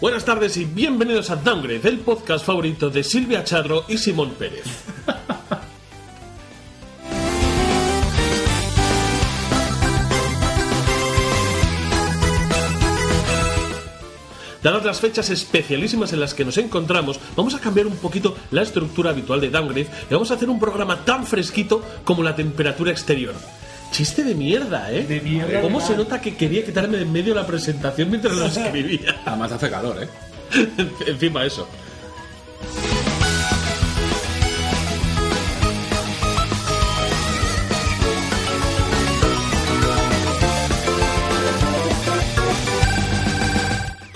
Buenas tardes y bienvenidos a Downgrade, el podcast favorito de Silvia Charro y Simón Pérez. Dadas las fechas especialísimas en las que nos encontramos, vamos a cambiar un poquito la estructura habitual de Downgrade y vamos a hacer un programa tan fresquito como la temperatura exterior. Chiste de mierda, ¿eh? De mierda, ¿Cómo se nota que quería quitarme de en medio la presentación mientras lo escribía? Además hace calor, ¿eh? Encima eso.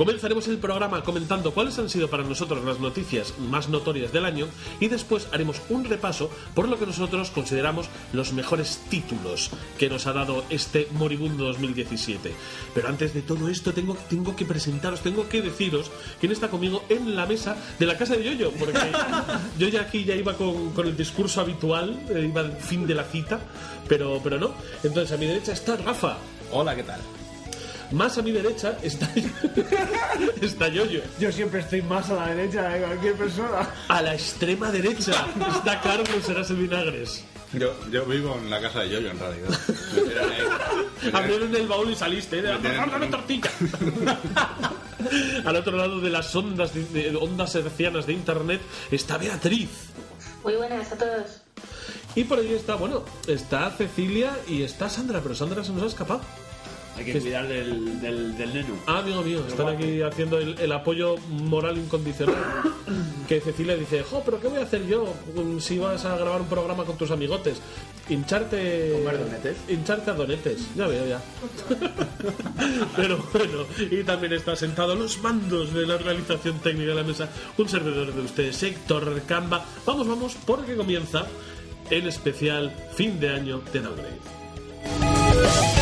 Comenzaremos el programa comentando cuáles han sido para nosotros las noticias más notorias del año y después haremos un repaso por lo que nosotros consideramos los mejores títulos que nos ha dado este moribundo 2017. Pero antes de todo esto tengo, tengo que presentaros, tengo que deciros quién está conmigo en la mesa de la casa de Yoyo, porque yo ya aquí ya iba con, con el discurso habitual, eh, iba al fin de la cita, pero, pero no. Entonces a mi derecha está Rafa. Hola, ¿qué tal? Más a mi derecha está, está Yoyo. Yo siempre estoy más a la derecha de cualquier persona. A la extrema derecha está Carlos Serás el Vinagres. Yo, yo vivo en la casa de Yoyo, en realidad. Abrieron el baúl y saliste. ¿eh? ¡Dame tortilla! Al otro lado de las ondas, de, de ondas hercianas de internet está Beatriz. Muy buenas a todos. Y por ahí está, bueno, está Cecilia y está Sandra, pero Sandra se nos ha escapado. Hay que cuidar del, del, del neno. Ah, amigo mío, están aquí haciendo el, el apoyo moral incondicional. Que Cecilia dice, jo, pero ¿qué voy a hacer yo si vas a grabar un programa con tus amigotes? Hincharte... ¿Comer donetes? Hincharte a donetes, ya veo, ya. pero bueno, y también está sentado a los mandos de la realización técnica de la mesa un servidor de ustedes, Héctor Camba. Vamos, vamos, porque comienza el especial fin de año de Downgrade.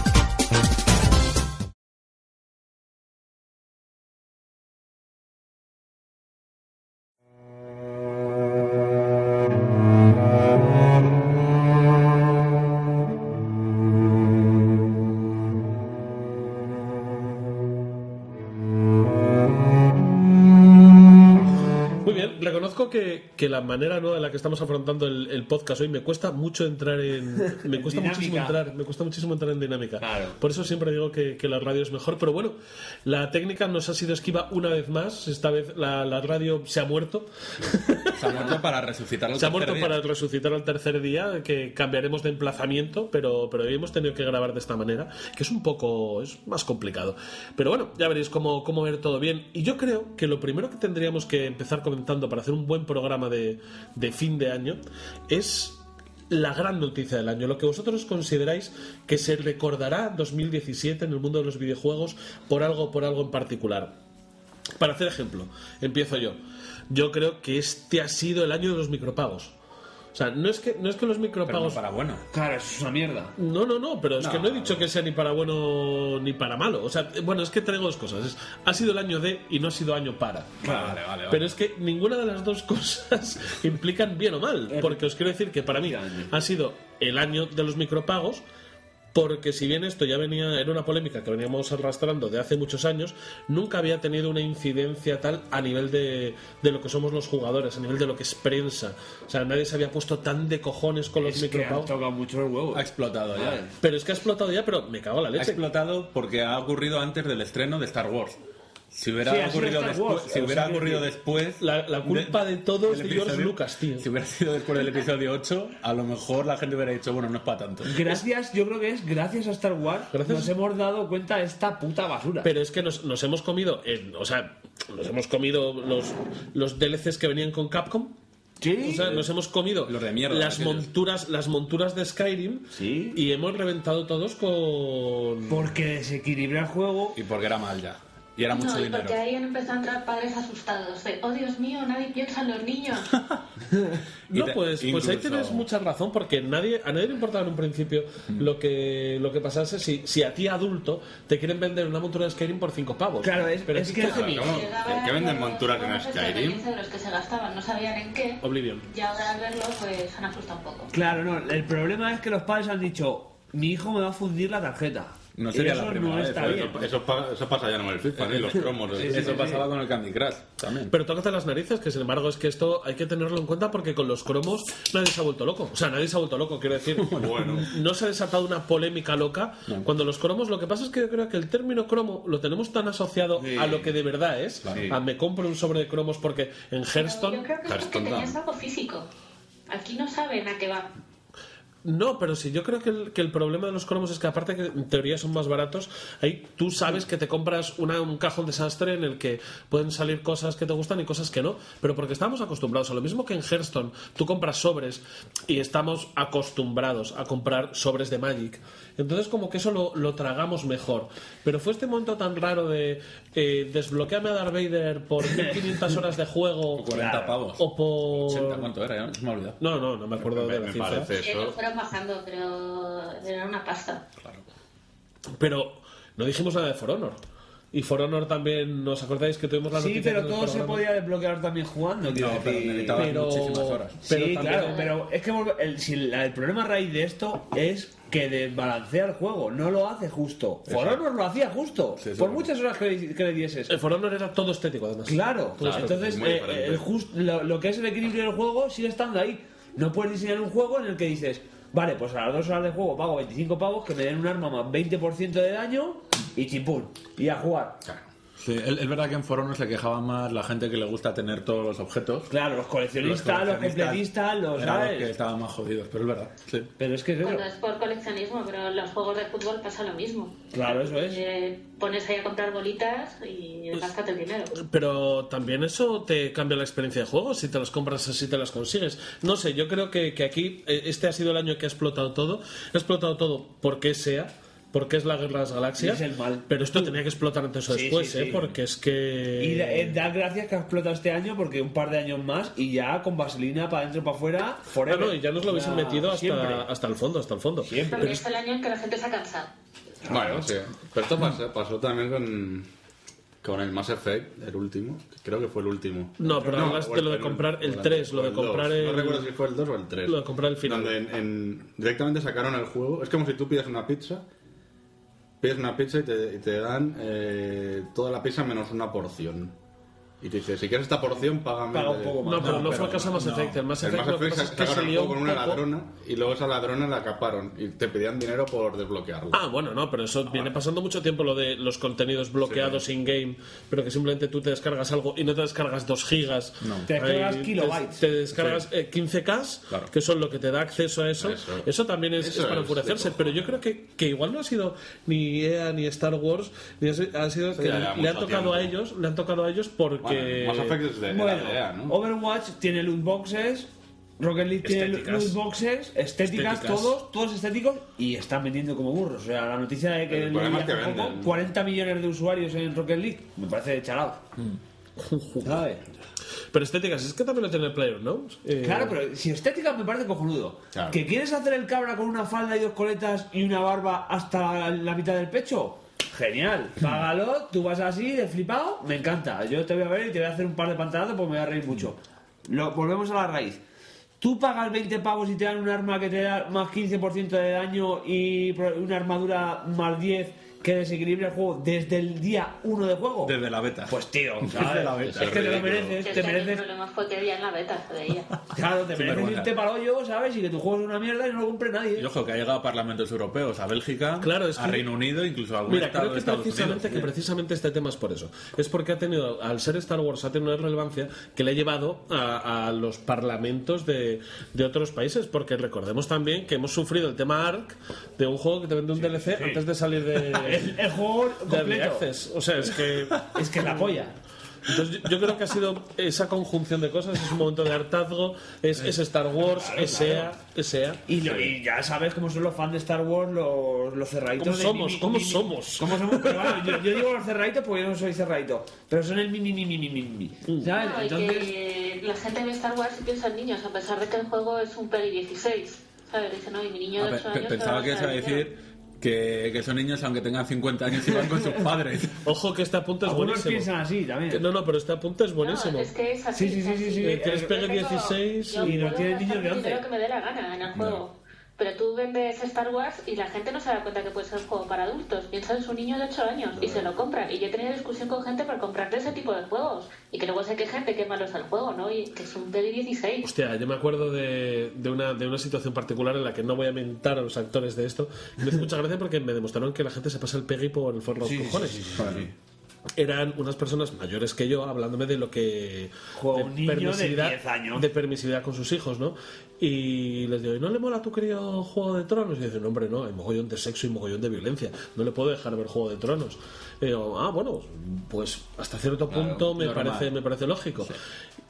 Que, la manera nueva en la que estamos afrontando el, el podcast hoy me cuesta mucho entrar en. Me cuesta Dinámica. muchísimo entrar, me cuesta muchísimo entrar en dinámica. Claro. Por eso siempre digo que, que la radio es mejor. Pero bueno, la técnica nos ha sido esquiva una vez más. Esta vez la, la radio se ha muerto. Se ha muerto para resucitar al Se ha tercer muerto día. para resucitar al tercer día, que cambiaremos de emplazamiento, pero, pero hoy hemos tenido que grabar de esta manera, que es un poco, es más complicado. Pero bueno, ya veréis cómo, cómo ver todo bien. Y yo creo que lo primero que tendríamos que empezar comentando para hacer un buen programa de, fin de año es la gran noticia del año, lo que vosotros consideráis que se recordará 2017 en el mundo de los videojuegos por algo, por algo en particular. Para hacer ejemplo, empiezo yo. Yo creo que este ha sido el año de los micropagos. O sea, no es que, no es que los Pero no micropagos. para bueno. Claro, eso es una mierda. No, no, no, pero es que No. he dicho que sea ni para bueno ni para malo. O sea, bueno, es que traigo dos cosas. Es- ha sido el año de y no ha sido año para. Vale, vale, vale. Pero es que ninguna de las dos cosas implican bien o mal. Porque os quiero decir que para mí ha sido el año de los micropagos. Porque si bien esto ya venía, era una polémica que veníamos arrastrando de hace muchos años, nunca había tenido una incidencia tal a nivel de, de lo que somos los jugadores, a nivel de lo que es prensa. O sea, nadie se había puesto tan de cojones con los micropagos. tocado mucho los huevos. Ha explotado ya. Pero es que ha explotado ya, pero me cago en la Ha leche. explotado porque ha ocurrido antes del estreno de Star Wars. Si hubiera Sí, ocurrido después, Wars, si o hubiera sea, ocurrido que- después, La- la culpa de todo es de George episodio- Lucas, tío. Si hubiera sido después del episodio 8, a lo mejor la gente hubiera dicho, bueno, no es para tanto. Gracias, yo creo que es gracias a Star Wars Gracias. nos hemos dado cuenta de esta puta basura. Pero es que nos, nos hemos comido, en- o sea, nos hemos comido los, los DLCs que venían con Capcom. sí, O sea, nos hemos comido Los de mierda, las aquellos. monturas, las monturas de Skyrim Sí. y hemos reventado todos con porque desequilibra el juego. Y porque era mal ya. Y era mucho no, y dinero. porque ahí han empezado a entrar padres asustados de, oh Dios mío, nadie piensa en los niños. No, pues, pues ahí incluso- tienes mucha razón, porque nadie, a nadie le importaba en un principio lo que lo que pasase si, si a ti adulto te quieren vender una montura de Skyrim por 5 pavos. Claro, es- Pero es ¿qué que- mi- ¿Cómo? Llegaban ¿Qué venden los monturas en de Skyrim? 15 euros que se gastaban, no sabían en qué. Oblivion. Y ahora al verlo, pues han asustado un poco. Claro, no. El problema es que los padres han dicho, mi hijo me va a fundir la tarjeta. No sería la primera no vez. Eso, eso pa- eso pasa ya no en el FIFA, ni los cromos. del- Eso pasaba con el Candy Crush también. Pero tócate las narices, que sin embargo es que esto hay que tenerlo en cuenta porque con los cromos nadie se ha vuelto loco. O sea, nadie se ha vuelto loco, quiero decir. Bueno. No se ha desatado una polémica loca. Cuando los cromos, lo que pasa es que yo creo que el término cromo lo tenemos tan asociado Sí. a lo que de verdad es. Sí. A me compro un sobre de cromos porque en Hearthstone. yo creo que es porque tenías algo físico. Aquí no saben a qué va. No, pero sí, yo creo que el, que el problema de los cromos es que aparte que en teoría son más baratos, ahí tú sabes que te compras una- un cajón desastre en el que pueden salir cosas que te gustan y cosas que no, pero porque estamos acostumbrados a lo mismo que en Hearthstone, tú compras sobres y estamos acostumbrados a comprar sobres de Magic. Entonces como que eso lo, lo tragamos mejor. Pero fue este momento tan raro de eh, desbloqueame a Darth Vader por 1500 horas de juego O 40 pavos. o por... 80, ¿cuánto era? Ya se me ha olvidado. No, no, no me acuerdo Me, de la me cifra. parece eso. fueron bajando, pero era una pasta. Pero no dijimos nada de For Honor. Y For Honor también, ¿nos acordáis que tuvimos la Sí, noticia pero en el todo se podía desbloquear también jugando, quiero No, pero decir. Pero- muchísimas horas. pero sí, también- claro, pero es que volve- el, si la- el problema a raíz de esto es que desbalancea el juego, no lo hace justo. For Honor lo hacía justo, Sí, por muchas horas que le, que le dieses. El For Honor era todo estético, además. Claro, Claro, entonces eh, el just- lo, lo que es el equilibrio del juego sigue estando ahí. No puedes diseñar un juego en el que dices, vale, pues a las dos horas de juego pago 25 pavos que me den un arma más 20% de daño y chimpún, y a jugar. Sí, es verdad que en For Honor se quejaba más la gente que le gusta tener todos los objetos. Claro, los coleccionistas, los, completistas, los... eran los ¿sabes? que estaban más jodidos, pero es verdad. Sí. Pero es que es. Cuando es por coleccionismo, pero en los juegos de fútbol pasa lo mismo. Claro, eso es. Eh, pones ahí a comprar bolitas y gástate el dinero. Pero también eso te cambia la experiencia de juego si te las compras así te las consigues. No sé, yo creo que, que aquí eh, este ha sido el año que ha explotado todo. Ha explotado todo porque sea, porque es la guerra de las galaxias. Y es el mal. Pero esto tenía que explotar antes o Sí, después, sí, ¿eh? Porque es que. Y da- eh, dar gracias que ha explotado este año porque un par de años más y ya con vaselina para adentro para afuera, Ah, forever. no, y ya nos lo hubiesen metido hasta, hasta el fondo, hasta el fondo. Siempre. Porque es el año en que la gente se ha cansado. Bueno, sí. Pero esto pasó, pasó también con, con el Mass Effect, el último. Creo que fue el último. No, pero hablas o de lo de el- comprar el o 3, lo de el comprar 2. el- No recuerdo si fue el 2 o el 3. Lo de comprar el final. Donde en, en- directamente sacaron el juego. Es como si tú pides una pizza. Pides una pizza y te, y te dan eh, toda la pizza menos una porción. Y te dice, si quieres esta porción, págame. Paga un de- poco más. No, pero no, No, fue el caso de Mass no. Effect. El Mass El Effect Mass lo que Effect se el lió con un una poco- ladrona y luego esa ladrona la acaparon y te pedían dinero por desbloquearla. Ah, bueno, no, pero eso viene pasando mucho tiempo lo de los contenidos bloqueados in-game, pero que simplemente tú te descargas algo y no te descargas 2 gigas. Te descargas Ahí kilobytes. Te, te descargas eh, 15K, Claro. que son lo que te da acceso a eso. Eso, Eso. también es, Eso es para es, enfurecerse, pero yo creo que, que igual no ha sido ni EA ni Star Wars, ni ha, si- ha sido que le han tocado a ellos, le han tocado a ellos porque... Bueno, Mass Effect es de, Bueno, de EA, ¿no? Overwatch tiene loot boxes, Rocket League tiene Estéticas. loot boxes, estéticas, Estéticas. todos, todos estéticos y están vendiendo como burros. O sea, la noticia de que El es que hace poco, venden. 40 millones de usuarios en Rocket League, me parece chalado. ¿Sabes? Pero estéticas, es que también lo tiene el Player, ¿no? Eh, Claro, pero si estética me parece cojonudo. Claro. ¿Que quieres hacer el cabra con una falda y dos coletas y una barba hasta la mitad del pecho? Genial, págalo, tú vas así de flipado, me encanta. Yo te voy a ver y te voy a hacer un par de pantalazos porque me voy a reír mucho. Lo, volvemos a la raíz. Tú pagas 20 pavos y te dan un arma que te da más 15% de daño y una armadura más 10 que desequilibra el juego desde el día 1 de juego. Desde la beta. Pues tío, Desde ¿sabes? la beta. es que te lo mereces, te es que el mereces problema fue que en la beta se veía. Claro, te mereces Superbuena. irte para hoyo, ¿sabes? Y que tu juego es una mierda y no lo compre nadie. Y ojo, que ha llegado a parlamentos europeos, a Bélgica, Claro, es a Reino Unido, incluso a algún Mira, estado creo de que Estados precisamente, Unidos. que precisamente este tema es por eso. Es porque ha tenido, al ser Star Wars, ha tenido una relevancia que le ha llevado a, a los parlamentos de, de otros países. Porque recordemos también que hemos sufrido el tema ARC de un juego que te vende un DLC antes de salir de, El, el juego completo. Access. O sea, es que. Es que es la polla. Entonces yo, creo que ha sido esa conjunción de cosas, es un momento de hartazgo, es, es Star Wars, es SEA, es SEA. Y, lo- y ya sabes cómo son los fans de Star Wars, los, los cerraditos. ¿Cómo somos? mi, mi, ¿Cómo mi, somos? ¿Cómo somos? Pero bueno, yo, yo digo los cerraditos porque yo no soy cerradito. Pero son el mi, mi, mi, mi, mi, mi. Mm. ¿Sabes? No, Entonces. que la gente ve Star Wars y piensa en niños, a pesar de que el juego es un peli 16. ¿Sabes? Dice, no, y mi niño Ah, de pe- 8 pe- años. pensaba que va eso iba a decir que, que son niños, aunque tengan 50 años, y van con sus padres. Ojo que este apunte es Algunos buenísimo. piensan así Que también. no, no, pero este apunte es buenísimo. No, es que es así. Sí, sí, sí, sí, sí. Eh, que les Yo pegue Yo tengo- 16 yo y no tiene niños de el 11. dinero que me dé la gana en el juego. Pero tú vendes Star Wars y la gente no se da cuenta que puede ser un juego para adultos. Piensa en su niño de 8 años y se lo compran. Y yo he tenido discusión con gente por comprarle ese tipo de juegos. Y que luego se que gente que malo es el juego, ¿no? Y que es un peli 16. Hostia, yo me acuerdo de, de, una, de una situación particular en la que no voy a mentar a los actores de esto. Y me hace mucha gracia porque me demostraron que la gente se pasa el peggy por el forro de los cojones. Eran unas personas mayores que yo hablándome de lo que. Juega un niño de 10 años. de permisividad con sus hijos, ¿no? Y les digo, ¿y no le mola a tu querido Juego de Tronos? Y dicen, hombre, no, hay mogollón de sexo y mogollón de violencia. No le puedo dejar ver Juego de Tronos. Y digo, ah, bueno, pues hasta cierto punto me normal. parece, me parece lógico.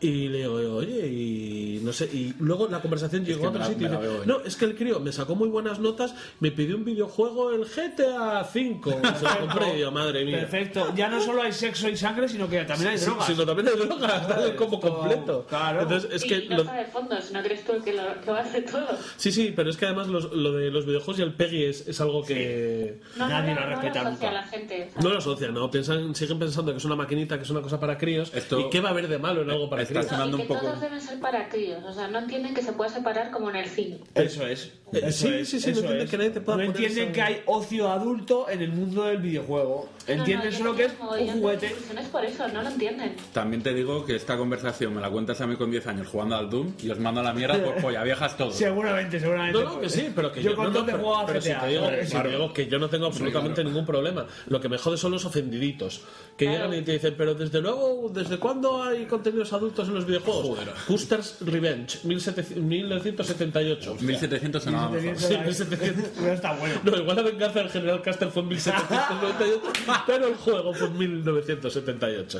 Y le digo, oye, y no sé, y luego la conversación llegó a otro me sitio y me dice, venir. no, es que el crío me sacó muy buenas notas, me pidió un videojuego, el GTA V, se lo compré, y yo, madre mía. Perfecto. Ya no solo hay sexo y sangre, sino que también hay Sí, drogas. sino también hay drogas, Esto- completo. claro. Entonces, es y que no lo- está de fondo, si no crees tú que lo, lo hace todo. Sí, sí, pero es que además los- lo de los videojuegos y el PEGI es, es algo que No, Nadie no, lo no, respeta no lo asocia nunca. la gente. ¿sabes? no lo asocian, ¿no? Piensan, siguen pensando que es una maquinita, que es una cosa para críos. Esto- ¿Y qué va a haber de malo en algo para Está críos? sonando y un que poco- todos deben ser para críos, o sea, no entienden que se pueda separar como en el cine. Eso es. Eh, Eso sí, es, sí, sí, no entienden es. que nadie te pueda No poner entienden esa- que hay ocio adulto en el mundo del videojuego. Entienden No, no, solo que es un juguete. discusiones por eso, no lo entienden. También te digo que esta conversación me la cuentas a mí con 10 años jugando al Doom y os mando a la mierda por polla viejas todos. Seguramente, seguramente. No, no, que sí, pero que yo yo, con no, no, te juego a pero si GTA. te digo, si te digo que yo no tengo absolutamente ningún problema. Lo que me jode son los ofendiditos que Claro. llegan y te dicen, pero desde luego, ¿desde cuándo hay contenidos adultos en los videojuegos? Custer's Revenge, 1700 1978. 1700 sonaba mejor. Sí, 1700. Pero está bueno. No, igual la venganza del general Caster fue en 1798, pero el juego fue en 1978.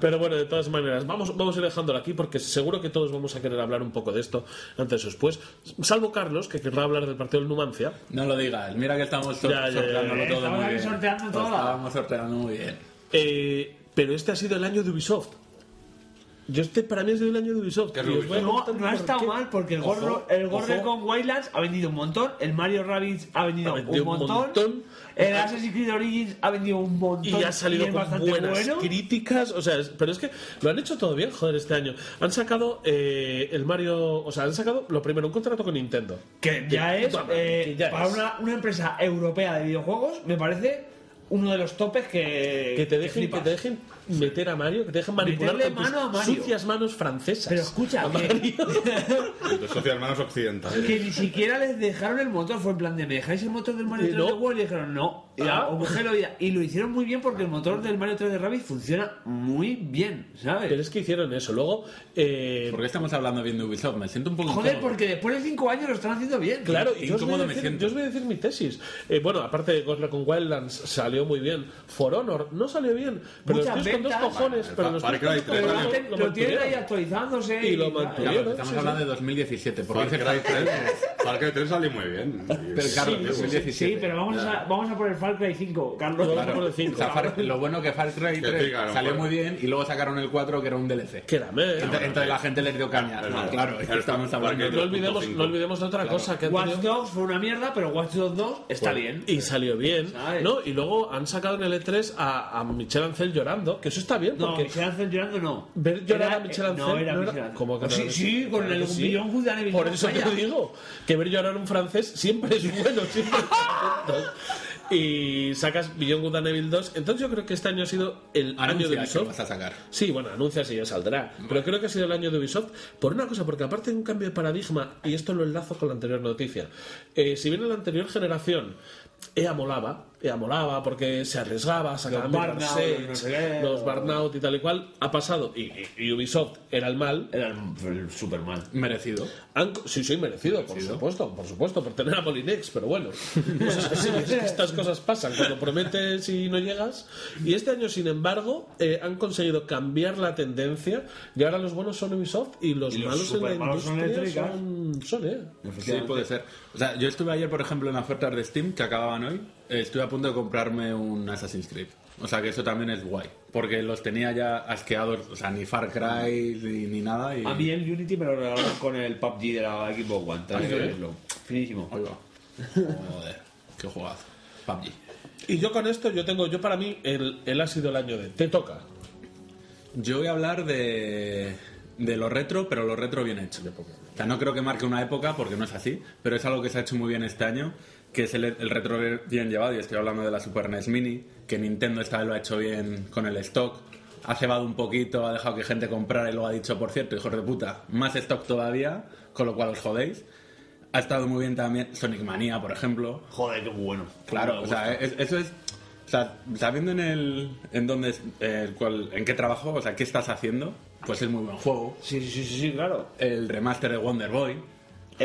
Pero bueno, de todas maneras, vamos, vamos a ir dejándolo aquí porque seguro que todos vamos a querer hablar un poco de esto antes o después. Salvo Carlos, que querrá hablar del partido del Numancia. No lo digas, mira que estamos sor- Ya, ya, ya, sorteándolo ya. todo Estamos muy aquí bien. sorteando todo. Estábamos sorteando muy bien. Eh, pero este ha sido el año de Ubisoft. Yo este para mí es el año de Ubisoft. ¿Qué es y os voy a No, no ha estado qué. mal porque el Ojo, gorro, el gorro con Wildlands ha vendido un montón, el Mario Rabbids ha vendido, Ha vendido un un montón, montón. El Assassin's Creed Origins ha vendido un montón y ha salido es con buenas bueno. críticas o sea pero es que lo han hecho todo bien joder este año han sacado eh, el Mario o sea han sacado lo primero un contrato con Nintendo Que ya es, eh, que ya para es. Una, una empresa europea de videojuegos, me parece uno de los topes que, que te dejen que flipas. te dejen meter a Mario que te dejen manipular con tus mano a Mario. sucias manos francesas Pero escucha, a que, Mario. Tus socias manos occidentales. que ni siquiera les dejaron el motor, fue en plan de, ¿me dejáis el motor del Mario Y 3D no. World? Y dijeron, no. Y, Ah. y lo hicieron muy bien porque el motor del Mario 3D Rabbit funciona muy bien, ¿sabes? pero es que hicieron eso luego eh, ¿Por qué estamos hablando bien de Ubisoft? Me siento un poco Joder, incómodo. porque después de 5 años lo están haciendo bien. Claro, y yo os, voy a decir, yo os voy a decir mi tesis. Eh, bueno, aparte de Ghost Recon Wildlands salió muy bien. For Honor no salió bien. Pero Muchas los tíos con dos cojones. Pero los Far Cry con dos tres Pero cojones lo, salió. ten- lo lo tienen ahí actualizándose. Y lo mantuvieron. Pero estamos Sí, sí. hablando de 2017. Porque Far Cry 3, Far Cry 3 salió muy bien. Pero claro, Sí, 2017. Sí, pero vamos a, vamos a por el Far Cry 5, Carlos. Claro. por el cinco. O sea, Far- lo bueno que Far Cry Que 3 sí, claro, salió muy bien y luego sacaron el 4 que era un DLC. Que Entonces, entonces la gente le dio caña. Claro. No, claro, Claro, estamos Far hablando. No olvidemos, 2.5. no olvidemos de otra cosa que Watch Dogs fue una mierda, pero Watch Dogs 2 está bien. Y salió bien. ¿no? Y luego han sacado en el E3 a, a Michel Ancel llorando, que eso está bien, No, porque Michel Ancel llorando no. ver llorar Era- a Michel Ancel No, era no Michel Ancel. ¿Cómo que no sí, con el and Evil Por eso te digo que ver llorar a un francés siempre es bueno, siempre es contento. Y sacas Beyond Good and Evil 2. Entonces yo creo que este año ha sido el año de Ubisoft. vas a sacar. Sí, bueno, anuncia si ya saldrá. Pero creo que ha sido el año de Ubisoft por una cosa, porque aparte de un cambio de paradigma, y esto lo enlazo con la anterior noticia, eh, si bien en la anterior generación EA molaba, ya molaba porque se arriesgaba, sacaba Los Burnout, no sé qué, los o- Burnout y tal y cual. Ha pasado, y, y- Ubisoft era el mal. Era el super mal. Merecido. Han- sí, sí, merecido, por supuesto, por supuesto, por tener a Molinex, pero bueno, pues es es que estas cosas pasan cuando prometes y no llegas. Y este año, sin embargo, eh, han conseguido cambiar la tendencia y ahora los buenos son Ubisoft y los Y los malos en la son industria Electronic son, son, eh. Sí, puede ser. O sea, yo estuve ayer, por ejemplo, en ofertas de Steam que acababan hoy. Estuve a punto de comprarme un Assassin's Creed. O sea, que eso también es guay. Porque los tenía ya asqueados, o sea, ni Far Cry ni, ni nada. Y... A mí el Unity me lo regalaron con el PUBG de la Xbox One. tengo que decirlo. Finísimo. Ahí va. Joder, qué jugazo. PUBG. Y yo con esto, yo tengo, yo para mí, el, el ha sido el año de te toca. Yo voy a hablar de, de lo retro, pero lo retro bien hecho. O sea, no creo que marque una época, porque no es así, pero es algo que se ha hecho muy bien este año, que es el, el retro bien llevado, y estoy hablando de la Super NES Mini, que Nintendo esta vez lo ha hecho bien con el stock, ha cebado un poquito, ha dejado que gente comprara y luego ha dicho, por cierto, hijos de puta, más stock todavía, con lo cual os jodéis. Ha estado muy bien también Sonic Mania, por ejemplo, Joder, qué bueno. Claro, o sea, es- eso es. O sea, sabiendo en el. en dónde. eh, cuál- en qué trabajo, o sea, qué estás haciendo, pues es muy buen juego. Sí, sí, sí, sí, sí, claro. El remaster de Wonder Boy.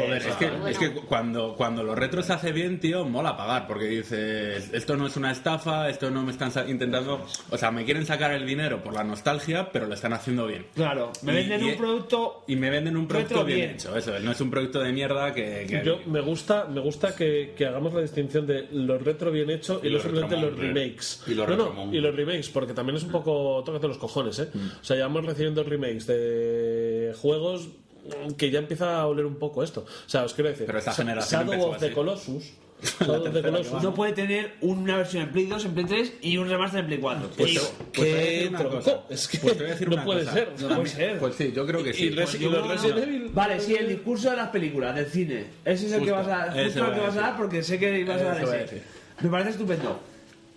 Joder, es que, Bueno. es que cuando, cuando los retros se hace bien, tío, mola pagar, porque dices, esto no es una estafa, esto no me están intentando, o sea, me quieren sacar el dinero por la nostalgia, pero lo están haciendo bien. Claro, me Y- venden y- un producto. Y me venden un producto bien, bien. hecho, eso, es, no es un producto de mierda que... que- Yo me gusta, me gusta que, que hagamos la distinción de los retro bien hecho y, Y no los simplemente los remakes. y los no, no, y los remakes, porque también es un poco tócate los cojones, ¿eh? O sea, llevamos recibiendo remakes de juegos que ya empieza a oler un poco esto. O sea, os quiero decir, Pero esta generación Shadow of the. Colossus, Shadow of the Colossus, No puede tener una versión en Play 2, en Play 3 y un remaster en Play 4. Pues Y- te- pues te voy a qué decir una tronco, cosa. es que Pues te voy a decir no una puede cosa. ser. No puede ser. Pues sí, yo creo que Y, sí. Resi- y los Resident Evil. Vale, sí, el discurso de las películas, del cine. Ese es el que Justo, vas a, ese justo el voy que a vas a decir. dar porque sé que ibas a dar Eso voy a ese. decir. Me parece estupendo.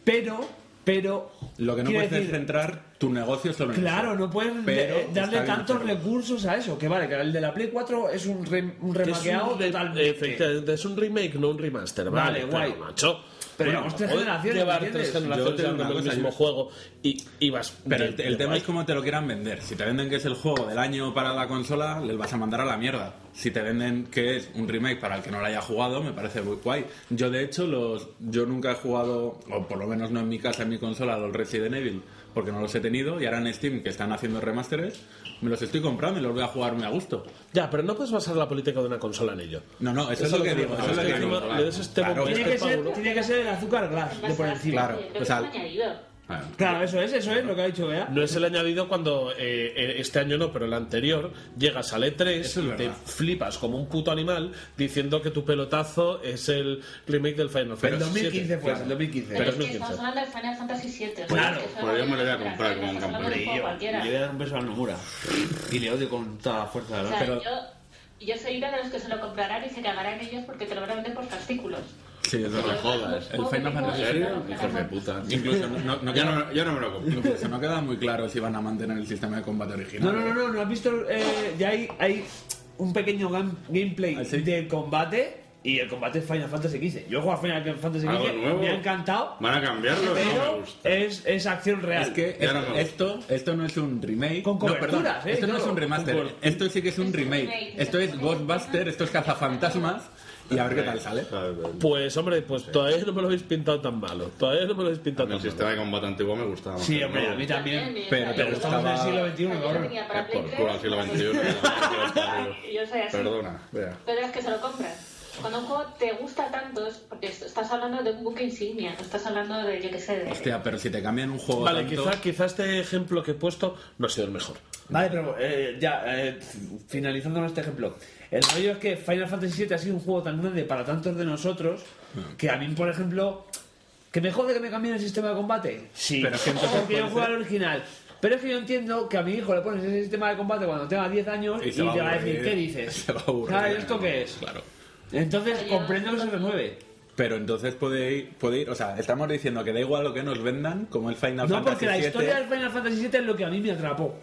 Pero, pero. Lo que no quiero puedes es centrar tu negocio solo en Claro, eso. no puedes Pero darle tantos hacerlo. recursos a eso. Que vale, que el de la Play 4 es un, re- un Que es un totalmente. Efectivamente, es un remake, no un remaster. Vale, Vale, guay. pero, macho. Pero llevamos tres generaciones, Llevar ¿me tres generaciones una el mismo juego y, y vas. Pero de- el, el de tema guay. es cómo te lo quieran vender. Si te venden que es el juego del año para la consola, les vas a mandar a la mierda. Si te venden que es un remake para el que no lo haya jugado, me parece muy guay. Yo, de hecho, los yo nunca he jugado, o por lo menos no en mi casa, en mi consola, los Resident Evil, porque no los he tenido. Y ahora en Steam, que están haciendo remasteres, me los estoy comprando y los voy a jugar muy a gusto. Ya, pero no puedes basar la política de una consola en ello. No, no, eso, es lo que digo. Eso es lo que digo. este Tiene que, ser, Paulo. tiene que ser el azúcar glass de por encima. Claro, o sea- añadido. Claro, eso es, eso es lo que ha dicho Bea. No es el añadido cuando eh, eh, este año no, pero el anterior llegas al E3 Eso es y te flipas como un puto animal diciendo que tu pelotazo es el remake del Final Pero en Fantasy 2015 VII. fue, en 2015. Pero, es que 2015. estamos hablando de Final Fantasy VII. Claro, pues yo me lo voy a comprar como un campeón. cualquiera. yo le voy a dar un beso al Nomura. Y le odio con toda la fuerza de O la sea, Pero- yo, yo soy una de los que se lo comprarán y se cagarán ellos porque te lo van a vender por fascículos. Sí, es No jodas. El Final Fantasy ¿En serio? Hijos de puta. Incluso no, no, no queda- no, ya no me lo compro. incluso no queda muy claro si van a mantener el sistema de combate original. No, no, no, no, no has visto. eh, ya hay, hay un pequeño gam- gameplay ¿Ah, sí? del combate y el combate es Final Fantasy XV. Yo he jugado a Final Fantasy ¿Algo XV, me ha encantado, ¿Van a cambiarlo? No me pero gusta. es, es acción real. Es que no esto, esto, no es un remake. Con no, perdón, coberturas, ¿eh? Esto no es un remaster. Esto sí que es un Es remake. Esto es Ghostbuster, esto es Cazafantasmas. Y a ver qué tal sale. Pues hombre, pues todavía no me lo habéis pintado tan malo. Todavía no me lo habéis pintado El tan sistema malo. de combate antiguo me gustaba. más Sí, el hombre, a mí también. Pero te Estamos en el gustaba- siglo XXI, Play por 3, culo al siglo XXI. yo soy así. Perdona, vea. Pero es que se lo compras. Cuando un juego te gusta tanto es porque estás hablando de un buque insignia, no estás hablando de, yo qué sé, de... Hostia, pero si te cambian un juego Vale, tanto... quizá, quizá este ejemplo que he puesto no ha sido el mejor. Vale, pero eh, ya, eh, finalizando con este ejemplo. El rollo es que Final Fantasy VII ha sido un juego tan grande para tantos de nosotros que a mí, por ejemplo, que me jode que me cambien el sistema de combate. Sí, Pero es que entonces porque yo juego al original. Pero es que yo entiendo que a mi hijo le pones ese sistema de combate cuando tenga 10 años y, va te va a decir, ¿qué dices? Se va a aburrir. ¿Sabes esto qué es? Claro. Entonces comprendo que se renueve. Pero entonces puede ir, puede ir... O sea, estamos diciendo que da igual lo que nos vendan, como el Final No, Fantasy porque la VII. historia del Final Fantasy VII es lo que a mí me atrapó.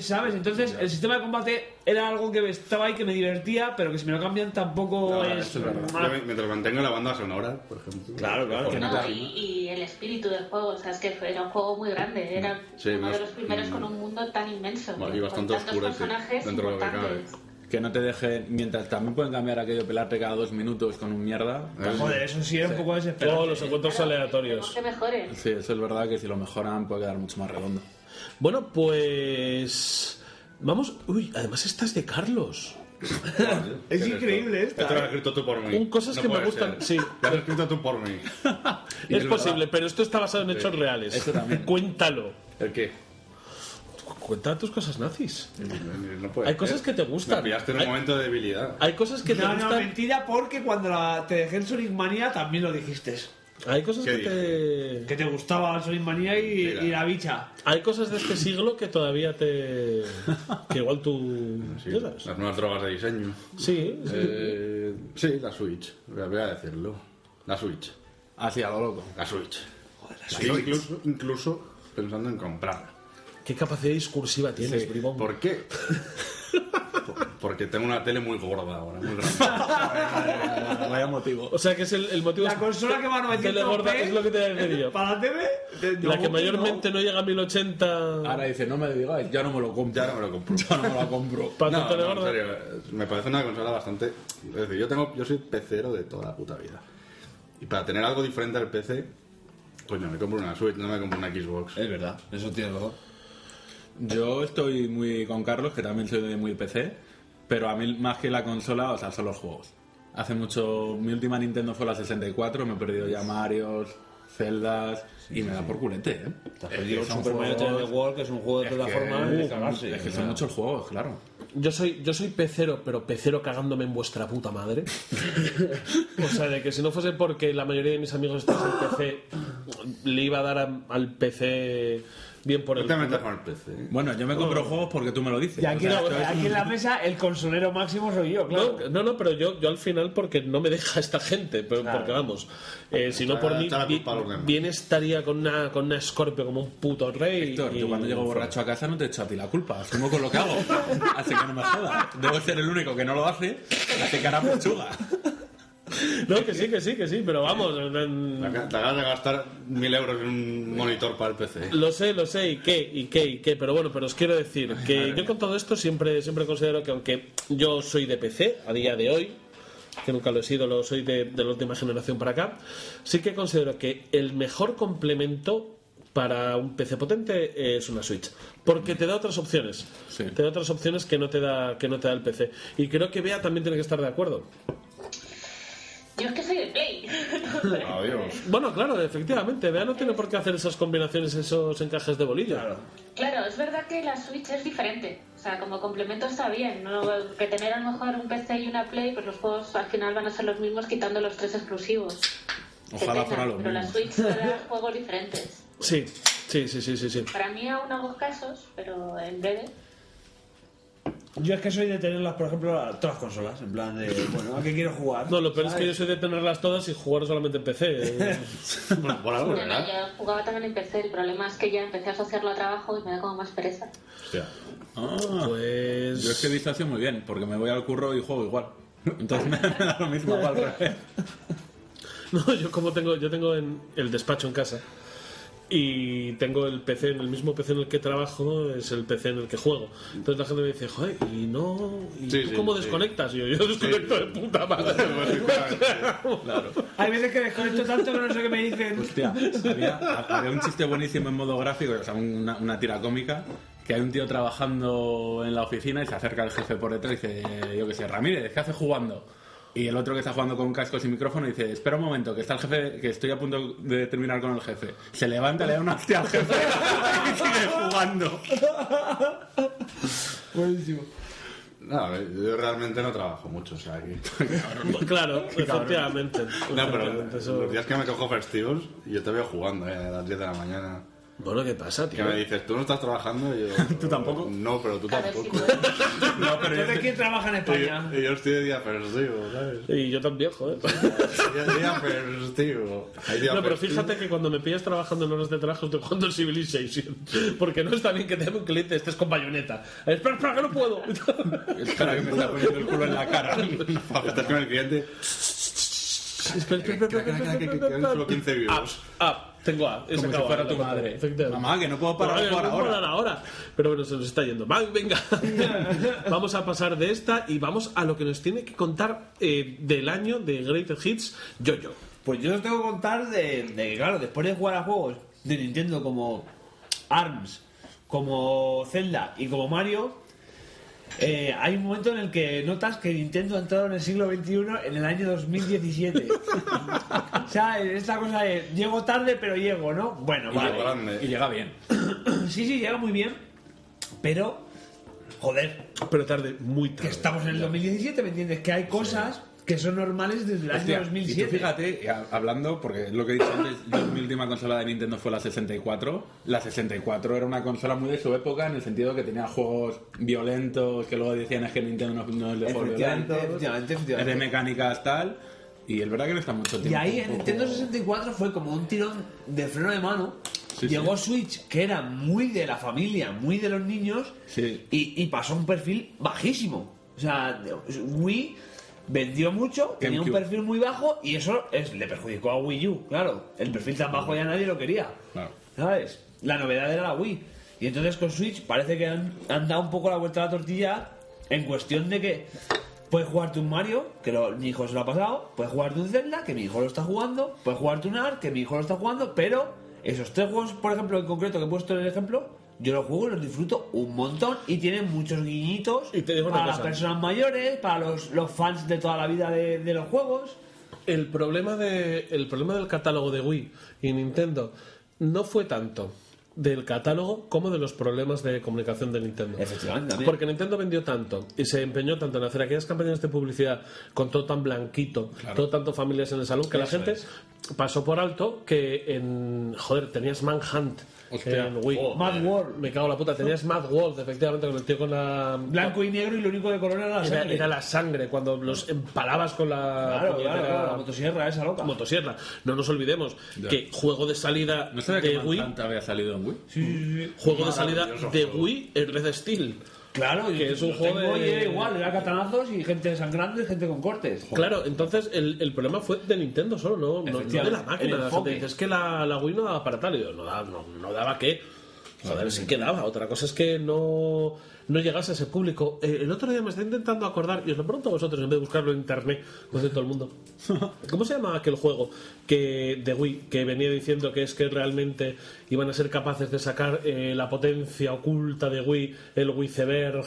¿Sabes? Entonces, el sistema de combate era algo que estaba ahí, que me divertía, pero que si me lo cambian tampoco No, es. eso es verdad. Yo, mientras mantenga la banda sonora, por ejemplo. Claro, claro. No, y, y el espíritu del juego, o sea, es que fue- era un juego muy grande, era Sí, uno más- de los primeros mm. con un mundo tan inmenso, Bueno, y bastante personajes dentro de lo que importantes. Que no te deje, mientras también pueden cambiar aquello, pelarte cada dos minutos con un mierda. Joder, eso sí era un poco desesperante. Todos los encuentros Claro, aleatorios. que mejoren. Sí, eso es verdad que si lo mejoran puede quedar mucho más redondo. Bueno, pues. Vamos. Uy, además esta es de Carlos. Es increíble Esto lo has esta. ¿eh? escrito tú por mí. Un cosas que me gustan, ser. sí. Lo has escrito tú por mí. Es verdad. posible, pero esto está basado en hechos reales. Eso también. Cuéntalo. ¿El qué? Cuenta tus cosas nazis. No puede Hay ser. cosas que te gustan. Me pillaste en un Hay- momento de debilidad. Hay cosas que te No, no, gustan. mentira, porque cuando la- te dejé en Sonic también lo dijiste. Hay cosas ¿Qué que te. Que te gustaba Sonic Manía y, y la bicha. Hay cosas de este siglo que todavía te. que igual tú. Sí, las nuevas drogas de diseño. Sí, sí. Eh, sí, la Switch. Voy a decirlo. La Switch. Así, a lo loco. La Switch. Sí, Incluso, incluso pensando en comprarla. ¿Qué capacidad discursiva tienes, bribón? ¿Por qué? Por- Porque tengo una tele muy gorda ahora, muy grande. Vaya motivo. O sea que es el, el motivo. La es- consola que va a Tele 900p gorda es lo que te voy a decir yo. Para la TV. de- La que mayormente no llega a 1080. Ahora dice, no me digáis, ya no me lo compro. Ya no me lo compro. Ya no me lo compro. Para No, tele no, en serio, me parece una consola bastante... Es decir, yo, tengo, yo soy pecero de toda la puta vida. Y para tener algo diferente al PC, coño, me compro una Switch, no me compro una Xbox. Es verdad, eso tiene razón. Yo estoy muy con Carlos, que también soy de muy PC, pero a mí más que la consola, o sea, son los juegos. Hace mucho, mi última Nintendo fue la 64, me he perdido ya Marios, Zeldas, y me da por culete, ¿eh? Es que son Super Mario 3D juegos- World, que es un juego de es que- plataforma de cagarse. Es que son muchos juegos, claro. Yo soy, yo soy pecero, pero pecero cagándome en vuestra puta madre. o sea, de que si no fuese porque la mayoría de mis amigos están en PC, le iba a dar a- al PC bien por No el te culo. metas con el PC. ¿eh? Bueno, yo me compro juegos porque tú me lo dices. Y aquí, O sea, lo- esto es aquí un- en la mesa, el consolero máximo soy yo, claro. No, no, no, pero yo, yo al final porque no me deja esta gente, pero Claro. porque vamos, eh, si no por mí, bien estaría con una, con una Scorpio como un puto rey. Héctor, y- yo cuando llego borracho a casa no te echo a ti la culpa, asumo con lo que hago. Así que no me jodas. Debo ser el único que no lo hace, hace cara pechuga. No, que sí, que sí, que sí, pero vamos, en- Te acabas de gastar mil euros en un monitor para el PC. Lo sé, lo sé, y qué, y qué, y qué, pero bueno, pero os quiero decir que yo con todo esto siempre, siempre considero que aunque yo soy de PC a día de hoy, que nunca lo he sido, lo soy de, de la última generación para acá, sí que considero que el mejor complemento para un PC potente es una Switch, porque te da otras opciones, Sí. te da otras opciones que no te da que no te da el PC, y creo que Bea también tiene que estar de acuerdo. Yo es que soy de Play. Adiós. Bueno, claro, efectivamente, Bea no tiene por qué hacer esas combinaciones, esos encajes de bolillo. Claro, es verdad que la Switch es diferente. O sea, como complemento está bien. ¿no? Que tener a lo mejor un PC y una Play, pues los juegos al final van a ser los mismos quitando los tres exclusivos. Ojalá pena, fueran los Pero la. Switch da juegos diferentes. Sí, sí, sí, sí, sí, sí. Para mí aún hago casos, pero en breve. Yo es que soy de tenerlas, por ejemplo, a- todas las consolas. En plan de, bueno, ¿a qué quiero jugar? No, lo peor es que yo soy de tenerlas todas y jugar solamente en PC. Bueno, por algo, No, no, ¿verdad? yo jugaba también en PC. El problema es que ya empecé a asociarlo a trabajo y me da como más pereza. Hostia. Ah, Pues. yo es que distancia muy bien, porque me voy al curro y juego igual. Entonces me da lo mismo al revés. No, yo como tengo, yo tengo en el despacho en casa y tengo el PC, en el mismo PC en el que trabajo, es el PC en el que juego. Entonces la gente me dice, joder, y no, ¿y Sí, tú sí, cómo sí. desconectas? Y yo, yo desconecto de puta madre. Claro. Hay veces que desconecto tanto que no sé qué me dicen. Hostia, había, había un chiste buenísimo en modo gráfico, o sea, una, una tira cómica, que hay un tío trabajando en la oficina y se acerca al jefe por detrás y dice, yo qué sé, Ramírez, ¿qué hace jugando? Y el otro que está jugando con cascos y micrófono dice, espera un momento, que está el jefe, que estoy a punto de terminar con el jefe. Se levanta, le da una hostia al jefe y sigue jugando. Buenísimo. No, a ver, yo realmente no trabajo mucho, o sea, que... claro, efectivamente. No, pero los días que me cojo festivos, yo te veo jugando eh, a las 10 de la mañana. Bueno, ¿qué pasa, tío? Que me dices, tú no estás trabajando y yo... ¿Tú tampoco? No, pero tú tampoco. No, pero yo Entonces, ¿quién trabaja en Y España? yo, y yo estoy de día festivo, ¿sabes? Y yo también, joder. Día, día festivo. No, pero fíjate que cuando me pillas trabajando en horas de trabajo estoy jugando el Civilization. Porque no está bien que te dé un cliente estés con bayoneta. Espera, espera, que no puedo. Espera que me está poniendo el culo en la cara. Estás con el cliente. Espera, espera, espera, espera, espera, Que espera, quedan solo 15 vivos. tengo A. Como si fuera tu madre. Mamá, que no puedo parar puedo ahora. parar ahora. Pero bueno, se nos está yendo. Va, venga. vamos a pasar de esta y vamos a lo que nos tiene que contar eh, del año de Greatest Hits Yo-Yo. Pues yo os tengo que contar de, de que, claro, después de jugar a juegos de Nintendo como ARMS, como Zelda y como Mario, eh, hay un momento en el que notas que Nintendo ha entrado en el siglo XXI en el año 2017. o sea, esta cosa de llego tarde pero llego, ¿no? Bueno, Y vale. Y llega bien. Sí, sí, llega muy bien, pero, joder, Pero tarde, muy tarde. que estamos en el 2017, ¿me entiendes? Que hay cosas que son normales desde el año Hostia, 2007. Y tú fíjate, a- hablando, porque es lo que he dicho antes, yo mi última consola de Nintendo fue la 64. La 64 era una consola muy de su época en el sentido que tenía juegos violentos, que luego decían es que Nintendo no, no es de juegos Efectivamente, violentos, efectivamente, es de mecánicas tal, y es verdad que no está mucho tiempo. Y ahí en Nintendo 64 fue como un tirón de freno de mano. Sí, Llegó Switch, que era muy de la familia, muy de los niños, Sí. y, y pasó a un perfil bajísimo. O sea, Wii vendió mucho, tenía un perfil muy bajo, y eso es, le perjudicó a Wii U, claro. El perfil tan bajo ya nadie lo quería. Claro. ¿Sabes? La novedad era la Wii. Y entonces con Switch parece que han, han dado un poco la vuelta a la tortilla en cuestión de que puedes jugarte un Mario, que lo- mi hijo se lo ha pasado, puedes jugarte un Zelda, que mi hijo lo está jugando, puedes jugarte un Ark, que mi hijo lo está jugando, pero esos tres juegos, por ejemplo, en concreto que he puesto en el ejemplo, yo los juego y los disfruto un montón y tienen muchos guiñitos Y te digo una para las personas mayores, para los, los fans de toda la vida de, de los juegos. El problema, de, el problema del catálogo de Wii y Nintendo no fue tanto del catálogo como de los problemas de comunicación de Nintendo. Efectivamente. Porque Nintendo vendió tanto y se empeñó tanto en hacer aquellas campañas de publicidad con todo tan blanquito, todo tanto familias en el salón, que la gente es. pasó por alto que en. Joder, tenías Manhunt Hostia. en Wii. Oh, Mad World. Me cago en la puta. Tenías Mad World, efectivamente, con el tío con la. Blanco y negro y lo único de color era la Era, sangre. era la sangre cuando los empalabas con la Claro, puñetera claro, claro, la motosierra esa loca. motosierra. No nos olvidemos Ya. que juego de salida ¿No sabía de que Wii, había salido en Wii? Sí, sí, sí. juego de salida de. Wii es Red Steel. Claro, Que yo es un lo juego tengo era igual, era catanazos y gente sangrando y gente con cortes. Claro, entonces el, el problema fue de Nintendo solo, no, no, no de la máquina. el La gente enfoque. dice, es que la, la Wii no daba para tal. Y yo, no, daba- no, no daba qué. Joder, sí que daba. Otra cosa es que no, no llegase a ese público. Eh, el otro día me está intentando acordar, y os lo pregunto a vosotros en vez de buscarlo en internet, sé todo el mundo. ¿Cómo se llama aquel juego que de Wii que venía diciendo que es que realmente iban a ser capaces de sacar eh, la potencia oculta de Wii, el Wiiceberg,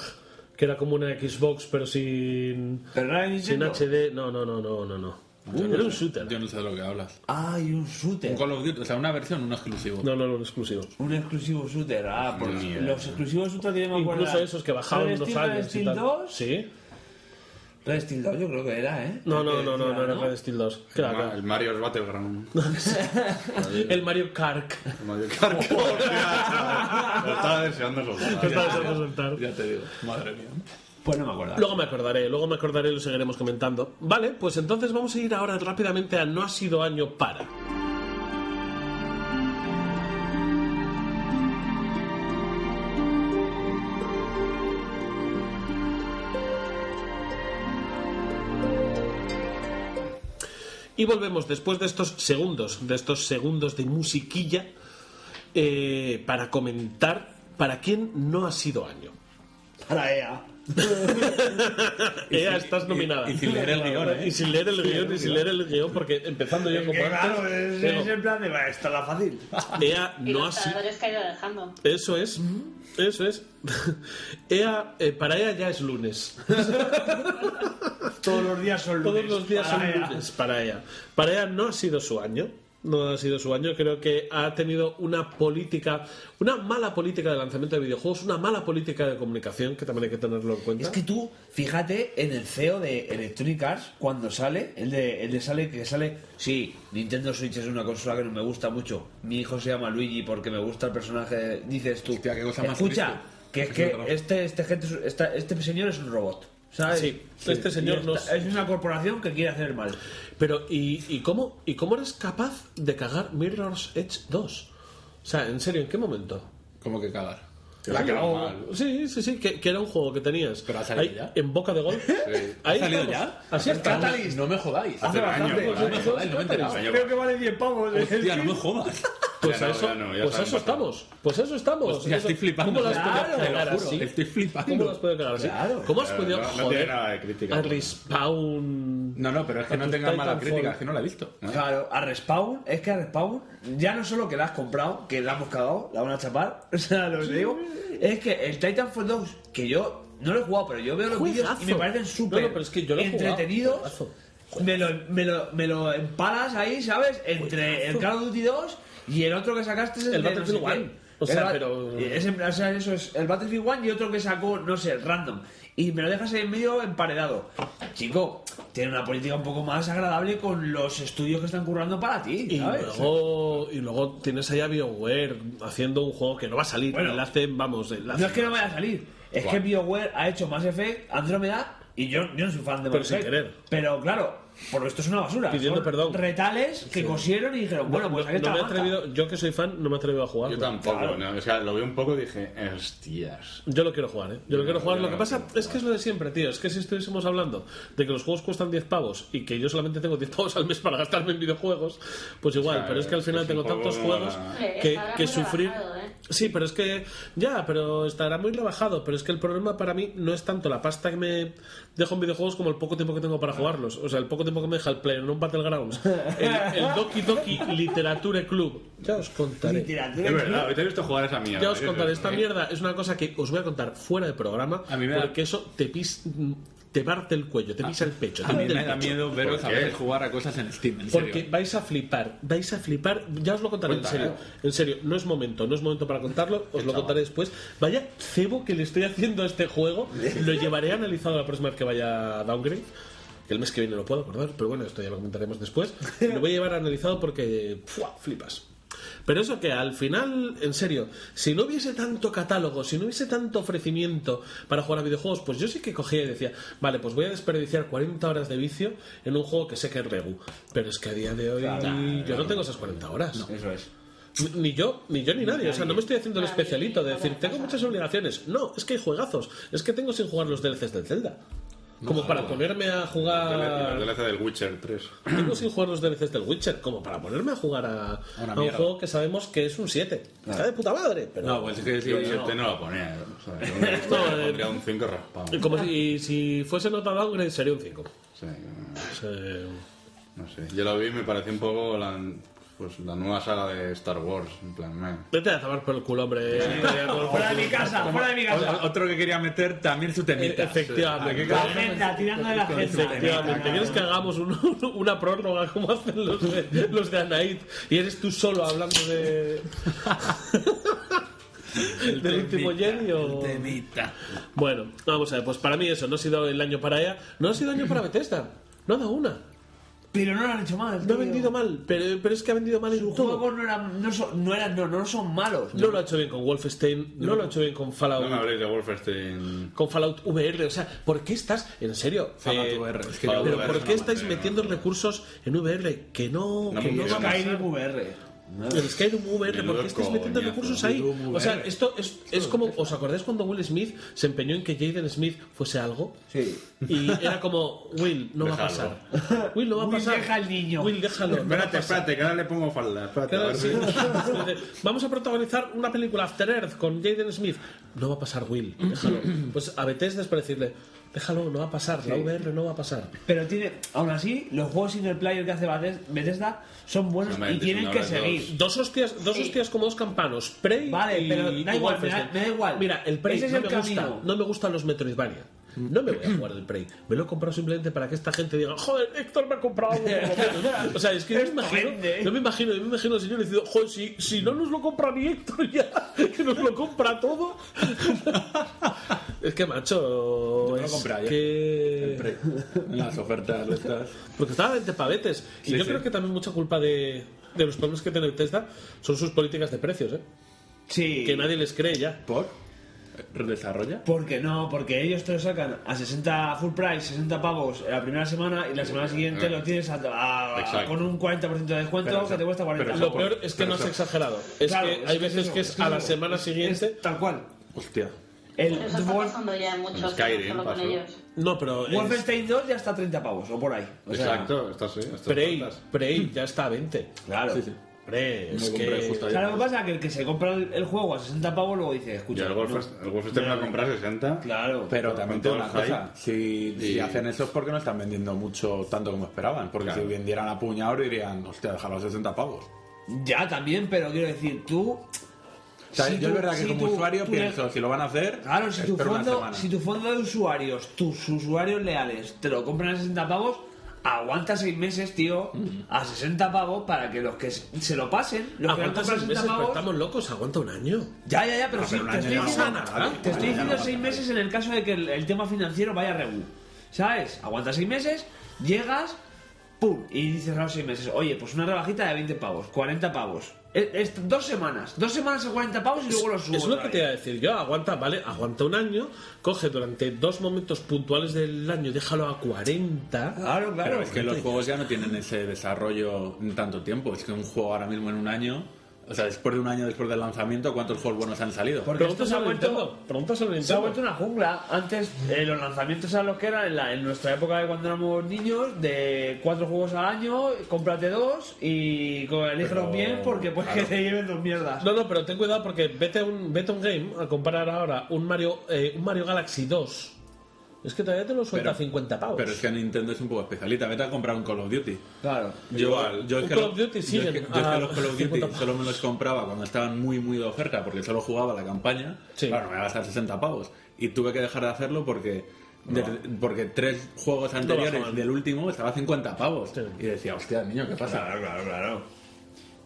que era como una Xbox pero sin, Pero no sin. HD? No, no, no, no, no. no. Era un shooter. Yo no sé de lo que hablas. Ah, y un shooter. Un Call of Duty, o sea, una versión, un exclusivo. No, no, no, un exclusivo. Un exclusivo shooter. Ah, por los exclusivos shooter tienen Incluso esos que Steel, Red años y Steel tal. 2. Sí. Red Steel 2 yo creo que era, ¿eh? No, no, no, no, no era Red Steel 2. El, Claro, el Mario's Battleground. El Mario Kart. El Mario. Hostia, Lo estaba deseando soltar. Que estaba deseando soltar. Ya te digo, madre mía. Pues no me acuerdo. Luego me acordaré, luego me acordaré y lo seguiremos comentando. Vale, pues entonces vamos a ir ahora rápidamente a No ha sido año para. Y volvemos después de estos segundos, de estos segundos de musiquilla, eh, para comentar para quién no ha sido año. Para EA. Ea, estás nominada. y sin leer el guion, ¿eh? Y sin leer el guion, y sin leer el guion, porque empezando yo como claro, es, digo, es en plan de, "Va, esta es la fácil. Ea Y no ha sido... creadores que ha ido dejando. Eso es, eso es. Ea, eh, para ella ya es lunes. Todos los días son lunes. Todos los días son lunes para ella. Para ella no ha sido su año. No ha sido su año. Creo que ha tenido una política, una mala política de lanzamiento de videojuegos, una mala política de comunicación, que también hay que tenerlo en cuenta. Es que tú, fíjate en el CEO de Electronic Arts cuando sale, el de, el de sale que sale, sí, Nintendo Switch es una consola que no me gusta mucho. Mi hijo se llama Luigi porque me gusta el personaje. Dices tú, Hostia, qué cosa más escucha, triste. que es Es que este, este, gente, es- esta- este señor es un robot. ¿sabes? Sí, este señor Y no esta- es- es una corporación que quiere hacer mal. Pero, ¿y, y cómo, ¿y cómo eres capaz de cagar Mirror's Edge 2? O sea, en serio, ¿en qué momento? Como que cagar. La ha quedado mal. Sí, sí, sí, que, que era un juego que tenías Pero ha salido ahí, ya. en boca de gol. ¿Ha Ahí salido estamos. ya? Así está. Catalyst. No me jodáis. Hace un año, bastante. pues, No me jodáis, no me he enterado. Creo que vale 10 pavos. Hostia, no me jodas. Pues Ya a no, eso, ya no, ya pues a saben eso estamos. Pues a eso estamos. Hostia, estoy Eso- flipando. ¿Cómo lo has Claro, te así? Estoy flipando. ¿Cómo lo has podido cagar así? Claro. ¿Cómo has Eh, podido no- no joder tiene nada de crítica, a pero- Respawn? No, no, pero es que no tengas mala crítica, es que no la he visto. Claro, a Respawn, es que a Respawn, ya no solo que la has comprado, que la hemos cagado, la van a chapar, o sea, lo que te digo, es que el Titanfall 2, que yo no lo he jugado, pero yo veo los vídeos y me parecen súper No, no, pero es que yo lo he jugado. entretenidos. Juegazo. Me lo, me, lo, me lo empalas ahí, ¿sabes? Entre el Call of Duty 2 y el otro que sacaste es el, El Battlefield no sé. O sea, El pero- es en- o sea, eso es el Battlefield 1 y otro que sacó, no sé, random. Y me lo dejas en medio emparedado. Chico, tiene una política un poco más agradable con los estudios que están currando para ti, Y luego, y luego tienes ahí a BioWare haciendo un juego que no va a salir. Bueno. vamos, No es que no vaya a salir, es que BioWare ha hecho Mass Effect, Andromeda, y yo, yo no soy fan de Pero Mass sin querer. Pero claro, por esto es una basura. Pidiendo Son perdón. Retales que cosieron y dijeron, bueno, pues aquí no, está me he atrevido, yo que soy fan, no me he atrevido a jugar. Yo tampoco, no, o sea, lo vi un poco y dije, hostias. Yo lo quiero jugar, ¿eh? Yo lo quiero no, jugar. Lo no que pasa es que es lo de siempre, tío. Es que si estuviésemos hablando de que los juegos cuestan 10 pavos y que yo solamente tengo 10 pavos al mes para gastarme en videojuegos, pues igual. O sea, pero es que al final tengo tantos juegos que, sufrir. Sí, pero es que. Ya, pero estará muy rebajado. Pero es que el problema para mí no es tanto la pasta que me dejo en videojuegos como el poco tiempo que tengo para jugarlos. O sea, el poco tiempo que me deja el player en un Battlegrounds. El, el Doki Doki Literature Club. Ya os contaré. Literatura, Es verdad, te he visto jugar esa mierda. Ya os contaré, esta mierda es una cosa que os voy a contar fuera de programa, A mí me da- porque eso te pis, te parte el cuello, te pisa el pecho. A te mí me da pecho. miedo veros ¿Por a veces jugar a cosas en Steam, en Porque serio. vais a flipar, vais a flipar, ya os lo contaré Cuenta, en serio. ¿eh? En serio, no es momento, no es momento para contarlo, os lo contaré después. Vaya cebo que le estoy haciendo a este juego, lo llevaré analizado la próxima vez que vaya a Downgrade. Que el mes que viene lo puedo acordar, pero bueno, esto ya lo comentaremos después. Lo voy a llevar analizado porque ¡fua! flipas. Pero eso que al final, en serio, si no hubiese tanto catálogo, si no hubiese tanto ofrecimiento para jugar a videojuegos, pues yo sí que cogía y decía, vale, pues voy a desperdiciar 40 horas de vicio en un juego que sé que es Regu. Pero es que a día de hoy yo no tengo esas 40 horas. Eso es. Ni- Ni yo, ni yo ni nadie. O sea, no me estoy haciendo el especialito de decir, tengo muchas obligaciones. No, es que hay juegazos. Es que tengo sin jugar los DLCs del Zelda. Como para ponerme a El jugar. DLC del Witcher 3. Tengo sin jugar los DLCs del Witcher. Como para ponerme a jugar a, a un juego que sabemos que es un 7. Está de puta madre. Pero... No, pues es que sí, Yo no. este no lo ponía. O sea, yo No, eh, pondría un 5 raspado. Y Como si, si fuese nota downgrade sería un 5. Sí, sea, no sé. Yo lo vi y me pareció un poco la, pues, la nueva saga de Star Wars. En plan, me... Vete a tomar por el culo, hombre. Fuera de mi casa, fuera de mi casa. O- Otro que quería meter también su temita. Efectivamente. La agenda, tirando de la agenda. Efectivamente, ¿quieres que hagamos un- una prórroga como hacen los de, los de Anaid? Y eres tú solo hablando de. del último Jedi o. Temita. Bueno, vamos a ver, pues para mí eso, no ha sido el año para ella, no ha sido año para Bethesda. No ha dado una. Pero no lo han hecho mal. No ha vendido mal, pero, pero es que ha vendido mal en Sus todo. juegos no eran, no son, no eran, no, no son malos. No lo ha hecho bien con Wolfenstein, no lo ha hecho bien con Fallout. No me habléis de Wolfenstein. con Fallout VR. O sea, ¿por qué estás, en serio? Fallout eh, VR, es que Fallout pero VR ¿por qué estáis manera, metiendo no, recursos en VR que no, No que no va a pasar? Skyrim VR. El Skyrim VR, ¿por qué estáis metiendo recursos ahí? O sea, esto es, es como, ¿os acordáis cuando Will Smith se empeñó en que Jaden Smith fuese algo? Sí. Y era como, Will, no va a pasar. Will, no va a Will, pasar. deja al niño. Will, déjalo. Espérate, espérate, que ahora le pongo falda. Espérate, a Claro, ver sí. si- Vamos a protagonizar una película After Earth con Jaden Smith. No va a pasar, Will. Déjalo. Pues a Bethesda es para decirle, déjalo, no va a pasar. La VR no va a pasar. Pero tiene, aún así, los juegos single player que hace Bethes- Bethesda son buenos y tienen que seguir. Dos hostias, dos hostias como dos campanos. Prey Vale, y, pero da igual, me da- Wolfenstein. me da igual. Mira, el Prey Ese es no el me gusta. No me gustan los Metroidvania. No me voy a jugar el Prey. Me lo he comprado simplemente para que esta gente diga, joder, Héctor me ha comprado o sea, es que yo me imagino, yo me imagino, yo me imagino al señor diciendo, joder, si, si no nos lo compra ni Héctor ya, que nos lo compra todo. es que, macho, Yo me lo compré que... El Prey. Las ofertas estas. Porque estaba a 20 pavetes. Y Sí, yo sí. creo que también mucha culpa de, de los problemas que tiene Tesla son sus políticas de precios, ¿eh? Sí. Que nadie les cree ya. ¿Por? ¿Redesarrolla? Porque no, porque ellos te lo sacan a 60 full price, 60 pavos la primera semana y la semana siguiente lo tienes a- a- Exacto. con un 40% de descuento Pero que te cuesta 40. pero Lo peor es que no has exagerado. Es Claro, que hay veces eso, que es a la semana es- siguiente. es tal cual. Hostia. El Eso está pasando ya en muchos, Skyrim no solo con ellos. No, pero. es- Wolfenstein 2 ya está a 30 pavos o por ahí. O sea, Exacto, está así. estas Prey. Prey ya está a 20. Claro. Sí, sí. Hombre, es compré que. justo O sea, lo que pasa es que el que se compra el, el juego a 60 pavos luego dice, Yo escucha. el Wolfenstein Wolfenstein me lo compré a 60. Claro. Pero también tengo una cosa. Si, hacen eso es porque no están vendiendo mucho tanto como esperaban. Porque Claro. si vendieran a puñado dirían, hostia, déjalo a 60 pavos. Ya también, pero quiero decir, tú. O sea, si yo tú- es verdad que si como tú- usuario tú le- pienso, si lo van a hacer, Claro, si tu, fondo, si tu fondo de usuarios, tus usuarios leales, te lo compran a 60 pavos, aguanta 6 meses, tío, a 60 pavos para que los que se lo pasen, los que lo Aguanta a 6 60 meses, pero estamos locos, aguanta un año. Ya, ya, ya, pero Ah, sí, pero te estoy diciendo, nada. te estoy Un año diciendo no 6 pasa meses en el caso de que el, el tema financiero vaya regu. ¿Sabes? Aguanta 6 meses, llegas, pum, y dices a los 6 meses, oye, pues una rebajita de 20 pavos, 40 pavos. Es, es dos semanas, dos semanas a 40 pavos y luego los subo. Es lo que te iba a decir yo. Aguanta, ¿vale? Aguanta un año, coge durante dos momentos puntuales del año, déjalo a 40. Claro, claro. Pero es que los juegos ya no tienen ese desarrollo en tanto tiempo. Es que un juego ahora mismo en un año, o sea, después de un año después del lanzamiento, ¿cuántos juegos buenos han salido? Porque esto se ha vuelto, se ha vuelto una jungla. Antes eh, los lanzamientos eran los que eran en, la- en nuestra época de cuando éramos niños, de cuatro juegos al año, cómprate dos y elígelos bien porque pues que te lleven dos mierdas. No, no, pero ten cuidado porque vete a un, vete a un game a comparar ahora un Mario, eh, un Mario Galaxy 2. Es que todavía te lo suelta a 50 pavos. Pero es que Nintendo es un poco especialita. Vete a comprar un Call of Duty. Claro. Yo, Igual. yo es que Call lo- of Duty yo es siguen que- yo es que a los Call of Duty 50 solo me los compraba cuando estaban muy, muy de oferta, porque solo jugaba la campaña. Sí. Claro, me iba a gastar 60 pavos. Y tuve que dejar de hacerlo porque, de- porque tres juegos anteriores del último estaba a 50 pavos. Sí. Y decía, hostia, niño, ¿qué pasa? Claro, claro, claro.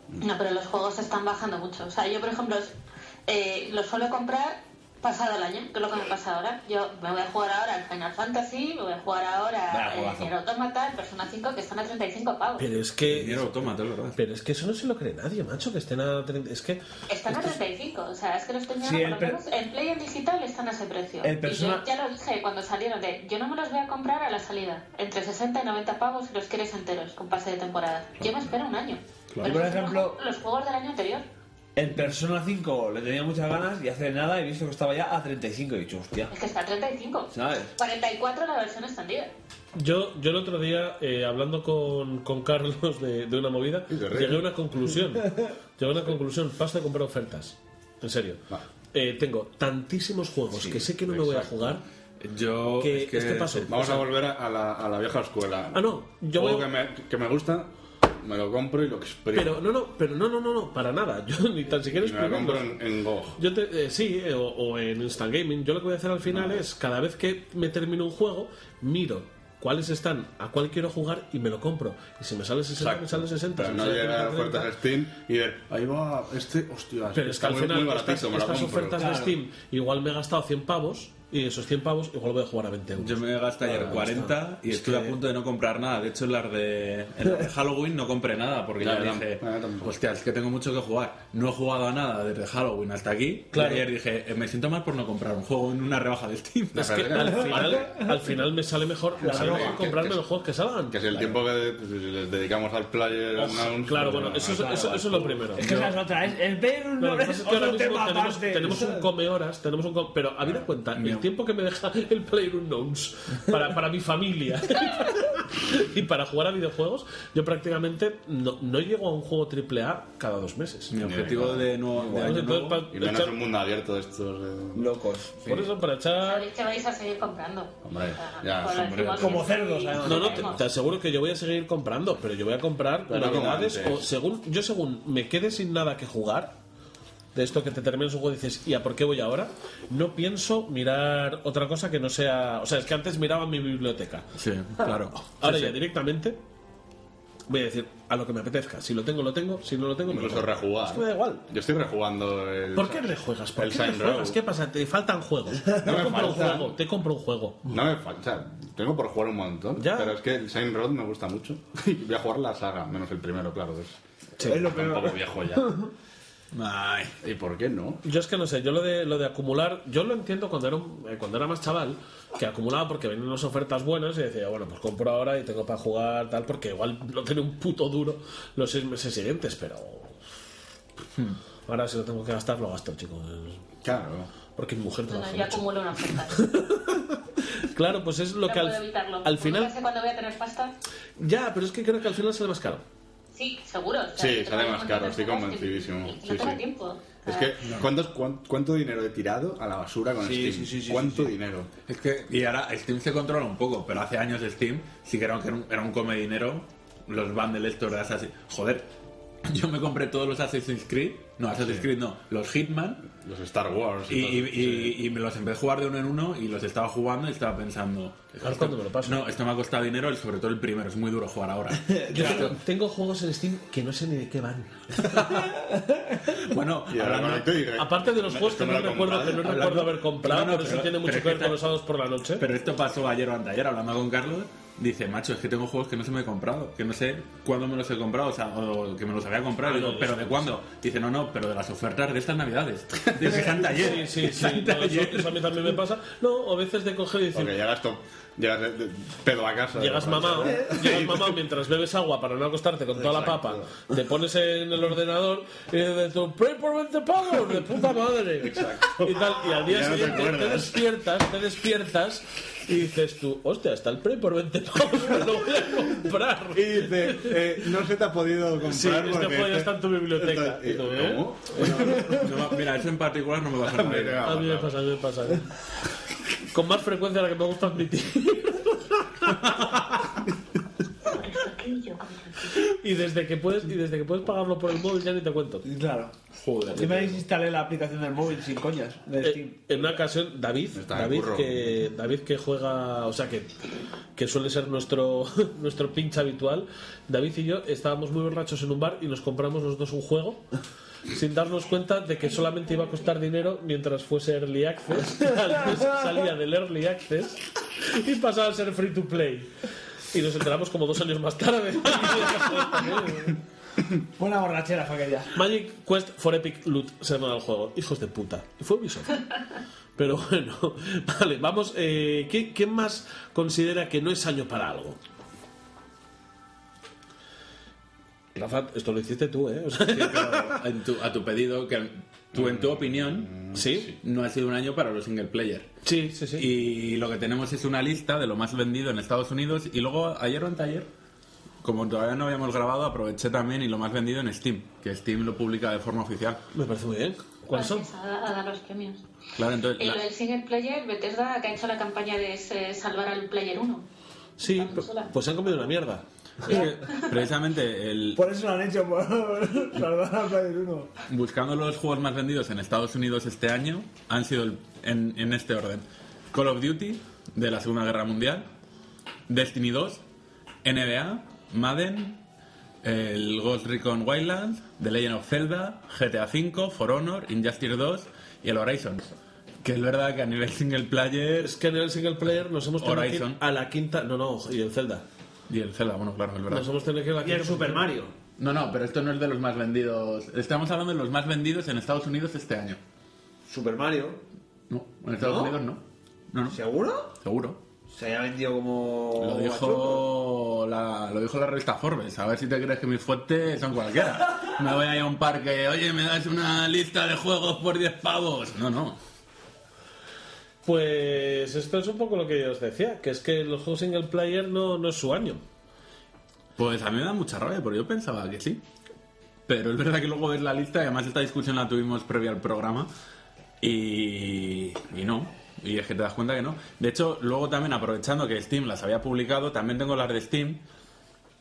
No, pero los juegos están bajando mucho. O sea, yo, por ejemplo, eh, los suelo comprar pasado el año, que es lo que me pasa ahora. Yo me voy a jugar ahora al Final Fantasy, me voy a jugar ahora juegazo. el Automata, el Persona 5, que están a 35 pavos. Pero es que. Es verdad. Pero es que eso no se lo cree nadie, macho, que estén a 30. Es que. Están a 35, o sea, es que los estoy Sí, por per- lo menos en Play en digital están a ese precio. El Y Persona- yo ya lo dije cuando salieron de, yo no me los voy a comprar a la salida, entre 60 y 90 pavos si los quieres enteros, con pase de temporada. Yo me espero un año. Claro. Pero Por ejemplo- los juegos del año anterior. El Persona 5 le tenía muchas ganas y hace nada he visto que estaba ya a 35 y he dicho, hostia. Es que está a 35. ¿Sabes? 44 la versión extendida. Yo, yo el otro día, eh, hablando con, con Carlos de, de una movida, llegué a una conclusión. llegué a una conclusión. Paso de comprar ofertas. En serio. Eh, tengo tantísimos juegos que sé que no me voy a jugar. Yo. Que- es que, es que paso. Vamos O sea- a volver a a la, a la vieja escuela. Ah, no, yo Juego voy- que, me, que me gusta, me lo compro y lo exprimo. Pero no, no, pero no, no, no, no, para nada. Yo ni tan siquiera y me lo compro en, en GOG. Yo te, eh, sí, eh, o, o en Instant Gaming. Yo lo que voy a hacer al final es, cada vez que me termino un juego, miro cuáles están, a cuál quiero jugar y me lo compro. Y si me sale 60, me sale 60. Pero si no llega a 30, ofertas de Steam y ver, ahí va este, hostia, Pero es que al final muy baratito, estas, me lo estas compro. ofertas de Claro. Steam igual me he gastado 100 pavos y esos 100 pavos igual voy a jugar a 20 euros. Yo me gasté ayer Claro, 40 está. y Es estuve que- a punto de no comprar nada. De hecho, en las de, en las de Halloween no compré nada porque Ya, ya, dije, ya, tampoco. hostia, es que tengo mucho que jugar. No he jugado a nada desde Halloween hasta aquí. Claro. Y ayer dije, eh, me siento mal por no comprar un juego en una rebaja de Steam. Es que al final, al final me sale mejor, me sale mejor comprarme que- los juegos que salgan. Que si el tiempo que pues, les dedicamos al player unknowns, Claro, pues, bueno, eso, es- claro, eso, eso es lo primero. Es que esa es otra, es el Perú No, es es otro tema tenemos, tenemos un come horas, tenemos un come- pero habida cuenta el tiempo que me deja el Player Unknowns para, para mi familia y para jugar a videojuegos, yo prácticamente no, no llego a un juego triple A cada dos meses. Mi objetivo de, nuevo, de año nuevo- pa- Y menos echar- un mundo abierto de estos. eh, Locos. por eso, para echar... Sabéis que vais a seguir comprando. Hombre, ya, hombre, como cerdos. No, no, te, aseguro que yo voy a seguir comprando, pero yo voy a comprar Pero novedades o según yo según me quede sin nada que jugar, de esto que te terminas un juego y dices, ¿y a por qué voy ahora? No pienso mirar otra cosa que no sea. O sea, es que antes miraba mi biblioteca. Sí, claro. Ahora Sí, ya sí. directamente voy a decir a lo que me apetezca. Si lo tengo, lo tengo. Si no lo tengo, me lo Incluso rejugar. Es que me da igual. Yo estoy rejugando el. ¿Por qué rejuegas? ¿Por el qué rejuegas? Row. ¿Qué pasa? Te faltan juegos. Te me compro un faltan. juego. Te compro un juego. No me falta. Tengo por jugar un montón. Ya. Pero es que el Saint Road me gusta mucho. Voy a jugar la saga, menos el primero, claro. Es, Es lo está un peor. poco viejo ya. Ay, ¿Y por qué no? Yo es que no sé, yo lo de, lo de acumular, yo lo entiendo cuando era, un- eh, cuando era más chaval, que acumulaba porque venían unas ofertas buenas y decía, bueno, pues compro ahora y tengo para jugar tal, porque igual no tiene un puto duro los seis meses siguientes, pero... Hmm. Ahora si lo tengo que gastar, lo gasto, chicos. Claro. Porque mi mujer Bueno, trabaja yo mucho. acumulo una oferta. Claro, pues es lo no que puedo al, evitarlo. al final... Cuándo voy a tener pasta. Ya, pero es que creo que al final sale más caro. Sí, seguro. o sea, Sí, sale más caro, estoy convencidísimo. que- que Sí, no tengo sí. tiempo. Es que, sea, ¿cuántos, cuán- ¿cuánto dinero he tirado a la basura con Sí, Steam? sí, sí, sí, ¿Cuánto sí, sí. dinero? Es que, y ahora Steam se controla un poco, pero hace años Steam sí que era, que era un, era un come dinero. Los bundles estos de Assassin's Joder, yo me compré todos los Assassin's Creed. No, Assassin's Creed no, los Hitman. Los Star Wars. Y, Y, todo, y- sí. y- y me los empecé a jugar de uno en uno y los estaba jugando y estaba pensando. Cuando me lo paso. No, esto me ha costado dinero y sobre todo el primero, es muy duro jugar ahora. Yo tengo, tengo juegos en Steam que no sé ni de qué van. bueno, hablando- Aparte de los juegos que no recuerdo, que no comprado. recuerdo haber comprado, No, no, pero eso tiene mucho que ver con los sábados por la noche. Pero esto pasó ayer o anteayer hablando con Carlos. Dice, macho, es que tengo juegos que no se me he comprado, que no sé cuándo me los he comprado, o sea, o que me los había comprado. Ah, digo, ¿pero de cuándo? Dice, no, no, pero de las ofertas de estas navidades. Dice, Santa ayer. Sí, sí, sí. No, eso, eso a mí también me pasa. No, o a veces de coger y decir, Porque llegas, to- llegas de- de- pedo a casa. Llegas de mamado, llegas mamado mientras bebes agua para no acostarte con toda la papa, te pones en el ordenador y dices tú, pray por 20 pavos, de puta madre. Exacto. Y, tal, y al día Ya no te siguiente te, despiertas, te despiertas y dices tú, hostia, está el pray por 20 pavos, me lo voy a comprar. Y dice, eh, no se te ha podido comprar. Sí, este juego ya está en tu biblioteca. Está- tú, ¿eh? ¿Cómo? No, mira, eso en particular no me va a cago. A mí me pasa, a mí me pasa. ¿eh? Con más frecuencia de la que me gusta admitir. Y desde que puedes, y desde que puedes pagarlo por el móvil ya ni te cuento. Claro. Joder. Yo me desinstalé la aplicación del móvil sin coñas, de Eh, Steam. en una ocasión, David, Está David que, David que juega, o sea que, que suele ser nuestro, nuestro pinche habitual, David y yo estábamos muy borrachos en un bar y nos compramos los dos un juego sin darnos cuenta de que solamente iba a costar dinero mientras fuese Early Access, salía del Early Access y pasaba a ser free to play. Y nos enteramos como dos años más tarde. Buena borrachera fue aquella. Magic Quest for Epic Loot se llama el juego. Hijos de puta. Y fue Ubisoft. Pero bueno, vale, vamos. Eh, ¿qué- ¿Quién más considera que no es año para algo? Rafa, esto lo hiciste tú, ¿eh? O sea, Sí, pero en tu- a tu pedido, que tú en tu opinión ¿Sí? no ha sido un año para los single player. Sí, sí, sí. Y lo que tenemos es una lista de lo más vendido en Estados Unidos y luego ayer o anteayer, como todavía no habíamos grabado, aproveché también y lo más vendido en Steam, que Steam lo publica de forma oficial. Me parece muy bien. ¿Cuáles son? A, a dar los premios. Claro, entonces... Y la- lo del single player, Bethesda que ha hecho la campaña de ese- salvar al player 1. Sí, pues se han comido una mierda. Es que precisamente el, Por eso lo han hecho, por salvar al Player 1. buscando los juegos más vendidos en Estados Unidos este año han sido el- en, en este orden. Call of Duty, de la Segunda Guerra Mundial, Destiny 2, NBA, Madden, el Ghost Recon Wildlands, The Legend of Zelda, GTA V, For Honor, Injustice 2 y el Horizon. Que es verdad que a nivel single player Es que en el single player nos hemos Horizon. a la quinta. No, no, y el Zelda. Y el Zelda, bueno, claro, es verdad. Nos hemos tenido que ir a la Y el. Super Mario. No, no, pero esto no es de los más vendidos. Estamos hablando de los más vendidos en Estados Unidos este año. Super Mario. No, en Estados ¿No? Unidos no. No, no, ¿Seguro? seguro. Se haya vendido como. Lo dijo, la, lo dijo la revista Forbes. A ver si te crees que mis fuentes son cualquiera. Me voy a ir a un parque, oye, me das una lista de juegos por 10 pavos. No, no. Pues esto es un poco lo que yo os decía, que es que los juegos single player no, no es su año. Pues a mí me da mucha rabia, porque yo pensaba que sí. Pero es verdad que luego ves la lista, y además esta discusión la tuvimos previa al programa, y, y no. Y es que te das cuenta que no. De hecho, luego también aprovechando que Steam las había publicado, también tengo las de Steam,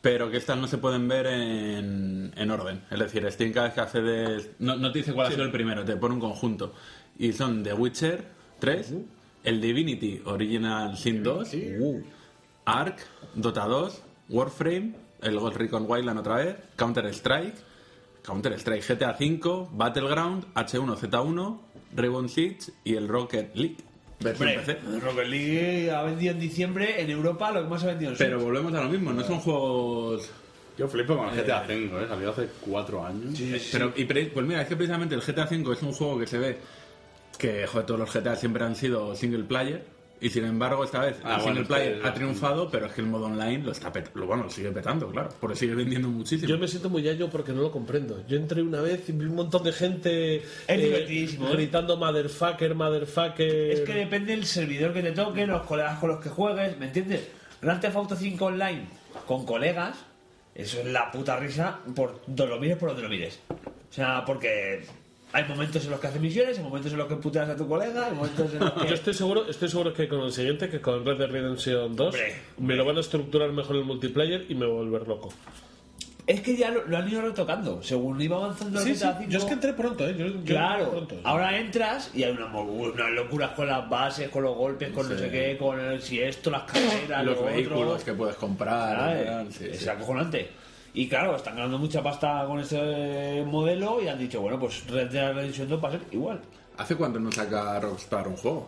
pero que estas no se pueden ver en, en orden. Es decir, Steam cada vez que accedes... No, no te dice cuál ha sido el primero, te pone un conjunto. Y son The Witcher 3, el Divinity Original Sin 2, Ark, Dota 2, Warframe, el Ghost Recon Wildland otra vez, Counter-Strike, Counter-Strike GTA V, Battleground, H1Z1, Rainbow Six y el Rocket League. Hombre. Rocket League ha vendido en diciembre en Europa lo que más ha vendido en Pero volvemos a lo mismo, no son juegos... Yo flipo con el GTA V, ¿eh? Salió hace cuatro años. Pero, y pues mira, es que precisamente el GTA V es un juego que se ve que joder, todos los GTA siempre han sido single player y sin embargo esta vez Ah, el bueno, single es player que- ha triunfado, pero es que el modo online lo está pet- lo, bueno, lo sigue petando, claro, porque sigue vendiendo muchísimo. Yo me siento muy yayo porque no lo comprendo. Yo entré una vez y vi un montón de gente eh, divertidísimo, ¿eh? gritando motherfucker, motherfucker. Es que depende del servidor que te toque, los colegas con los que juegues, ¿me entiendes? Grand Theft Auto 5 Online con colegas, eso es la puta risa por donde lo mires por donde lo mires. O sea, porque hay momentos en los que haces misiones, hay momentos en los que puteas a tu colega, hay momentos en los que... Yo estoy seguro, estoy seguro que con el siguiente, que con Red Dead Redemption 2, Hombre, me lo van a estructurar mejor el multiplayer y me voy a volver loco. Es que ya lo, lo han ido retocando, según iba avanzando el Sí, sí, GTA yo es que entré pronto, ¿eh? Yo, yo Claro, ahora entras y hay unas locuras con las bases, con los golpes, con no sé qué, con el si esto, las carreras, los lo vehículos otro. que puedes comprar, es sí. acojonante. Y claro, están ganando mucha pasta con este modelo y han dicho, bueno, pues Red Dead Redemption 2 va a ser igual. ¿Hace cuánto no saca Rockstar un juego?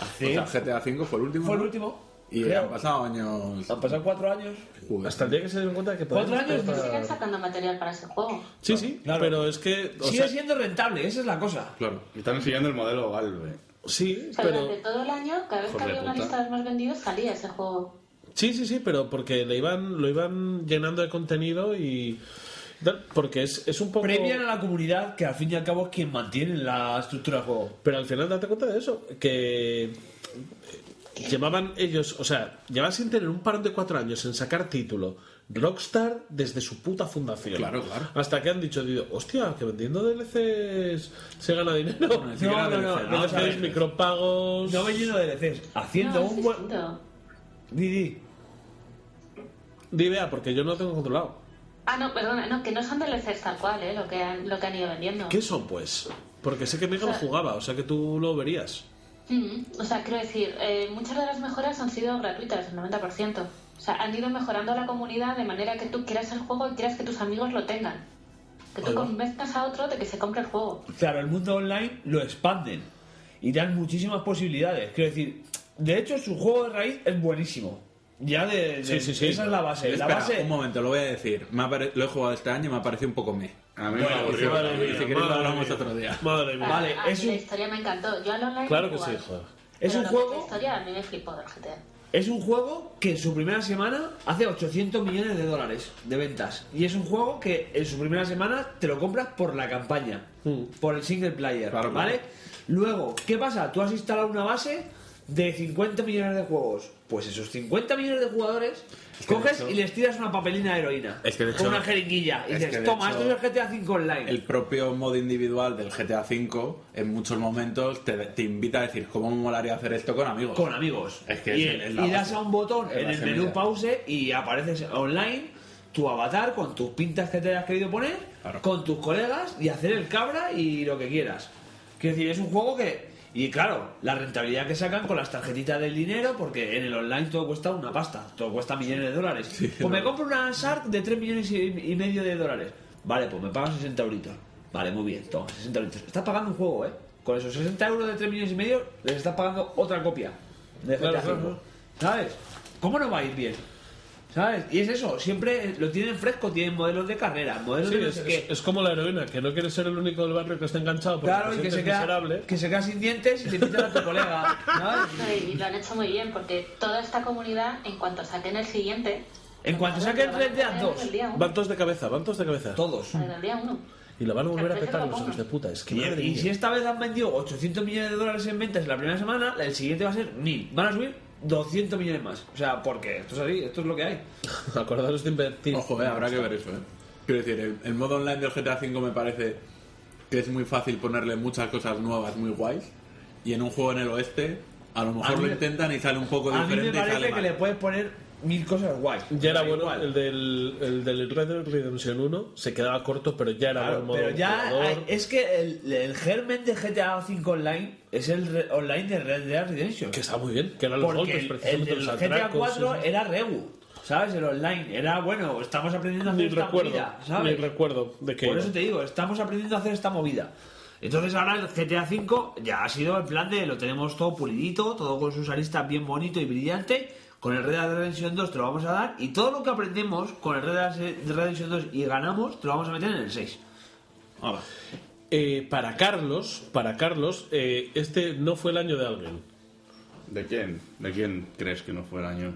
Hace- O sea, GTA V fue el último. Fue el último. Y creo. han pasado años. Han pasado cuatro años. Joder. Hasta el día que se dieron cuenta que ¿Cuatro años? comprar- Siguen sacando material para ese juego. Sí, sí, Claro. pero es que. o Sigue sea, siendo rentable, esa es la cosa. Claro. Y Están siguiendo el modelo Valve. Sí, O sea, pero. durante todo el año, cada vez que Hijo de había una lista de los más vendidos, salía ese juego. Sí, sí, sí, pero porque le iban, lo iban llenando de contenido y. tal, Porque es, es un poco. Premian a la comunidad que al fin y al cabo es quien mantiene la estructura del juego. Pero al final date cuenta de eso, que llevaban ellos, o sea, llevaban sin tener un parón de cuatro años en sacar título Rockstar desde su puta fundación. Claro, claro. Hasta que han dicho, digo, hostia, que vendiendo DLCs se gana dinero. no, no, DLC, vamos a DLCs, ver. micropagos. No vendiendo DLCs, haciendo No, un buen... Di, di. Di idea, porque yo no lo tengo controlado. Ah, no, perdona, no, que no son DLCs tal cual, ¿eh? Lo que han, lo que han ido vendiendo. ¿Qué son, pues? Porque sé que Mega lo jugaba, o sea que tú lo verías. Mm, O sea, quiero decir, eh, muchas de las mejoras han sido gratuitas, el 90%. O sea, han ido mejorando la comunidad de manera que tú quieras el juego y quieras que tus amigos lo tengan. Que tú convenzcas a otro de que se compre el juego. Claro, el mundo online lo expanden y dan muchísimas posibilidades. Quiero decir, de hecho, su juego de raíz es buenísimo. Ya de, de- Sí, sí, sí. esa es la base. La Espera, base un momento, lo voy a decir. Me pare- Lo he jugado este año y me ha parecido un poco me. A mí Bueno, me aburrió. Madre mía, si queréis lo hablamos mía. otro día. Madre mía. Vale, a, a es mí la un- historia me encantó. Yo al online Claro que jugué. sí, joder. Es un juego- La historia a mí me flipó del GTA. es un juego que en su primera semana hace 800 millones de dólares de ventas. Y es un juego que en su primera semana te lo compras por la campaña, Mm. por el single player, Claro, ¿vale? claro. Luego, ¿qué pasa? Tú has instalado una base de 50 millones de juegos. Pues esos 50 millones de jugadores que de coges hecho- y les tiras una papelina de heroína. Es que de con hecho- una jeringuilla. Y es dices, que toma, hecho- esto es el GTA V Online. El propio modo individual del GTA V en muchos momentos te, te invita a decir cómo me molaría hacer esto con amigos. con amigos. Es que y, es- es y das a un botón Es en el menú pause y apareces online tu avatar con tus pintas que te hayas querido poner, Claro. con tus colegas y hacer el cabra y lo que quieras. Quiero decir, es un juego que... Y claro, la rentabilidad que sacan con las tarjetitas del dinero, porque en el online todo cuesta una pasta, todo cuesta millones de dólares. pues me compro una Shark de 3 millones y, medio de dólares. Vale, pues me pagan 60 euritos. Vale, muy bien, toma, 60 euritos. Estás pagando un juego, ¿eh? Con esos 60 euros de 3 millones y medio, les estás pagando otra copia de GTA claro. ¿Sabes? ¿Cómo no va a ir bien? ¿Sabes? Y es eso, siempre lo tienen fresco, tienen modelos de carrera, modelos Sí, de es, sé es- como la heroína, que no quiere ser el único del barrio que esté enganchado porque Claro, y que se, queda, miserable. que se queda sin dientes y te invitan a tu colega. ¿sabes? Y lo han hecho muy bien, porque toda esta comunidad, en cuanto saquen el siguiente. En cuanto saquen Red Dead 2, Desde el día uno. Van todos de cabeza, van todos de cabeza. todos. Día uno. Y lo van a volver a petar que lo los hijos de puta. Es que Y, madre y si esta vez han vendido 800 millones de dólares en ventas en la primera semana, el siguiente va a ser 1000. Van a subir 200 millones más. O sea, porque esto es así, esto es lo que hay. Acordaros de invertir. Ojo, eh, habrá que ver eso, ¿eh? Quiero decir, el, el modo online del GTA V me parece que es muy fácil ponerle muchas cosas nuevas, muy guays. Y en un juego en el oeste, a lo mejor lo me- intentan y sale un poco A mí me diferente y sale parece que mal. le puedes poner mil cosas guay. Ya era bueno, igual. el del, el del Red Dead Redemption 1 se quedaba corto, pero ya era Claro, buen modo pero ya hay- es que el, el germen de GTA V Online es el re- online de Red Dead Redemption. Que está muy bien, que eran los Porque golpes, el, el precisamente del los GTA atracos, 4 sí, sí. era Regu, ¿sabes? El online. Era bueno, estamos aprendiendo a hacer Ni esta recuerdo, movida, ¿sabes? recuerdo de que Por eso te digo, estamos aprendiendo a hacer esta movida. Entonces ahora el GTA V ya ha sido el plan de lo tenemos todo pulidito, todo con sus aristas bien bonito y brillante. Con el Red Dead Redemption 2 te lo vamos a dar y todo lo que aprendemos con el Red Dead Redemption 2 y ganamos te lo vamos a meter en el 6. Ahora. Eh, para Carlos, para Carlos, eh, este no fue el año de alguien. ¿De quién? ¿De quién crees que no fue el año?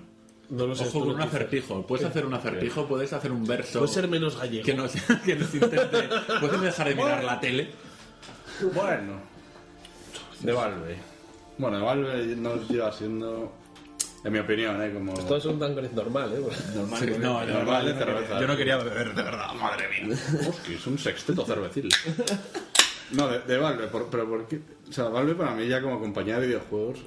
No lo sé. Ojo con un acertijo. Puedes hacer un acertijo, puedes hacer un verso. Puede ser menos gallego. que nos, que nos intente. Puedes dejar de mirar la tele. Bueno, de Valve. Bueno, de Valve nos lleva siendo, en mi opinión, ¿eh? Como... Esto es un downgrade normal, ¿eh? Sí, no, de Normal de verdad, yo no cerveza. quería- Yo no quería beber, de verdad, madre mía. Hostia, es un sexteto cervecil. No, de, de Valve, por- pero porque... O sea, Valve para mí ya como compañía de videojuegos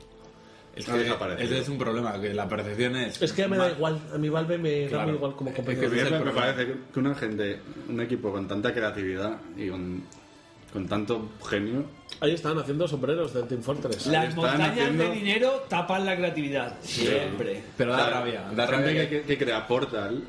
Es que ese es un problema, que la percepción es. Es que ya me da igual. A mi Valve me da Claro. igual como Es compañía. que A mí ese es el me parece que una gente, un equipo con tanta creatividad y con, con tanto genio, Ahí están haciendo sombreros del Team Fortress. Las están montañas haciendo- de dinero tapan la creatividad. Siempre. Pero da rabia. Da la gente rabia que, que- que crea Portal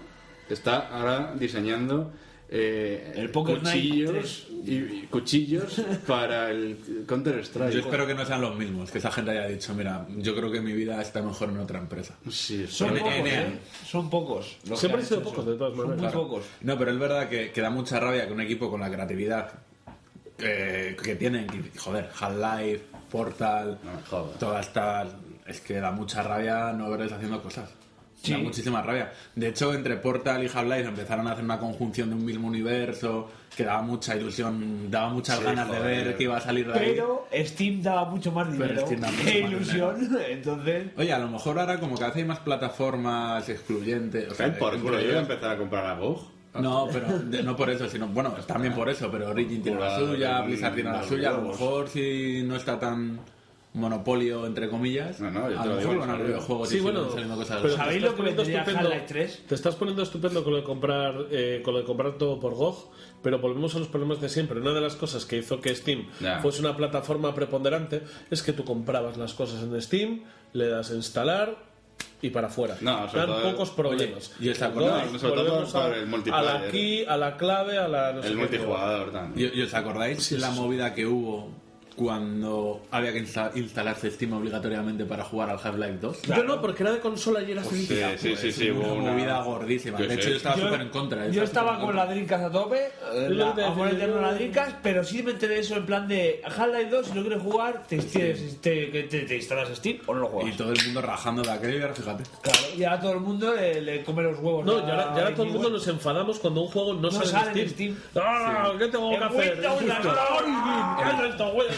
está ahora diseñando eh, El cuchillos y, y cuchillos para el Counter Strike. Yo espero que no sean los mismos, que esa gente haya dicho, mira, yo creo que mi vida está mejor en otra empresa. Sí, Son espero- pocos. ¿eh? Son pocos. los Siempre han sido hecho pocos, eso. de todas Son maneras. muy pocos. No, pero es verdad que, que da mucha rabia que un equipo con la creatividad eh, que tienen, joder, Half-Life, Portal, No todas estas, es que da mucha rabia no verles haciendo cosas. Sí. Da muchísima rabia. De hecho, entre Portal y Half-Life empezaron a hacer una conjunción de un mismo universo que daba mucha ilusión, daba muchas Sí, ganas joder. de ver que iba a salir de ahí. Pero Steam daba mucho más dinero mucho más ilusión. Entonces, Oye, a lo mejor ahora como que hace hay más plataformas excluyentes. O sea, por culo, yo voy a empezar a comprar a GOG. No, pero de- no por eso, sino bueno, también por eso, pero Origin tiene la suya, Blizzard tiene la suya, a lo mejor si no está tan monopolio entre comillas, No, no, yo a te lo mejor van a videojuegos y Sí, bueno, saliendo cosas pero- ¿sabéis te estás lo que poniendo vendría estupendo. Half-Life 3? Te estás poniendo estupendo con lo de comprar, eh, con lo de comprar todo por GOG, pero volvemos a los problemas de siempre. Una de las cosas que hizo que Steam fuese una plataforma preponderante es que tú comprabas las cosas en Steam, le das a instalar y para afuera. No, sobre todo- pocos problemas. ¿y os El acordáis? Sobre todo por a- el A multiplayer. la key, a la clave, a la... no El multijugador también. ¿Y, os acordáis Sí, la sí, sí. movida que hubo cuando había que insta- instalarse Steam obligatoriamente para jugar al Half-Life 2? Yo no, porque era de consola y era Sí, felicidad. sí, sí, sí, hubo una una movida gordísima. que De hecho, sí. yo estaba Yo- súper en contra. Yo estaba con las Drinkas a tope, eh, la, te a yo. Drinkas, pero sí me enteré de eso en plan de Half-Life 2, si no quieres jugar, te, tienes- te, que te, te instalas Steam o no lo Y juegas. todo el mundo rajando de aquello y ahora fíjate. Claro, y ahora todo el mundo le, le come los huevos. No, y ahora, y ahora todo el mundo nos enfadamos cuando un juego no, No sale, sale en Steam. Steam. ¡Ah! ¿Qué tengo que hacer?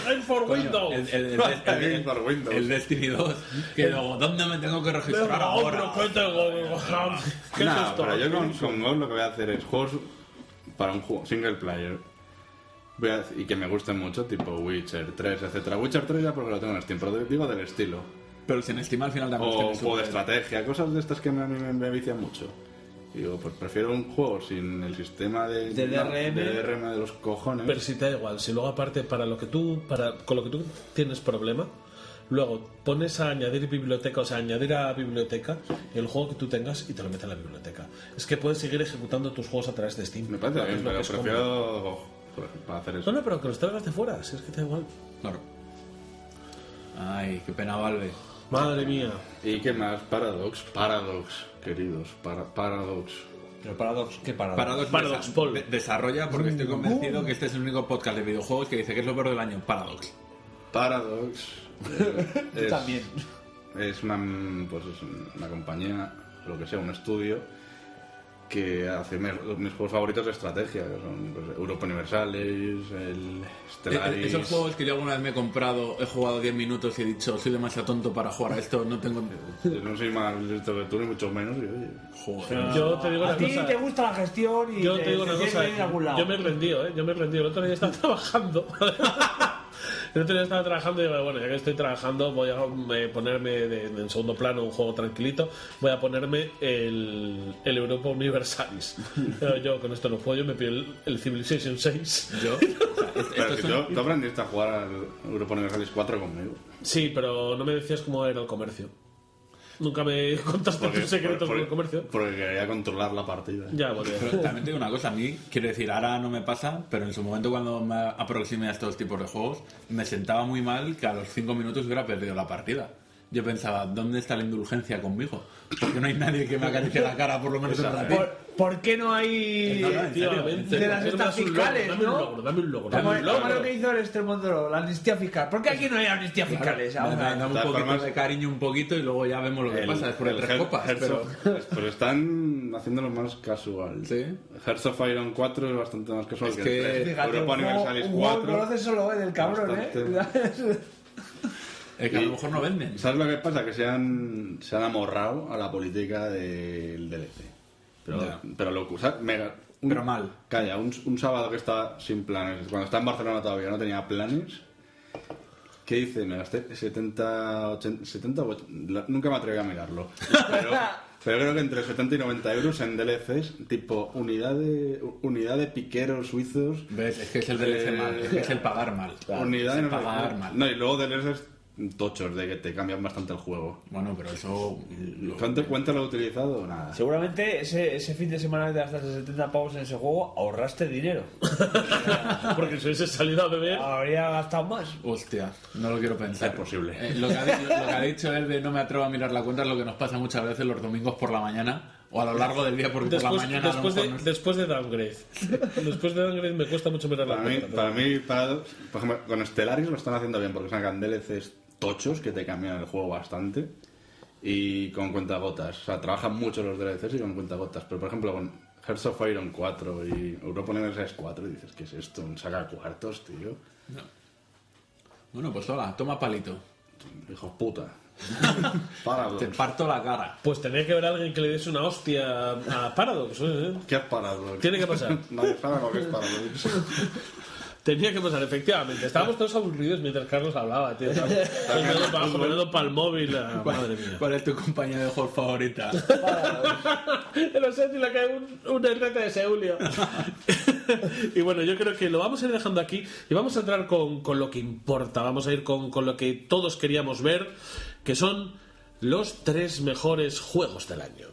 Game for Windows. el, el, el, el- Game for Windows. el Destiny 2. Que luego, ¿dónde me tengo que registrar ahora? ¿qué tengo? ¿Qué no, es esto? pero yo con, con GOG lo que voy a hacer es juegos para un juego single player. Voy a- y que me gusten mucho, tipo Witcher 3, etcétera. Witcher 3 ya porque lo tengo en Steam, pero digo del estilo. Pero si en Steam al final también O juego de estrategia, cosas de estas que me- me, me vician mucho. Digo, pues prefiero un juego sin el sistema de, DRM. de DRM de los cojones. Pero si te da igual, si luego aparte para lo que tú, para, con lo que tú tienes problema, luego pones a añadir biblioteca, o sea, añadir a biblioteca el juego que tú tengas y te lo mete en la biblioteca. Es que puedes seguir ejecutando tus juegos a través de Steam. me parece Es bien, lo pero prefiero ejemplo, para hacer eso. No, no, pero que los traigas de fuera, si es que te da igual. Claro. Ay, qué pena, Valve. Madre mía. ¿Y qué más? Paradox, Paradox, queridos, para, Paradox. Pero Paradox, ¿qué Paradox? Paradox, Paradox, desa- Paul. de- desarrolla porque estoy convencido que este es el único podcast de videojuegos que dice que es lo peor del año. Paradox. Paradox eh, Yo también. es una, pues es una compañía, lo que sea, un estudio que hace mis juegos favoritos de estrategia, que son pues, Europa Universalis, el Stellaris. Eh, Esos juegos que yo alguna vez me he comprado, he jugado 10 minutos y he dicho, soy demasiado tonto para jugar a esto, no tengo... Yo no soy más listo que tú, ni mucho menos. Y, oye, Joder. Yo te digo A ti cosa. te gusta la gestión y Yo te, te digo una cosa, yo me he rendido, ¿eh? Yo me he rendido. El otro día estaba trabajando. El otro día estaba trabajando y digo, bueno, ya que estoy trabajando, voy a eh, ponerme de- en segundo plano un juego tranquilito. Voy a ponerme el, el Europa Universalis. Pero yo con esto no puedo, yo me pido el, el Civilization 6. Yo, Pero si tú aprendiste a jugar al Europa Universalis 4 conmigo. Sí, pero no me decías cómo era el comercio. Nunca me contaste tus secretos porque- del comercio. Porque quería controlar la partida. Ya, bueno, ya. También te digo una cosa, a mí, quiero decir, ahora no me pasa, pero en su momento cuando me aproximé a estos tipos de juegos, me sentaba muy mal que a los 5 minutos hubiera perdido la partida. Yo pensaba, ¿dónde está la indulgencia conmigo? Porque no hay nadie que me acaricie la cara por lo menos un ratito. ¿Por, por qué no hay No, no, serio, serio. de las Dame estas un logro, fiscales, dame un no? logro, dame un logro, Como, dame un como logro. lo que hizo el Extremodoro, la amnistía fiscal. ¿Por qué aquí no hay amnistía fiscales? Me Ahora. da un poquito formas- de cariño un poquito y luego ya vemos lo que pasa después de el tres Her- copas. Pero... pues están haciéndolo más casual. Sí. Hearts of Iron 4 es bastante más casual Es que, que- el 3. Fíjate, Europa un Universalis un juego 4. conoce solo eh, del cabrón, ¿eh? Es que a lo mejor no venden. ¿Sabes lo que pasa? Que se han, se han amorrado a la política del DLC. Pero, Ya. pero lo o sea, mega- un- Pero mal. Calla, un, un sábado que está sin planes, cuando está en Barcelona todavía no tenía planes. ¿Qué hice? Me gasté 70, 80, 70 o 80, la- nunca me atreví a mirarlo. Pero, pero creo que entre 70 y 90 euros en DLCs, tipo unidad de, unidad de piqueros suizos, ¿Ves? Es que es el DLC Eh, mal, es que es el pagar mal. unidad es de el no, pagar mal. No, y luego DLCs tochos de que te cambian bastante el juego. Bueno, pero eso... ¿Cuánto, ¿Cuánto lo he utilizado? Nada. Seguramente ese, ese fin de semana que te gastaste 70 pavos en ese juego, ahorraste dinero. Porque si hubiese salido a beber. Habría gastado más. Hostia, no lo quiero pensar. Es posible. Eh, lo, que ha, di- lo que ha dicho él de no me atrevo a mirar la cuenta es lo que nos pasa muchas veces los domingos por la mañana o a lo largo del día porque por la mañana lo después, mejor de, no- después de Downgrade. Después de Downgrade me cuesta mucho mirar la Para mí, cuenta. para mí para- por ejemplo, con Stellaris lo están haciendo bien porque sacan DLCs tochos que te cambian el juego bastante y con cuentagotas. O sea, trabajan mucho los DLCs y con cuentagotas. Pero por ejemplo, con Hearts of Iron 4 y Europa Universalis 4 dices, ¿qué es esto? Un saca cuartos, tío. Bueno, pues hola, toma palito. Hijo puta. Paradox. Te parto la cara. Pues tenía que haber alguien que le diese una hostia a Paradox. ¿eh? ¿Qué has parado? Tiene que pasar. Nadie sabe lo que es Paradox. Tenía que pasar, efectivamente. Estábamos todos aburridos mientras Carlos hablaba, tío. Menudo pa- menudo para el móvil. ah, Madre mía. ¿Cuál es tu compañía de juego favorita? No sé si le cae un, un RT de Seulio. y bueno, yo creo que lo vamos a ir dejando aquí y vamos a entrar con, con lo que importa. Vamos a ir con, con lo que todos queríamos ver, que son los tres mejores juegos del año.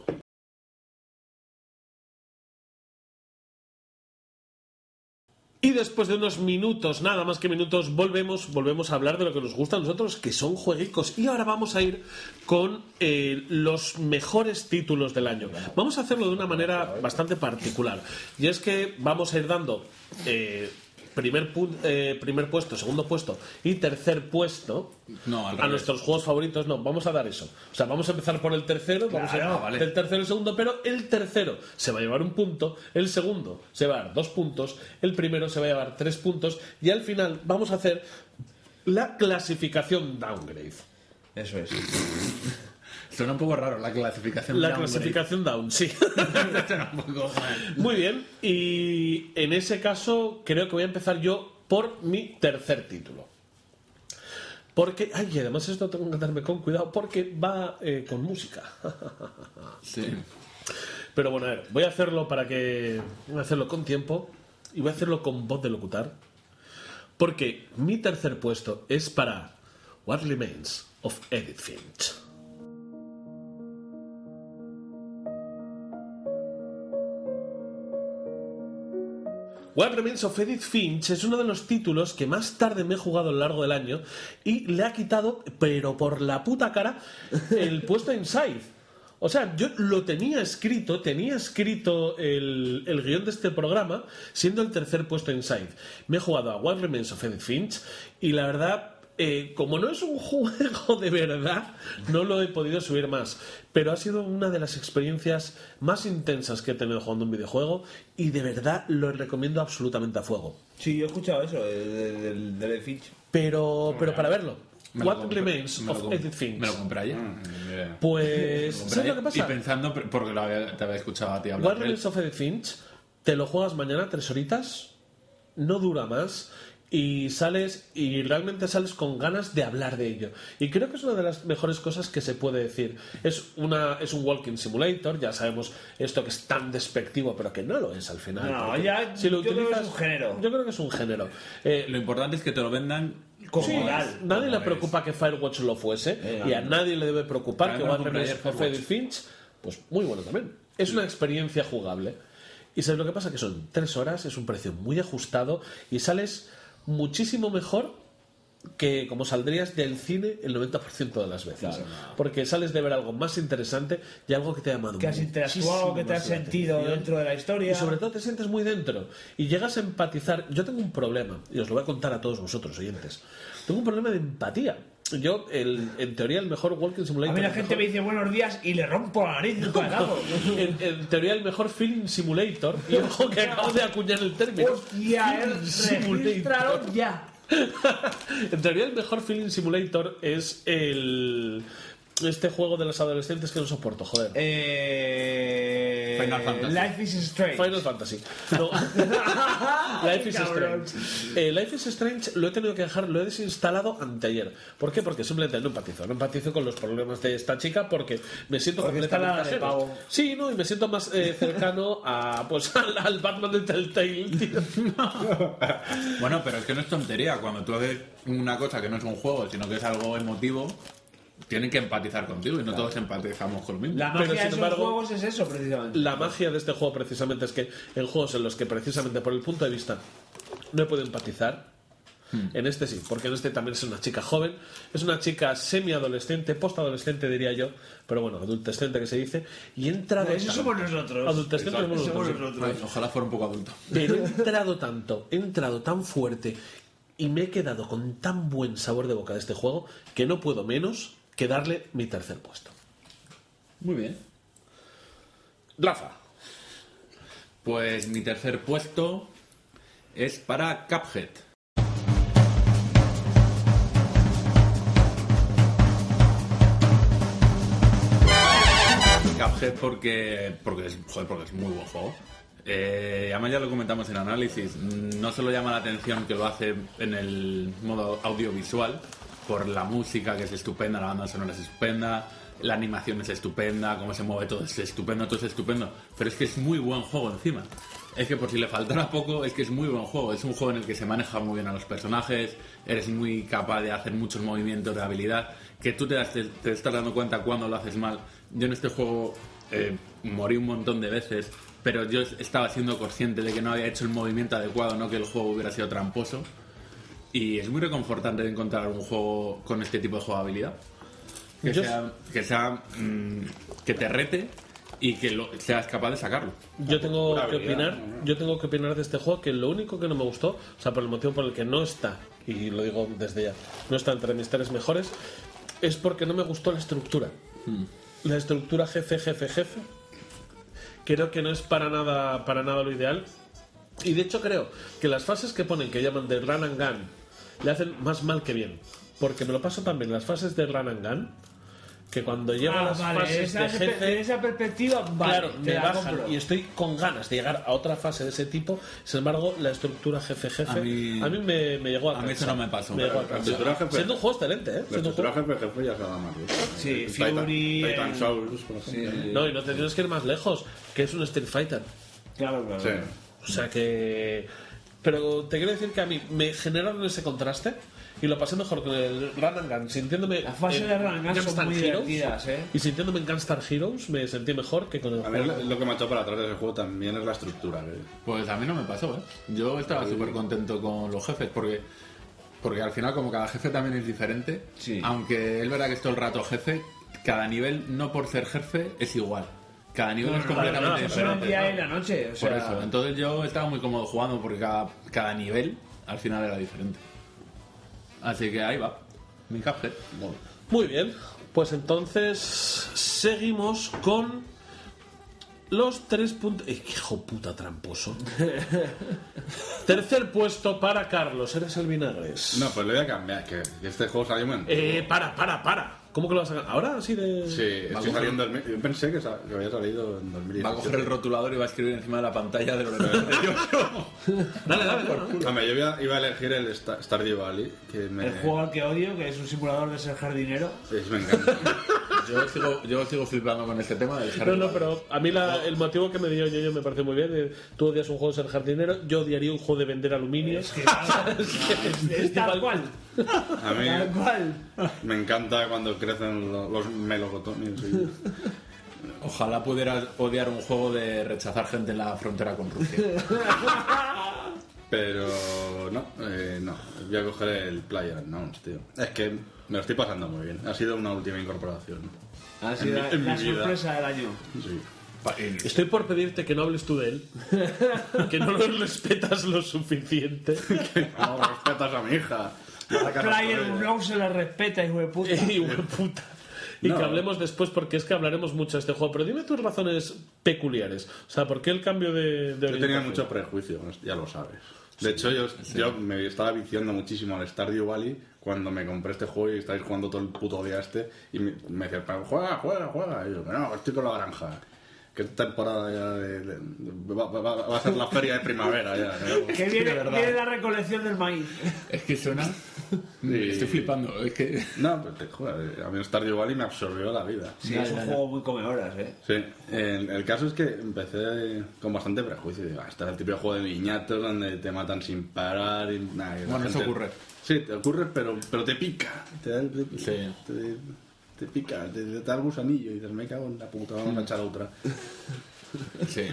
Y después de unos minutos, nada más que minutos, volvemos, volvemos a hablar de lo que nos gusta a nosotros, que son jueguicos. Y ahora vamos a ir con eh, los mejores títulos del año. Vamos a hacerlo de una manera bastante particular. Y es que vamos a ir dando eh, primer, pu- eh, primer puesto, segundo puesto y tercer puesto No, a nuestros juegos favoritos. No, vamos a dar eso. O sea, vamos a empezar por el tercero, vamos a Claro, vale. del tercero al segundo, pero el tercero se va a llevar un punto, el segundo se va a llevar dos puntos, el primero se va a llevar tres puntos y al final vamos a hacer la clasificación downgrade. Eso es. Suena un poco raro la clasificación. La clasificación down, sí. Suena un poco mal. Muy bien, y en ese caso creo que voy a empezar yo por mi tercer título. Porque, ay, y además esto tengo que andarme con cuidado porque va eh, con música. Sí. Pero bueno, a ver, voy a hacerlo para que. Voy a hacerlo con tiempo y voy a hacerlo con voz de locutar. Porque mi tercer puesto es para What Remains of Edith Finch. What Remains of Edith Finch es uno de los títulos que más tarde me he jugado a lo largo del año y le ha quitado, pero por la puta cara, el puesto Inside. O sea, yo lo tenía escrito, tenía escrito el, el guion de este programa, siendo el tercer puesto Inside. Me he jugado a What Remains of Edith Finch y la verdad, eh, como no es un juego de verdad, no lo he podido subir más. Pero ha sido una de las experiencias más intensas que he tenido jugando un videojuego y de verdad lo recomiendo absolutamente a fuego. Sí, yo he escuchado eso, del, del, del Finch. Pero, pero para verlo, Me What Remains me of Edith Finch. Me lo compré ayer. Mira. Pues, Compré ¿sabes lo que pasa? Y pensando, porque lo había- te había escuchado a ti hablar What de. Remains of Edith Finch, te lo juegas mañana tres horitas, no dura más y sales y realmente sales con ganas de hablar de ello. Y creo que es una de las mejores cosas que se puede decir. Es una es un walking simulator, ya sabemos esto que es tan despectivo, pero que no lo es al final. No, ya- si lo yo creo que es utilizas- un género. Yo creo que es un género. Eh, Lo importante es que te lo vendan Como Sí, tal. nadie le preocupa que Firewatch lo fuese Eh, y a no. nadie le debe preocupar que ayer, o Freddy. Finch, pues muy bueno también. Es una experiencia jugable. Y sabes lo que pasa que son tres horas, es un precio muy ajustado y sales muchísimo mejor que como saldrías del cine el 90% de las veces. Porque sales de ver algo más interesante y algo que te ha llamado Que has interactuado, que te has sentido atención. dentro de la historia. Y sobre todo te sientes muy dentro. Y llegas a empatizar. Yo tengo un problema, y os lo voy a contar a todos vosotros, oyentes. Tengo un problema de empatía. Yo, el- en teoría, el mejor Walking Simulator. A mí la el gente me dice buenos días y le rompo la nariz un carajo. en, en teoría, el mejor Feeling Simulator. Y ojo que acabo de acuñar el término. Hostia, regístralo ya. En teoría, el mejor Feeling Simulator es el. Este juego de los adolescentes que no soporto, joder. Eh, Final Fantasy. Life is Strange. Final Fantasy. No. Life is Cabrón. Strange. Eh, Life is Strange lo he tenido que dejar, lo he desinstalado anteayer. ¿Por qué? Porque simplemente no empatizo. No empatizo con los problemas de esta chica porque me siento Porque está completamente la de ajeno. pavo. Sí, no, y me siento más eh, cercano a pues al, al Batman de Telltale, tío. Bueno, pero es que no es tontería. Cuando tú haces una cosa que no es un juego, sino que es algo emotivo, tienen que empatizar contigo y no todos empatizamos con lo mismo. La Pero, magia sin de esos embargo, juegos es eso, precisamente. La magia de este juego precisamente es que en juegos en los que precisamente por el punto de vista no he podido empatizar, en este sí, porque en este también es una chica joven, es una chica semi-adolescente, post-adolescente diría yo, pero bueno, adultescente que se dice, y he entrado... Eso somos nosotros. Adultescente somos nosotros, sí. nosotros. Ay, ojalá fuera un poco adulto. Pero he entrado tanto, he entrado tan fuerte y me he quedado con tan buen sabor de boca de este juego que no puedo menos que darle mi tercer puesto. Muy bien. Rafa. Pues mi tercer puesto es para Cuphead. Cuphead porque, porque, es, joder, porque es muy buen juego. Eh, además ya lo comentamos en análisis, no solo llama la atención que lo hace en el modo audiovisual, por la música que es estupenda, la banda sonora es estupenda, la animación es estupenda, cómo se mueve todo es estupendo, todo es estupendo, pero es que es muy buen juego encima. Es que por si le faltara poco, es que es muy buen juego. Es un juego en el que se maneja muy bien a los personajes, eres muy capaz de hacer muchos movimientos de habilidad, que tú te, das- te, te estás dando cuenta cuando lo haces mal. Yo en este juego eh, morí un montón de veces, pero yo estaba siendo consciente de que no había hecho el movimiento adecuado, no que el juego hubiera sido tramposo. Y es muy reconfortante encontrar un juego con este tipo de jugabilidad. Que Yo- sea, que, sea mm, que te rete y que lo- seas capaz de sacarlo. Yo tengo que opinar, yo tengo que opinar de este juego que lo único que no me gustó, o sea, por el motivo por el que no está, y lo digo desde ya, no está entre mis tres mejores, es porque no me gustó la estructura. La estructura jefe, jefe, jefe. Creo que no es para nada, para nada lo ideal. Y de hecho creo que las fases que ponen, que llaman de run and gun, le hacen más mal que bien. Porque me lo paso también las fases de run and gun, que cuando llego a Ah, las vale, fases esa, de jefe... en esa perspectiva, vale, Claro, me bajan compro. y estoy con ganas de llegar a otra fase de ese tipo. Sin embargo, la estructura jefe-jefe A mí- me, me llegó a a mí eso no me pasó. llegó a jefe- Siendo un juego excelente, ¿eh? La estructura juego- jefe jefe ya se da más. Sí, El Titan- Fury, Titan el- Souls, por ejemplo. No, y no te tienes que ir más lejos, que es un Street Fighter. Claro, claro. Sí. O sea que... Pero te quiero decir que a mí me generaron ese contraste y lo pasé mejor con el Run and Gun, sintiéndome... Las fases en de Run and Gun son Gunstar muy Heroes, divertidas, ¿eh? Y sintiéndome en Gunstar Heroes me sentí mejor que con el A juego. lo lo que me ha echado para atrás de ese juego también es la estructura. que- Pues a mí no me pasó, ¿eh? Yo estaba súper contento con los jefes porque, porque al final como cada jefe también es diferente, Sí. aunque es verdad que es todo el rato jefe, cada nivel no por ser jefe es igual. Cada nivel es completamente no, Eso era el diferente. día y la noche. O sea, Por eso, entonces yo estaba muy cómodo jugando porque cada, cada nivel al final era diferente. Así que ahí va, mi Cuphead. Muy bien, pues entonces seguimos con los tres puntos. ¡Eh, qué hijo puta tramposo! Tercer puesto para Carlos, eres el vinagres. No, pues le voy a cambiar, que, este juego salió muy antiguo. Eh, para, para, para. ¿Cómo que lo vas a Ahora así de. Sí, es Va a que coger- salió en 2000. Yo pensé que, sa- que había salido en 2017. Va a coger el rotulador y va a escribir encima de la pantalla de lo que Dale, dale, dale. Hombre, yo iba, iba a elegir el Sta- Stardew Valley, que me, El juego al que odio, que es un simulador de ser jardinero. es- me encanta. Yo sigo, yo sigo flipando con este tema del No, Harry no, Potter. pero a mí la- el motivo que me dio yo me parece muy bien. Tú odias un juego de ser jardinero, yo odiaría un juego de vender aluminio. Es que es tal cual. A mí Tal cual. me encanta cuando crecen lo- los melocotones. y- Ojalá pudieras odiar un juego de rechazar gente en la frontera con Rusia. Pero no, eh, no. Voy a coger el Player Unknowns, tío. Es que me lo estoy pasando muy bien. Ha sido una última incorporación. Ha sido mi- en la mi vida. sorpresa del año. Sí. Estoy por pedirte que no hables tú de él, que no lo respetas lo suficiente. No, respetas a mi hija. Player no se la respeta, hijo de puta. y buen puta. Y No. que hablemos después, porque es que hablaremos mucho de este juego. Pero dime tus razones peculiares. O sea, ¿por qué el cambio de, de Yo tenía mucho prejuicio, ya lo sabes. De hecho, yo, yo me estaba viciando muchísimo al Stardew Valley cuando me compré este juego y estáis jugando todo el puto día este. Y me, me decía, "Pero juega, juega, juega. Y yo, que no, estoy con la granja. ¿Qué temporada ya de, de- de- va, va- va a ser la feria de primavera ya? Que viene, viene la recolección del maíz. Es que suena... Estoy flipando. Es que... No, pero te, joder, a mí Stardew Valley me absorbió la vida. Sí, es un juego muy come horas, eh. Sí, el, el caso es que empecé con bastante prejuicio. Digo, "Ah, este es el típico juego de niñatos donde te matan sin parar. Y, la Bueno, eso ocurre. Sí, te ocurre, pero, pero te pica. Te, da el- te, Sí. te, te pica, te, te da el gusanillo y dices, me cago en la puta, vamos a echar otra. Sí.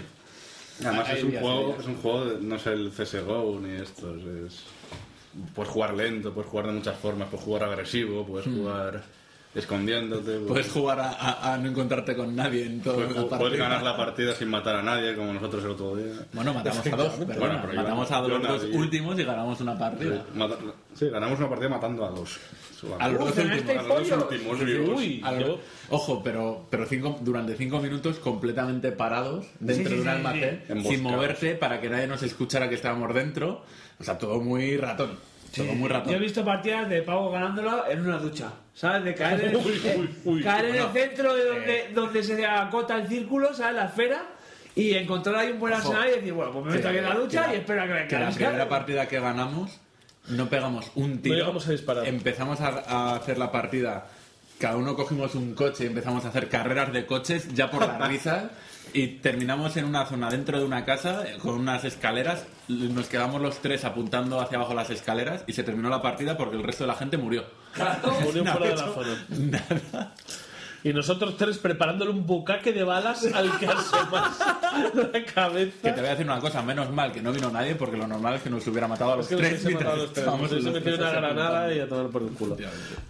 Además es un días, juego, hay días. es un juego, de- no sé, el CSGO ni estos. Es, puedes jugar lento, puedes jugar de muchas formas, puedes jugar agresivo, puedes jugar escondiéndote. Hmm. Puedes jugar a, a- a no encontrarte con nadie en todo puedes, la puedes ganar la partida sin matar a nadie, como nosotros el otro día. Bueno, matamos a dos, pero Bueno, pero matamos a dos nadie. últimos y ganamos una Sí, partida. mata- sí, ganamos una partida matando a dos. A los dos últimos. A los dos pollo. últimos vivos. Uy, A lo- yo- Ojo, pero, pero cinco, durante cinco minutos completamente parados dentro Sí, sí, de un sí, almacén, sí. sin moverse para que nadie nos escuchara que estábamos dentro. O sea, todo muy ratón. Todo muy ratón. Yo he visto partidas de pavo ganándolo en una ducha. ¿Sabes? De caer en, Uy, uy, uy. caer en el centro de donde, eh. donde se acota el círculo, ¿sabes? La esfera. Y encontrar ahí un buen arsenal y decir, bueno, pues me meto aquí en la ducha que y espero a que me que la primera partida que ganamos no pegamos un tiro. No llegamos a disparar. Empezamos a, a hacer la partida. Cada uno cogimos un coche y empezamos a hacer carreras de coches ya por las risas. Y terminamos en una zona dentro de una casa eh, con unas escaleras. Nos quedamos los tres apuntando hacia abajo las escaleras y se terminó la partida porque el resto de la gente murió. Murió No fuera de la zona. Nada. Y nosotros tres preparándole un bucaque de balas al que asomas la Que cabeza. te voy a decir una cosa, menos mal que no vino nadie porque lo normal es que nos hubiera matado a los Es que nos tres. hubiese matado a los tres. Nos los metido una granada y a tomar por el culo.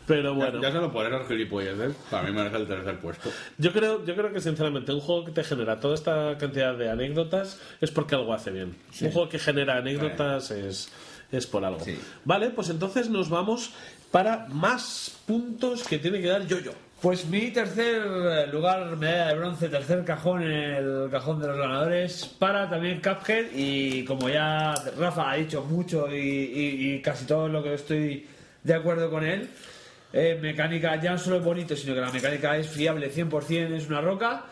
Pero bueno, Ya solo por esos gilipolleces, para mí merece el tercer puesto. yo creo, yo creo que sinceramente un juego que te genera toda esta cantidad de anécdotas es porque algo hace bien. Un juego que genera anécdotas es, es por algo. Sí. Vale, pues entonces nos vamos para más puntos que tiene que dar Yo-Yo. Pues mi tercer lugar, medalla de bronce, tercer cajón en el cajón de los ganadores, para también Cuphead. Y como ya Rafa ha dicho mucho y, y- y casi todo lo que estoy de acuerdo con él, eh, mecánica ya no solo es bonito, sino que la mecánica es fiable 100%, es una roca.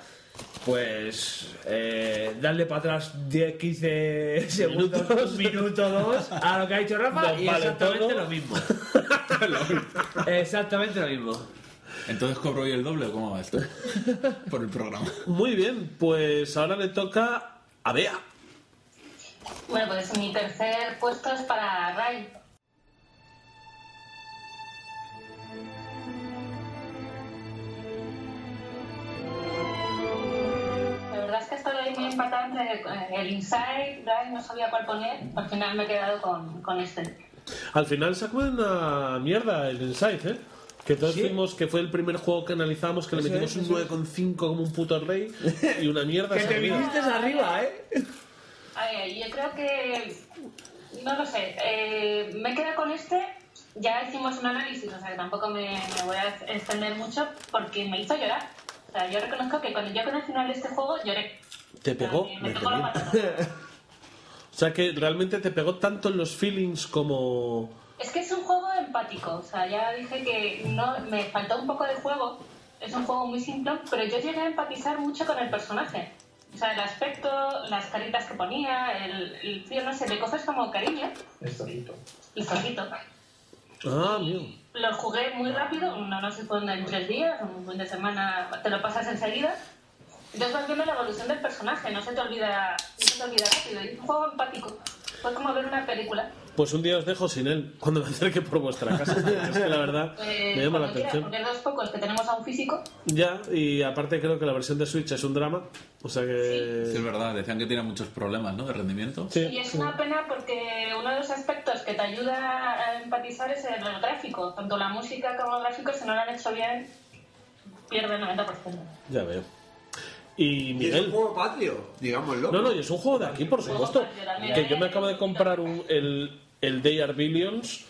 Pues eh, darle para atrás 10, 15 segundos, un minuto, dos, a lo que ha dicho Rafa y vale exactamente todo. lo mismo. exactamente lo mismo. Entonces cobro hoy el doble o cómo va esto? Por el programa. Muy bien, pues ahora le toca a Bea. Bueno, pues mi tercer puesto es para Ray. La verdad es que estoy ahí muy empatada entre eh, el Inside, Ray, no sabía cuál poner. Al final me he quedado con, con este. Al final sacó una mierda el Insight, ¿eh? Que todos Sí. fuimos que fue el primer juego que analizamos, que le metimos es, un eso 9,5 como un puto rey y una mierda. Que te viniste arriba, ¿eh? Ay, ay, yo creo que. No lo sé. eh, me quedo con este. Ya hicimos un análisis, o sea que tampoco me, me voy a extender mucho porque me hizo llorar. O sea, yo reconozco que cuando yo conocí al de este juego lloré. ¿Te pegó? O sea, Me la patata. sea que realmente te pegó tanto en los feelings como... Es que es un juego empático, o sea, ya dije que no me faltó un poco de juego. Es un juego muy simple, pero yo llegué a empatizar mucho con el personaje. O sea, el aspecto, las caritas que ponía, el, el tío, no sé, le coges como cariño. Es zorrito. Y zorrito. Ah, mío. Lo jugué muy rápido, no, no sé, fue en tres días, un fin de semana, te lo pasas enseguida. Entonces vas viendo la evolución del personaje, no se te olvida, no se te olvida rápido. Es un juego empático. Fue como ver una película. Pues un día os dejo sin él cuando me acerque por vuestra casa. es que la verdad Eh, me llama la atención. porque es de los pocos que tenemos a un físico. Ya, y aparte creo que la versión de Switch es un drama. O sea Sí, que... es verdad, decían que tiene muchos problemas, ¿no? De rendimiento. Sí, Y es una pena porque uno de los aspectos que te ayuda a empatizar es el gráfico. Tanto la música como el gráfico, si no lo han hecho bien, pierde el 90%. ya veo. Y Y es un Miguel... juego patrio, digámoslo. No, no, y es un juego de aquí, por supuesto. Que yo me acabo de comprar un, el, el Day Are Billions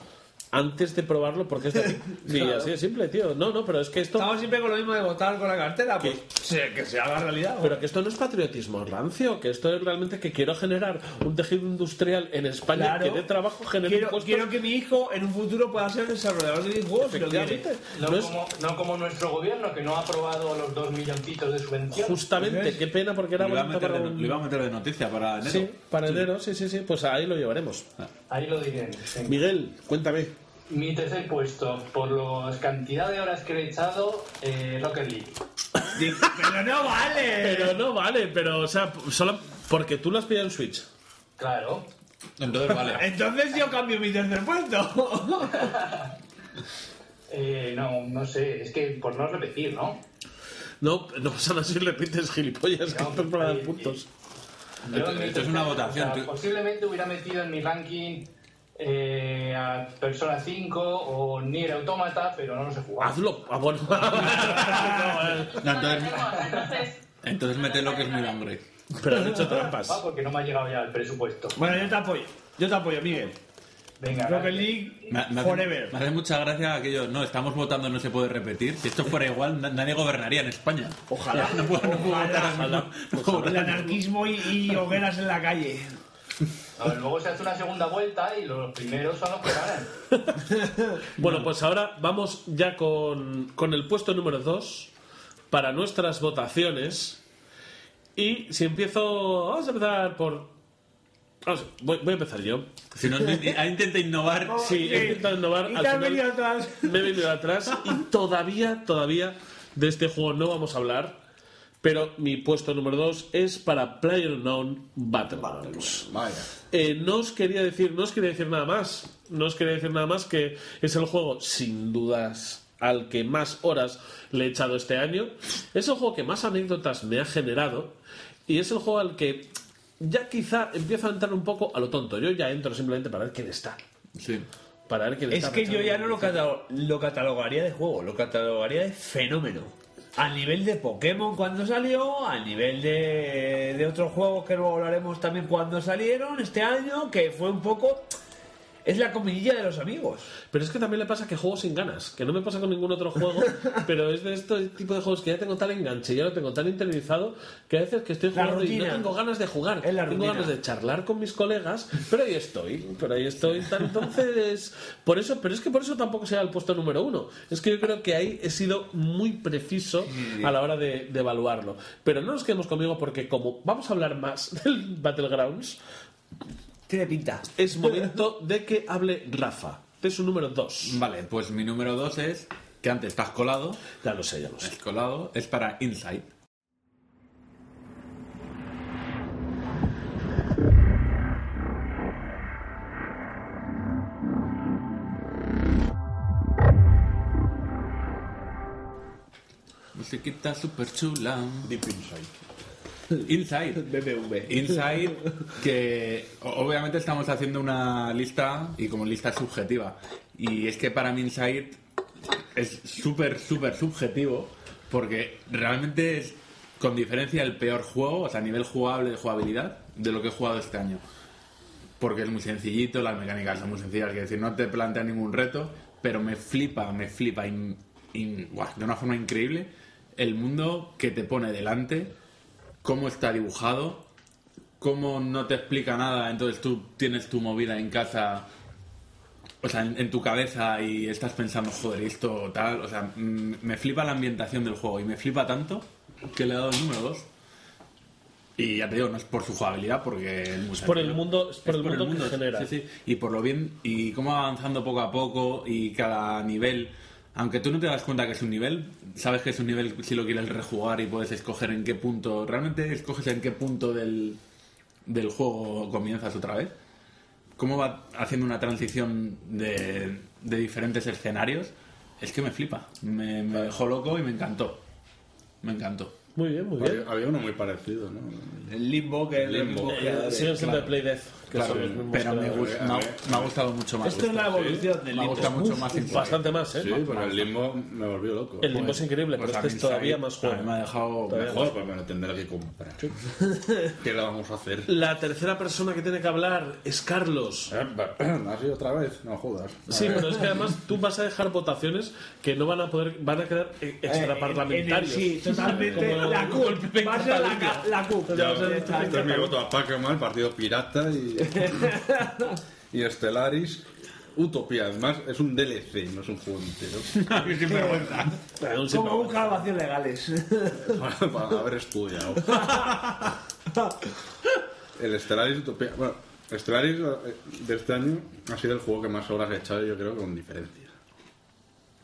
antes de probarlo porque es de aquí. Y así de simple, tío. No, no, pero es que esto... Estamos siempre con lo mismo de votar con la cartera, pues se- que se haga realidad. Pero que esto no es patriotismo rancio, que esto es realmente que quiero generar un tejido industrial en España Claro. que dé trabajo, genere quiero, impuestos. quiero que mi hijo en un futuro pueda ser desarrollador de videojuegos. No, No es- como, no como nuestro gobierno, que no ha aprobado los dos milloncitos de subvención. Justamente, qué pena porque era Lo iba, a bonito meter para de, un- lo iba a meter de noticia para enero. Sí, para enero, sí, sí, sí, pues ahí lo llevaremos. Ahí lo diré. sí. Miguel, cuéntame. Mi tercer puesto, por la cantidad de horas que le he echado, eh, Rocket League. Pero no vale. Pero no vale, pero, o sea, solo porque tú lo has pillado en Switch. Claro. Entonces, vale. Entonces yo cambio mi tercer puesto. Eh, no, no sé, es que por no repetir, ¿no? No, no pasa nada si repites gilipollas, que No, para dar eh, puntos. Yo Esto- es una votación, o sea, tú- posiblemente hubiera metido en mi ranking eh, a Persona 5 o Nier Automata, pero no los he jugado. Hazlo. Ah, bueno. No, entonces, Entonces, entonces mete lo que es muy hambre. pero han hecho trampas. Ah, porque no me ha llegado ya el presupuesto. bueno, yo te apoyo. Yo te apoyo, Miguel. Venga, Rocket. League Me, me hace, forever. me hace mucha gracia aquello. No, estamos votando, no se puede repetir. Si esto fuera igual, na- nadie gobernaría en España. Ojalá. No puedo, no puedo votar no puedo votar El anarquismo y, y hogueras en la calle. Luego se hace una segunda vuelta y los primeros son los que ganan. Bueno, pues ahora vamos ya con, con el puesto número 2 para nuestras votaciones. Y si empiezo. Vamos a empezar por. vamos, voy, voy a empezar yo. Si no, ah, intenta innovar. Sí, he intentado innovar. Y al final venido atrás. Me he venido atrás y todavía, todavía de este juego no vamos a hablar. Pero mi puesto número 2 es para PlayerUnknown Battlegrounds. Vaya. Eh, no os quería decir, no os quería decir nada más. No os quería decir nada más que es el juego, sin dudas, al que más horas le he echado este año. Es el juego que más anécdotas me ha generado. Y es el juego al que ya quizá empiezo a entrar un poco a lo tonto. Yo ya entro simplemente para ver quién está. Sí. Para ver quién Es está. que yo ya no lo, lo catalogaría de juego, lo catalogaría de fenómeno. A nivel de Pokémon cuando salió, a nivel de, de otros juegos que luego hablaremos también cuando salieron este año, que fue un poco... Es la comidilla de los amigos. Pero es que también le pasa que juego sin ganas, que no me pasa con ningún otro juego, pero es de este tipo de juegos que ya tengo tal enganche, ya lo tengo tan interiorizado, que a veces que estoy jugando y no tengo ganas de jugar, tengo rutina. ganas de charlar con mis colegas, pero ahí estoy, pero ahí estoy. Entonces, por eso, pero es que por eso tampoco sea el puesto número uno. Es que yo creo que ahí he sido muy preciso a la hora de, de evaluarlo. Pero no nos quedemos conmigo porque como vamos a hablar más del Battlegrounds, Tiene pinta. es momento de que hable Rafa. De su número 2. Vale, pues mi número dos es que antes estás colado. Ya lo sé, ya lo sé. Es colado. Es para Inside. Musiquita super chula. Deep Inside. Inside. BBV. Inside, que obviamente estamos haciendo una lista y como lista subjetiva. Y es que para mí Inside es súper, súper subjetivo porque realmente es con diferencia el peor juego, o sea, a nivel jugable de jugabilidad, de lo que he jugado este año. Porque es muy sencillito, las mecánicas son muy sencillas, es decir, no te plantea ningún reto, pero me flipa, me flipa in- in- buah, de una forma increíble el mundo que te pone delante, cómo está dibujado, cómo no te explica nada, entonces tú tienes tu movida en casa, o sea, en, en tu cabeza y estás pensando, joder, esto tal, o sea, me flipa la ambientación del juego y me flipa tanto que le he dado el número 2. Y ya te digo, no es por su jugabilidad, porque es Es por el mundo- es por el mundo que genera. Sí, sí. Y por lo bien, y cómo va avanzando poco a poco y cada nivel, aunque tú no te das cuenta que es un nivel, sabes que es un nivel si lo quieres rejugar y puedes escoger en qué punto, realmente escoges en qué punto del, del juego comienzas otra vez. Cómo va haciendo una transición de, de diferentes escenarios, es que me flipa. Me, me dejó loco y me encantó. Me encantó. Muy bien, muy bien. Había, había uno muy parecido, ¿no? El limbo, que es el Limbo. Eh, de Play Death, Claro, pero me, me ha, me ha gustado mucho más. Esto es la esto. evolución del Me limbo. gusta mucho Uf, más Inside. Bastante más, ¿eh? Sí, porque el limbo me volvió loco. El limbo es increíble, Pues pero este es todavía más juego. me ha dejado Todavía Mejor, pues me lo tendré que comprar. ¿Qué le vamos a hacer? La tercera persona que tiene que hablar es Carlos. ¿Así otra vez? No jodas. Sí, pero es que además tú vas a dejar votaciones que no van a poder, van a quedar eh, extraparlamentarios. En el- Sí, totalmente. La CUP. Va a ser la, la CUP. Ya, Este es mi voto a Pac-Man, partido pirata y. y Stellaris. Utopía, además es un DLC, no es un juego entero. A mí sin vergüenza. Un Como buscar vacíos legales. para, para haber estudiado. El Stellaris Utopía. Bueno, Stellaris eh, de este año ha sido el juego que más horas he echado, yo creo, con diferencia.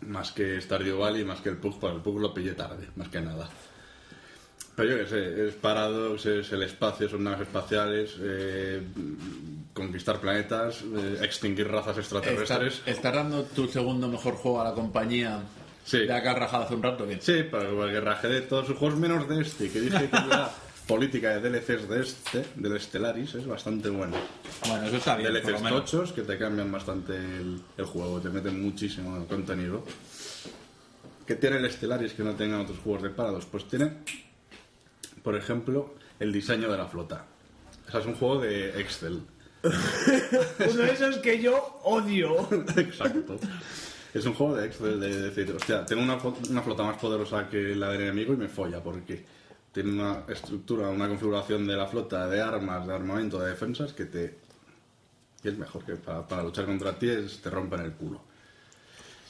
Más que Stardew Valley, más que el Pug, pues el Pug lo pillé tarde, más que nada. Pero yo qué sé, es Paradox, es el espacio, son naves espaciales, eh, conquistar planetas, eh, extinguir razas extraterrestres. estar dando tu segundo mejor juego a la compañía Sí. de acá rajado hace un rato, bien. Sí, para, que raje de todos sus juegos menos de este, que dije que la política de DLCs de este, del Stellaris, es bastante buena. Bueno, eso está bien, DLCs tochos que te cambian bastante el, el juego, te meten muchísimo contenido. ¿Qué tiene el Stellaris que no tengan otros juegos de Paradox? Pues tiene, por ejemplo, el diseño de la flota. O sea, es un juego de Excel. Uno de esos que yo odio. Exacto. Es un juego de Excel de decir, hostia, tengo una, una flota más poderosa que la del enemigo y me folla, porque tiene una estructura, una configuración de la flota, de armas, de armamento, de defensas, que te que es mejor que para, para luchar contra ti es, te rompen el culo.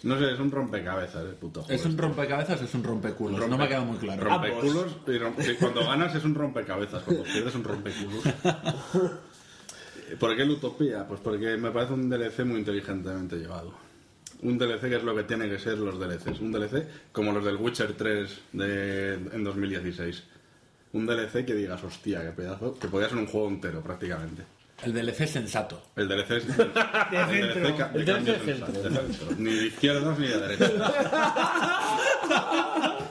No sé, es un rompecabezas el puto juego. ¿Es un este. rompecabezas o es un rompeculos? Rompe- No me ha quedado muy claro. Rompeculos, y cuando ganas es un rompecabezas, cuando pierdes es un rompeculos. ¿Por qué el Utopía? Pues porque me parece un DLC muy inteligentemente llevado. Un DLC que es lo que tiene que ser los DLCs. Un DLC como los del Witcher 3 de, en 2016. Un DLC que digas, hostia, qué pedazo, que podía ser un juego entero prácticamente. El DLC sensato. El DLC es... el DLC El DLC centro. de centro. Ni de izquierdas ni de derechas.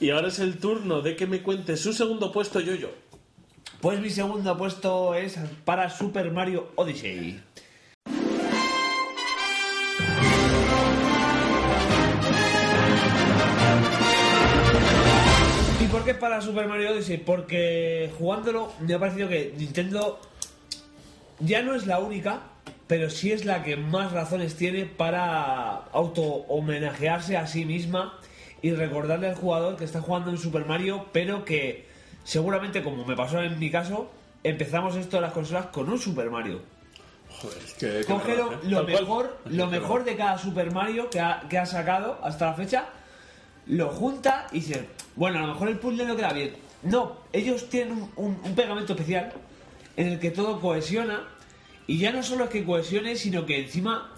Y ahora es el turno de que me cuente su segundo puesto yo yo. Pues mi segundo puesto es para Super Mario Odyssey. Por qué para Super Mario Odyssey? Porque jugándolo me ha parecido que Nintendo ya no es la única, pero sí es la que más razones tiene para auto homenajearse a sí misma y recordarle al jugador que está jugando en Super Mario, pero que seguramente, como me pasó en mi caso, empezamos esto de las consolas con un Super Mario. Joder, es que... Coge lo, mejor, lo mejor de cada Super Mario que ha, que ha sacado hasta la fecha, lo junta y dice, bueno, a lo mejor el puzzle no queda bien. No, ellos tienen un, un- un pegamento especial en el que todo cohesiona y ya no solo es que cohesione, sino que encima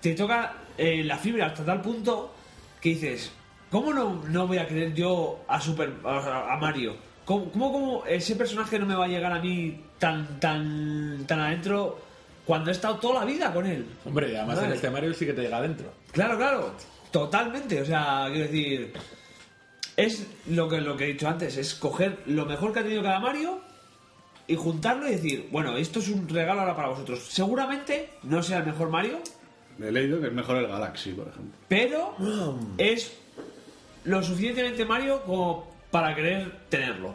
te toca eh, la fibra hasta tal punto que dices, ¿cómo no, no voy a querer yo a Super a, a Mario? ¿Cómo, cómo, cómo ese personaje no me va a llegar a mí tan tan tan adentro cuando he estado toda la vida con él? Hombre, además Vale. en este Mario sí que te llega adentro. Claro, claro, totalmente. O sea, quiero decir, es lo que, lo que he dicho antes, es coger lo mejor que ha tenido cada Mario y juntarlo y decir, bueno, esto es un regalo ahora para vosotros. Seguramente no sea el mejor Mario, He leído que es mejor el Galaxy, por ejemplo. pero es lo suficientemente Mario como para querer tenerlo.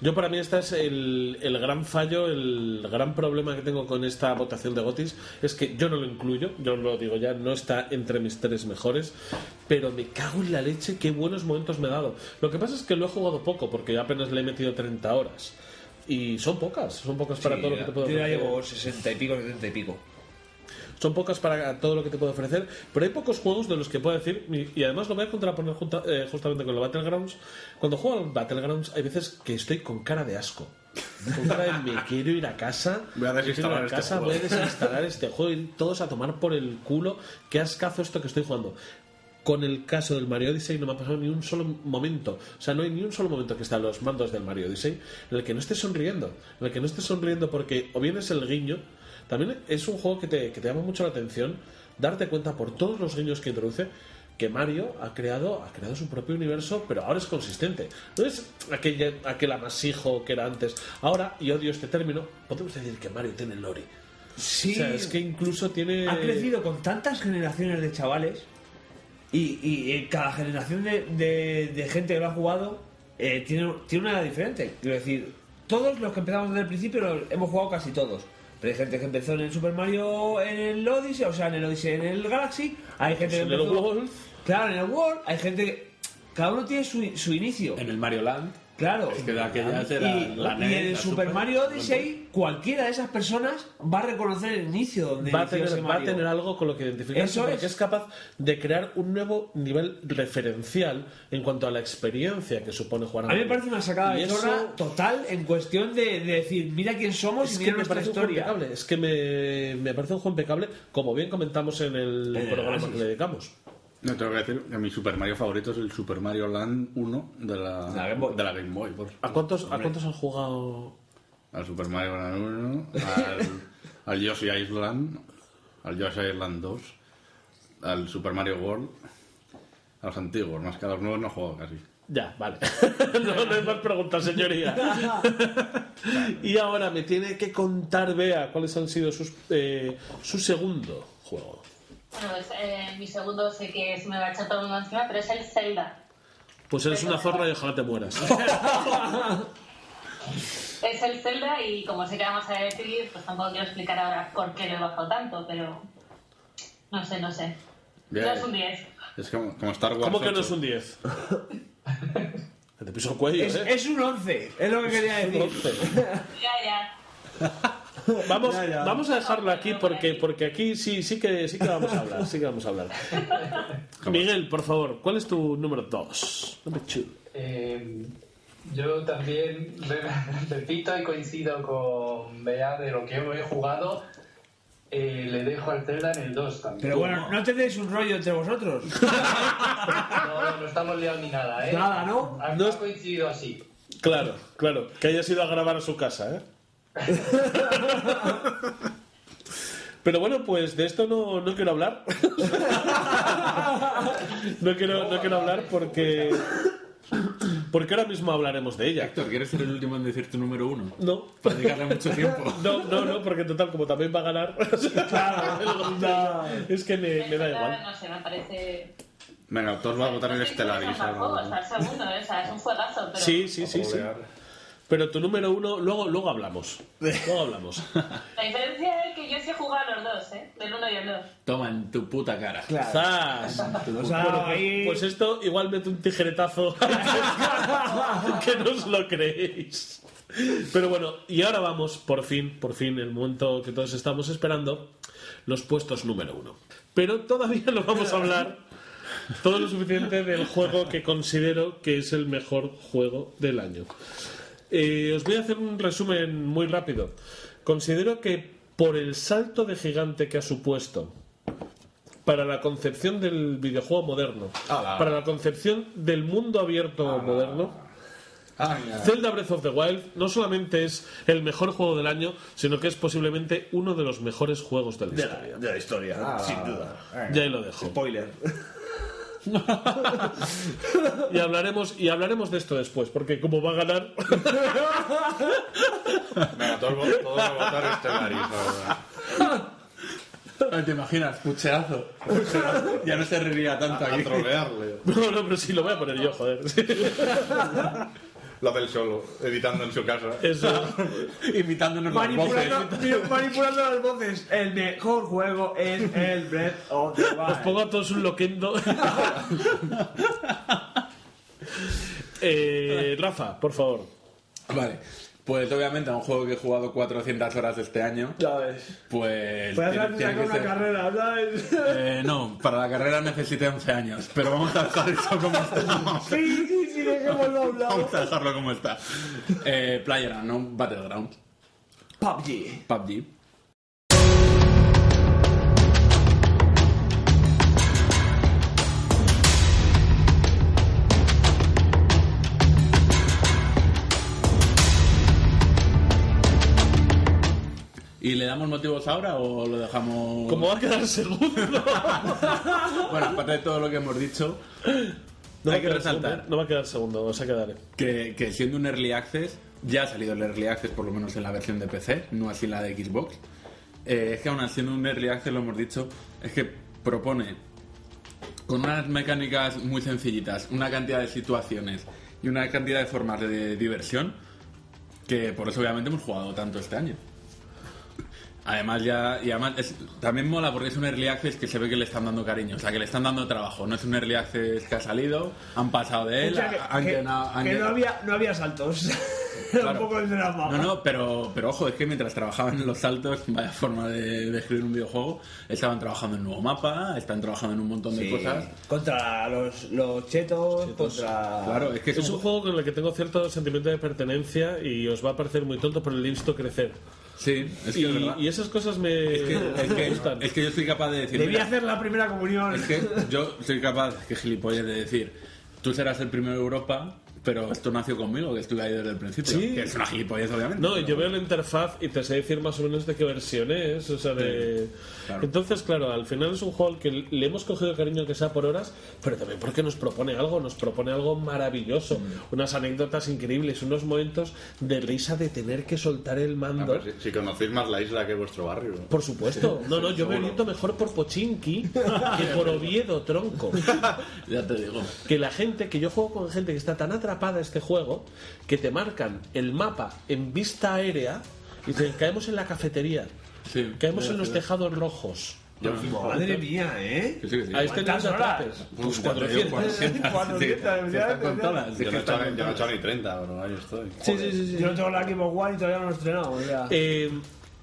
Yo para mí este es el, el gran fallo, el gran problema que tengo con esta votación de Gotis es que yo no lo incluyo, yo lo digo ya, no está entre mis tres mejores, pero me cago en la leche, qué buenos momentos me he dado. Lo que pasa es que lo he jugado poco porque apenas le he metido 30 horas. Y son pocas, son pocas para Sí, todo lo que te puedo Yo ya llevo 60 y pico, 70 y pico. Son pocas para todo lo que te puedo ofrecer, pero hay pocos juegos de los que puedo decir, y y además lo voy a contraponer junta- eh, justamente con los Battlegrounds. Cuando juego al Battlegrounds, hay veces que estoy con cara de asco. Con cara de me quiero ir a casa, Voy a desinstalar a este casa, juego". voy a desinstalar este juego y todos a tomar por el culo. Qué ascazo esto que estoy jugando. Con el caso del Mario Odyssey no me ha pasado ni un solo momento. O sea, no hay ni un solo momento que están los mandos del Mario Odyssey en el que no estés sonriendo. En el que no estés sonriendo porque o bien es el guiño. También es un juego que te, que te llama mucho la atención darte cuenta por todos los guiños que introduce que Mario ha creado, ha creado su propio universo, pero ahora es consistente. No es aquel, aquel amasijo que era antes. Ahora, y odio este término, podemos decir que Mario tiene lore. Sí. O sea, es que incluso tiene... Ha crecido con tantas generaciones de chavales y, y cada generación de, de- de gente que lo ha jugado eh, tiene, tiene una edad diferente. Quiero decir, todos los que empezamos desde el principio los hemos jugado casi todos. Pero hay gente que empezó en el Super Mario en el Odyssey, o sea, en el Odyssey en el Galaxy. Hay gente que en el empezó- World. Claro, en el World. Hay gente que. Cada uno tiene su, su inicio. En el Mario Land. Claro. Es que de aquellas era y, la y en el la Super Super, Mario Odyssey, cualquiera de esas personas va a reconocer el inicio donde va a, tener, ese va a Mario. tener algo con lo que identificarse Eso porque es. es. capaz de crear un nuevo nivel referencial en cuanto a la experiencia que supone jugar A mí me Mario. parece una sacada Y de eso- total en cuestión de, de decir, mira quién somos Es y que mira me nuestra historia. Es que me, me parece un juego impecable, como bien comentamos en el Eh, programa que le dedicamos. No tengo que decir que mi Super Mario favorito es el Super Mario Land 1 de la, La Game Boy. de la Game Boy. por- ¿A cuántos, ¿A cuántos han jugado? Al Super Mario Land 1, al, al Yoshi Island, al Yoshi Island 2, al Super Mario World, a los antiguos, más que a los nuevos no juego casi. Ya, vale. no, no hay más preguntas, señoría. y ahora me tiene que contar, Bea, cuáles han sido sus, eh, su segundo juego. Bueno, pues eh, mi segundo sé que se me va a echar todo el mundo encima, pero es el Zelda. Pues eres una zorra y ojalá te mueras. Es el Zelda y como sé que vamos a decir, pues tampoco quiero explicar ahora por qué lo he bajado tanto, pero no sé, no sé. Bien. No es un 10. Es como, como Star Wars. ¿Cómo que no 8. es un 10? Te piso el cuello, Es, ¿eh? es un 11, es lo que quería decir. Ya, ya. Vamos, Ya, ya. vamos a dejarlo aquí porque, porque aquí sí, sí, que, sí que vamos a hablar. Sí que vamos a hablar. Miguel, por favor, ¿cuál es tu número 2? Number two. Eh, yo también re- repito y coincido con Bea de lo que he jugado. Eh, le dejo al Zelda en el 2 también. Pero bueno, no tendréis un rollo entre vosotros. No, no, no estamos liados ni nada, ¿eh? Nada, ¿no? Ha coincidido así. Claro, claro. Que hayas ido a grabar a su casa, ¿eh? Pero bueno, pues de esto no, no quiero hablar. no, quiero, no quiero hablar porque. Porque ahora mismo hablaremos de ella. Héctor, ¿quieres ser el último en decir tu número uno? No. Para dedicarle mucho tiempo. No, no, no, porque total, como también va a ganar. es que me, me da El igual. No sé, me parece. Venga, todos van a votar en si Stellaris. o sea, el segundo, o sea, es un juegazo, pero. Sí, sí, sí, sí. Pero tu número uno, luego, luego hablamos. Luego hablamos. La diferencia es que yo sí he jugado a los dos, ¿eh? Del uno y el dos. Toma en tu puta cara. ¡Zas! O sea, Bueno, pues, ahí- pues esto igual mete un tijeretazo que no os lo creéis. Pero bueno, y ahora vamos, por fin, por fin, el momento que todos estamos esperando, los puestos número uno. Pero todavía no vamos a hablar todo lo suficiente del juego que considero que es el mejor juego del año. Eh, os voy a hacer un resumen muy rápido. Considero que por el salto de gigante que ha supuesto para la concepción del videojuego moderno, para la concepción del mundo abierto moderno, Zelda Breath of the Wild no solamente es el mejor juego del año, sino que es posiblemente uno de los mejores juegos de la historia. de la historia, sin duda. Ya ahí lo dejo. Spoiler. Y hablaremos, y hablaremos de esto después, porque como va a ganar, Venga, todos, vo- todos a votar. Ay, ¿Te imaginas? Pucheazo. Pucheazo. Ya no se reiría tanto A aquí. trolearle. no, no, pero sí lo voy a poner yo, joder. Lo del solo, editando en su casa. Eso. Imitándonos las voces. Manipulando, manipulando las voces. El mejor juego es el Breath of the Wild. Os pongo a todos un loquendo. eh, Rafa, por favor. Vale. Pues obviamente a un juego que he jugado 400 horas este año, Ya ves. pues... Puedes sacar una ser- carrera, ¿sabes? Eh, no, para la carrera necesité 11 años, pero vamos a dejar eso como está. Sí, sí, sí, dejémoslo a un lado. Vamos a dejarlo como está. Eh, Playground, no Battleground. PUBG. PUBG. Damos motivos ahora o lo dejamos...? ¿Cómo va a quedar segundo? Bueno, aparte de todo lo que hemos dicho, No hay que resaltar segundo, No va a quedar segundo, o sea, quedaré. que, que siendo un Early Access, ya ha salido el Early Access por lo menos en la versión de PC, no así en la de Xbox. Eh, es que aún siendo un Early Access, lo hemos dicho, es que propone con unas mecánicas muy sencillitas, una cantidad de situaciones y una cantidad de formas de diversión que por eso obviamente hemos jugado tanto este año. Además ya y además es- también mola porque es un early access que se ve que le están dando cariño, o sea que le están dando trabajo. No es un early access que ha salido, han pasado de él, O sea, que, han que- llenado- han que no, había, no había saltos. Era Claro. un poco el drama. No, no, pero, pero ojo, es que mientras trabajaban en los saltos, vaya forma de, de escribir un videojuego, estaban trabajando en un nuevo mapa, están trabajando en un montón de Sí. cosas. Contra los, los chetos, contra... Claro, es que es, Es un juego con el que tengo cierto sentimiento de pertenencia y os va a parecer muy tonto, pero le he visto crecer. Sí, es que y, es verdad. y esas cosas me, Es que, es, me que, gustan. es que yo soy capaz de decir. Debí mira, hacer la primera comunión. Es que yo soy capaz, que gilipollas, de decir, tú serás el primero de Europa, pero esto nació conmigo, que estuve ahí desde el principio. Sí. Que es una gilipollez, obviamente. No, pero- yo veo la interfaz y te sé decir más o menos de qué versión es, o sea, de... claro. Entonces, claro, al final es un juego al que le hemos cogido cariño que sea por horas, pero también porque nos propone algo, nos propone algo maravilloso, Mm. unas anécdotas increíbles, unos momentos de risa de tener que soltar el mando. si, si conocéis más la isla que vuestro barrio. Por supuesto. No, no, yo me oriento mejor por Pochinki que por Oviedo, tronco. Ya te digo. Que la gente, que yo juego con gente que está tan atrapada este juego, que te marcan el mapa en vista aérea y dicen, caemos en la cafetería, Sí. caemos en los tejados rojos. Madre mía, ¿eh? Sí, sí. A este no ¿Cuántas te horas? atrapes. Pues Pues 400. 400. 400, Sí, están con ya, todas. es Yo que no, he están echado, con yo no he todas. echado ni 30, pero ahí estoy. Sí, sí, sí, sí. Yo no tengo la Xbox One y todavía no lo he estrenado. Eh,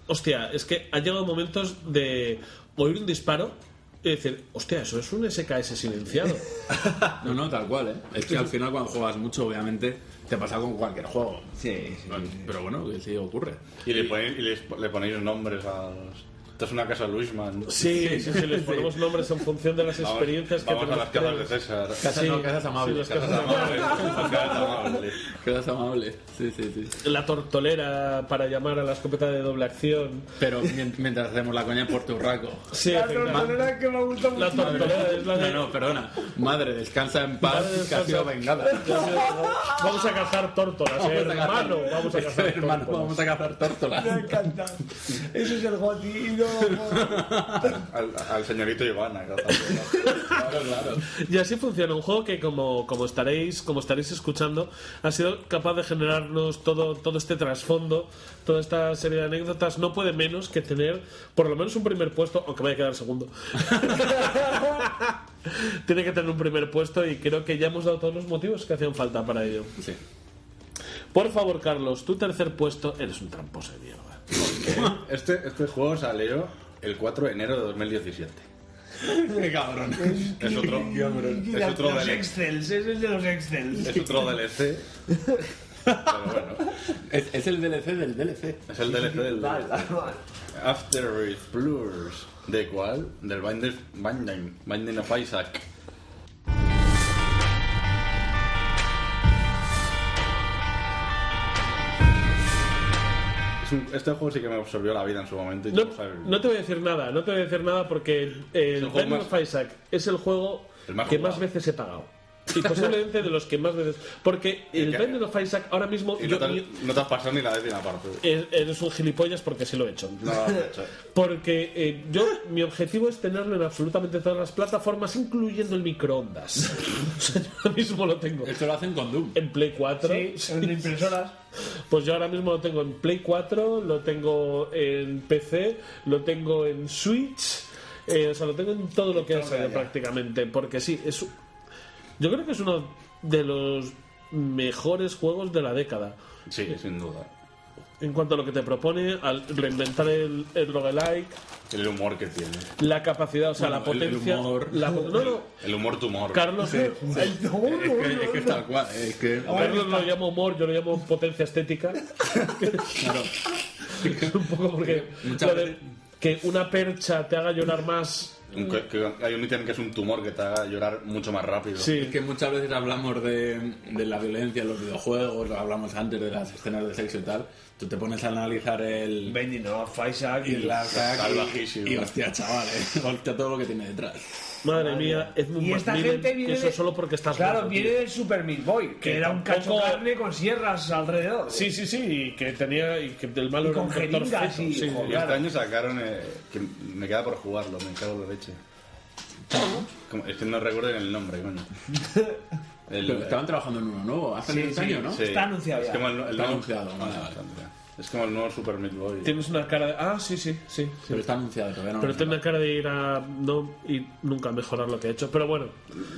hostia, es que ha llegado momentos de oír un disparo y decir, hostia, eso es un SKS silenciado. No, no, tal cual, ¿eh? Es que al final cuando juegas mucho, obviamente, te pasa con cualquier juego. sí, sí. Pero bueno, sí ocurre. Y le ponéis, y les- le ponéis nombres a los... Esto es una casa Luisman. Sí, sí, sí, les ponemos nombres en función de las Vamos- experiencias que vamos a las tenemos casas de César. Casas, Sí, no, casas amables. sí, las Casas amables. Las casas amables. Casas amables. Sí, sí, sí. La tortolera para llamar a la escopeta de doble acción. Pero mien- mientras hacemos la coña por Turraco. Sí, La tortolera que me gusta mucho. La tortolera es la No, de... no, perdona. Madre, descansa en paz, Madre, que ha descansa. sido vengada. Vamos a cazar tórtolas, Vamos a hermano. cazar- Vamos a cazar hermano, tórtolas. vamos a cazar tórtolas. Me encanta. Ese es el Goti. Al, al señorito Ivana. Claro, claro. Y así funciona un juego que, como, como estaréis como estaréis escuchando, ha sido capaz de generarnos todo, todo este trasfondo, toda esta serie de anécdotas. No puede menos que tener por lo menos un primer puesto, aunque vaya a quedar segundo. Tiene que tener un primer puesto y creo que ya hemos dado todos los motivos que hacían falta para ello. Sí. Por favor, Carlos, tu tercer puesto eres un tramposo de Este, este juego salió el 4 de enero de 2017. Qué cabrón. Es otro, es la- otro, los DLC, Excels, ese es de los Excels. es otro DLC. Pero bueno, Es, es el DLC del DLC. es el DLC del Vale, vale. After Earth Blurs. ¿De cuál? Del Binding, Binding, Binding of Isaac. Es un- este juego sí que me absorbió la vida en su momento. y No, te voy a decir nada, no te voy a decir nada porque el el más- of Isaac es el juego El más que jugado. más veces he pagado. Y posiblemente de los que más veces. Porque el que- Binding of Isaac ahora mismo. Y yo- no, te, yo- no te has pasado ni la décima parte. eres un gilipollas porque sí lo he hecho. No. Porque eh, yo, mi objetivo es tenerlo en absolutamente todas las plataformas, incluyendo el microondas. o sea, yo ahora mismo lo tengo Esto lo hacen con Doom. en Play 4. Sí, en impresoras. Pues yo ahora mismo lo tengo en Play 4, lo tengo en PC, lo tengo en Switch, eh, o sea, lo tengo en todo lo que ha salido prácticamente, porque sí, es yo creo que es uno de los mejores juegos de la década. Sí, sin duda. en cuanto a lo que te propone, al reinventar el, el roguelike, El humor que tiene. la capacidad, o sea, Bueno, la el- el potencia. humor. la- no, no, El humor tu humor. Carlos, Es que, es que es tal cual. Es que, Carlos lo llamo humor, yo lo llamo potencia estética. claro. un poco porque Muchas de que una percha te haga llorar más. Un- que- que hay un ítem que es un tumor que te haga llorar mucho más rápido. Sí. Es que muchas veces hablamos de, de la violencia en los videojuegos, lo hablamos antes de las escenas de sexo y tal. Tú te pones a analizar el. Bendy no, Isaac Y y la y-. Y hostia, chaval, eh, hostia, todo lo que tiene detrás. Madre mía, Edmund Y esta Macmillan, gente viene eso de- solo porque estás Claro, viene tío. del Super Meat Boy, que, Que era un cacho carne con sierras alrededor. Sí, sí, sí, y que tenía. y que del malo Y era con un doctor jeringas feto, y- sí, joder. Y este año sacaron. eh, que me queda por jugarlo, me cago en la leche. Como- es que no recuerdo el nombre, coño. El- Pero estaban trabajando en uno nuevo hace Sí, un sí, año, ¿no? sí. Está anunciado Es ya. como el, el Está nuevo- anunciado, vale, está vale. anunciado. Es como el nuevo Super Meat Boy. Tienes una cara de. Ah, sí, sí, sí. sí. Pero está anunciado todavía, no Pero tiene una cara de ir a. no ir nunca a mejorar lo que ha hecho. Pero bueno,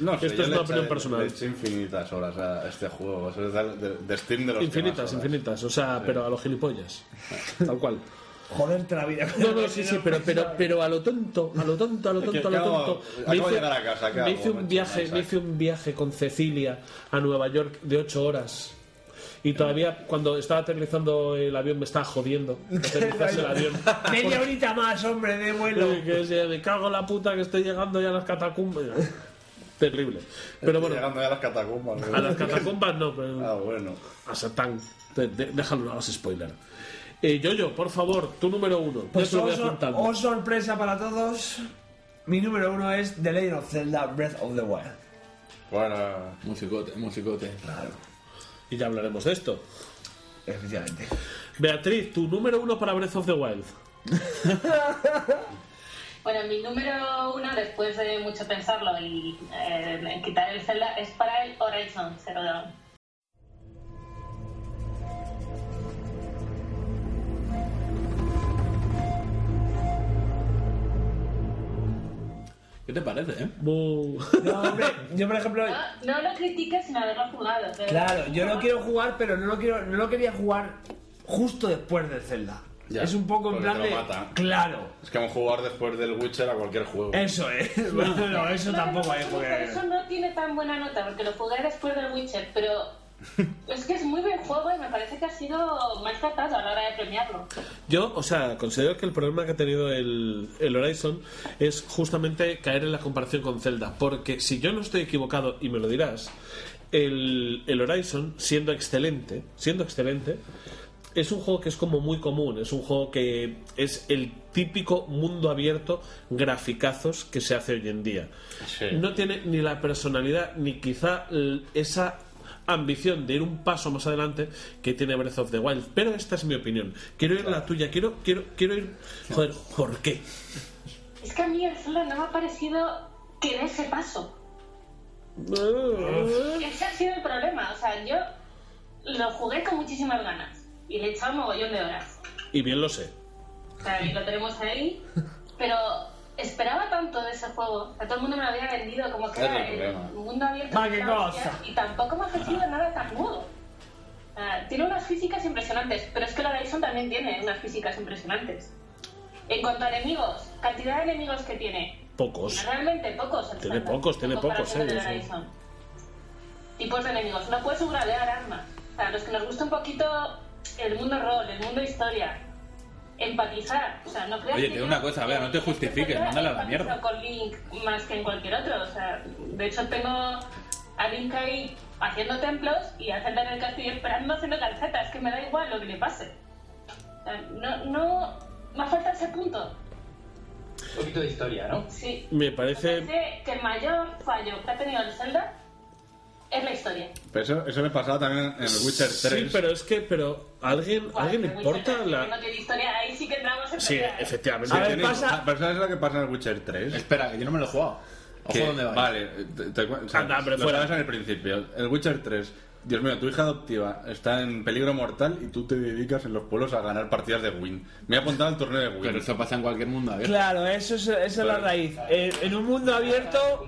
No sé, esto es una opinión personal. Le eché infinitas horas a este juego. Eso es de, de- de Steam de los infinitas, infinitas. O sea, pero a los gilipollas. Tal cual. Joderte la vida. No, no, sí, sí, pero, pero, pero a lo tonto, a lo tonto, a lo tonto, a lo tonto. Llegar a casa, ¿qué me hice un viaje, me hice un viaje con Cecilia a Nueva York de ocho horas. Y todavía cuando estaba aterrizando el avión me estaba jodiendo. Aterrizarse el avión. Media horita más, hombre, de vuelo. Que se- me cago en la puta que estoy llegando ya a las catacumbas. Terrible. Pero Estoy bueno, Llegando ya a las catacumbas. ¿no? a las catacumbas no, pero Ah, bueno. a Satán. De- de- déjalo, no hagas spoiler. Eh, Yoyo, por favor, tu número uno. Pues oh, oh, sorpresa para todos. Mi número uno es The Legend of Zelda Breath of the Wild. Bueno. Musicote, musicote. Claro. Y ya hablaremos de esto. Efectivamente. Beatriz, tu número uno para Breath of the Wild. Bueno, mi número uno, después de mucho pensarlo y eh, quitar el Zelda, es para el Horizon Zero Dawn. ¿Qué te parece, eh? No, hombre, yo por ejemplo. No, no lo critiques sin haberlo jugado. verdad. Claro, yo lo quiero jugar, pero no lo quiero, no lo quería jugar justo después del Zelda. Ya, es un poco en plan de. lo mata. Claro, Es que vamos a jugar después del Witcher a cualquier juego. eso es. Bueno, no, eso tampoco es Por eso no tiene tan buena nota, porque lo jugué después del Witcher, pero es que es muy buen juego y me parece que ha sido mal tratado a la hora de premiarlo. Yo, o sea, considero que el problema que ha tenido el, el Horizon es justamente caer en la comparación con Zelda. Porque si yo no estoy equivocado, y me lo dirás, el, el Horizon, siendo excelente, siendo excelente, es un juego que es como muy común, es un juego que es el típico mundo abierto graficazos que se hace hoy en día. Sí. No tiene ni la personalidad ni quizá esa ambición de ir un paso más adelante que tiene Breath of the Wild. Pero esta es mi opinión. Quiero ir a la tuya, quiero, quiero, quiero ir. Joder, ¿por qué? Es que a mí el Zelda no me ha parecido que dé ese paso. Ese ha sido el problema. O sea, yo lo jugué con muchísimas ganas y le he echado un mogollón de horas. Y bien lo sé. O sea, y lo tenemos ahí. Pero esperaba tanto de ese juego. Sea, todo el mundo me lo había vendido como que era el el mundo abierto. Qué cosa. Y tampoco me ha ofrecido nada tan nuevo. Tiene unas físicas impresionantes, pero es que la Horizon también tiene unas físicas impresionantes. En cuanto a enemigos, cantidad de enemigos que tiene, Pocos. Realmente pocos. el Tiene pocos, tiene pocos, eh, el. Tipos de enemigos. No puedes upgradear armas. Sea, los que nos gusta un poquito el mundo rol, el mundo historia. Empatizar. O sea, no creas Oye, que te digo una cosa, vea, no te justifiques, mándala a la mierda. con Link más que en cualquier otro. O sea, de hecho tengo a Link ahí haciendo templos y a Zelda en el castillo esperando haciendo calcetas. Que me da igual lo que le pase. O sea, no, no... Me falta ese punto. Un poquito de historia, ¿no? Sí. Me parece. Me parece que el mayor fallo que ha tenido el Zelda es la historia. Pero eso, eso me pasaba también en el Witcher 3. Sí, pero es que, pero ¿a alguien, ¿a alguien le Joder, importa que la.? No tiene historia, ahí sí que entramos en Sí, pelea. efectivamente. A ver, Tiene- pasa- Pero ¿sabes lo que pasa en el Witcher 3? Espera, que yo no me lo he jugado. Ojo dónde va. Vale, te, te o sea, Anda, pero lo fuera. sabes en el principio. El Witcher 3. Dios mío, tu hija adoptiva está en peligro mortal y tú te dedicas en los pueblos a ganar partidas de Win. Me he apuntado al torneo de Win. Pero eso pasa en cualquier mundo abierto. Claro, eso es, esa es la raíz. Eh, en un mundo abierto.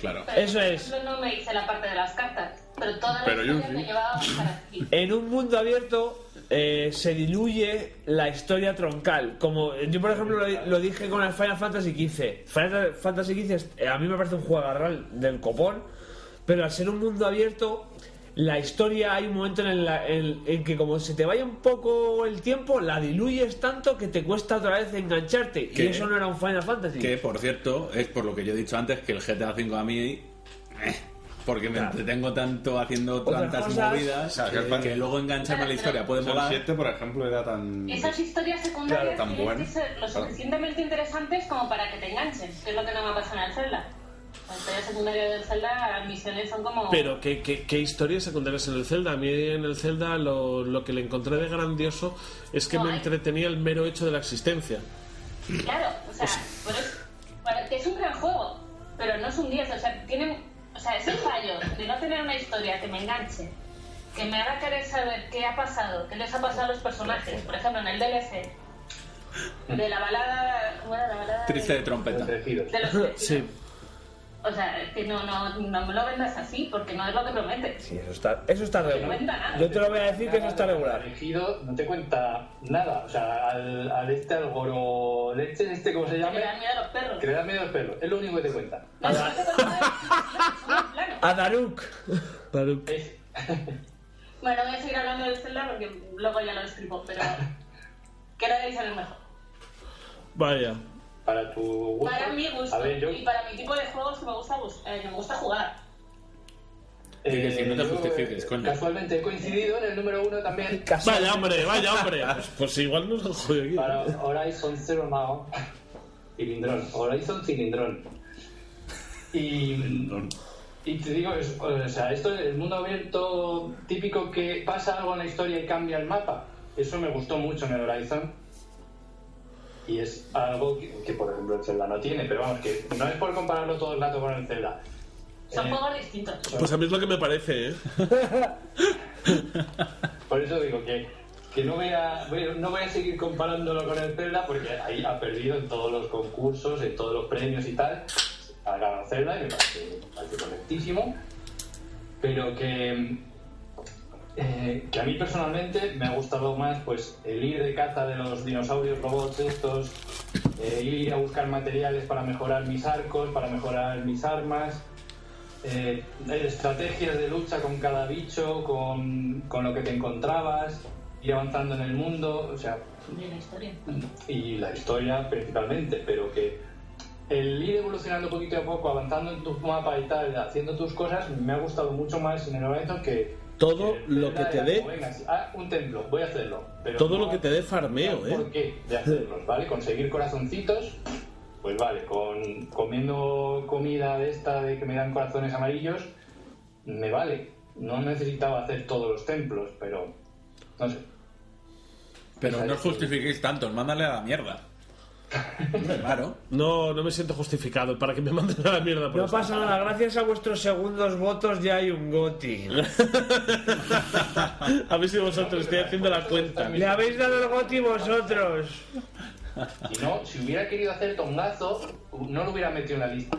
Claro. Eso es. ejemplo, no me hice la parte de las cartas, pero toda la Pero yo sí. me llevaba para aquí. en un mundo abierto, eh, se diluye la historia troncal. Como yo, por ejemplo, lo, lo dije con el Final Fantasy XV. Final Fantasy XV eh, a mí me parece un juego agarral del copón, pero al ser un mundo abierto, la historia hay un momento en, el- en- en que como se te vaya un poco el tiempo, la diluyes tanto que te cuesta otra vez engancharte. Y ¿Qué? eso no era un Final Fantasy. Que, por cierto, es por lo que yo he dicho antes que el GTA V a mí... eh, porque me Claro. entretengo tanto haciendo Otras tantas cosas- movidas Claro, que que, que luego engancharme a la historia puede O sea, el molar. 7, por ejemplo, era tan... Esas historias secundarias Claro, tan que ser lo Claro. suficientemente interesantes como para que te enganchen, que es lo que no me ha pasado en el Zelda. Historia secundaria del Zelda, las misiones son como... Pero ¿qué, qué, qué historias secundarias en el Zelda? A mí en el Zelda lo, lo que le encontré de grandioso es que No me hay. entretenía el mero hecho de la existencia. Claro, o sea, pero es, para- que es un gran juego, pero no es un 10, o sea, tiene, o sea, ese fallo de no tener una historia que me enganche, que me haga querer saber qué ha pasado, qué les ha pasado a los personajes, por ejemplo, en el DLC, de la balada, ¿cómo era la balada? Triste de trompeta. De los Sí. O sea, es que no, no, no me lo vendas así, porque no es lo que promete. Sí, eso está, eso está regular. cuenta nada. Yo te lo voy a decir que eso está regular. Elegido no te cuenta nada. O sea, al, al este, al goro leche, este, ¿cómo se Que llama? le dan miedo a los perros. Que le da miedo al pelo. Es lo único que te cuenta. No, no te. A Daruk. Daruk. Es- Bueno, voy a seguir hablando del Zelda porque luego ya lo escribo, pero que es el mejor. Vaya. Para tu gusto. Para mi gusto A ver, yo. y para mi tipo de juegos que me gusta, bus- eh, que me gusta jugar. Que si no te justifiques, eh, coño. Casualmente he coincidido en el número uno también Vaya hombre, vaya hombre. Pues, igual nos han jodido aquí. para Horizon Zero Dawn. Cilindrón. Horizon Cilindrón. Y. Y te digo, es- o sea, esto es el mundo abierto típico que pasa algo en la historia y cambia el mapa. Eso me gustó mucho en el Horizon. Y es algo que, que, por ejemplo, el Zelda no tiene, pero vamos, que no es por compararlo todo el rato con el Zelda. Son Eh, juegos distintos. Pues a mí es lo que me parece, ¿eh? Por eso digo que, que no, voy a, voy a- no voy a seguir comparándolo con el Zelda porque ahí ha perdido en todos los concursos, en todos los premios y tal. Ha ganado Zelda y me parece, me parece correctísimo. Pero que, eh, que a mí personalmente me ha gustado más pues el ir de caza de los dinosaurios robots estos, eh, ir a buscar materiales para mejorar mis arcos, para mejorar mis armas, eh, estrategias de lucha con cada bicho, con, con lo que te encontrabas, ir avanzando en el mundo, o sea, De la historia. y la historia principalmente, pero que el ir evolucionando poquito a poco, avanzando en tu mapa y tal, haciendo tus cosas, me ha gustado mucho más en el Horizon que Todo lo que te dé- ah, un templo, voy a hacerlo. Pero Todo no lo que te dé farmeo, ¿Por ¿eh? qué de hacerlos, vale? Conseguir corazoncitos, pues vale, con comiendo comida de esta de que me dan corazones amarillos, me vale. No necesitaba hacer todos los templos, pero no sé. Pero no os justifiquéis tanto, mándale a la mierda. Claro. No, no me siento justificado para que me manden a la mierda. por No esto. pasa nada, gracias a vuestros segundos votos ya hay un GOTI. a ver si vosotros estoy haciendo la cuenta. Le habéis dado el GOTI vosotros. Si no, si hubiera querido hacer tongazo, no lo hubiera metido en la lista.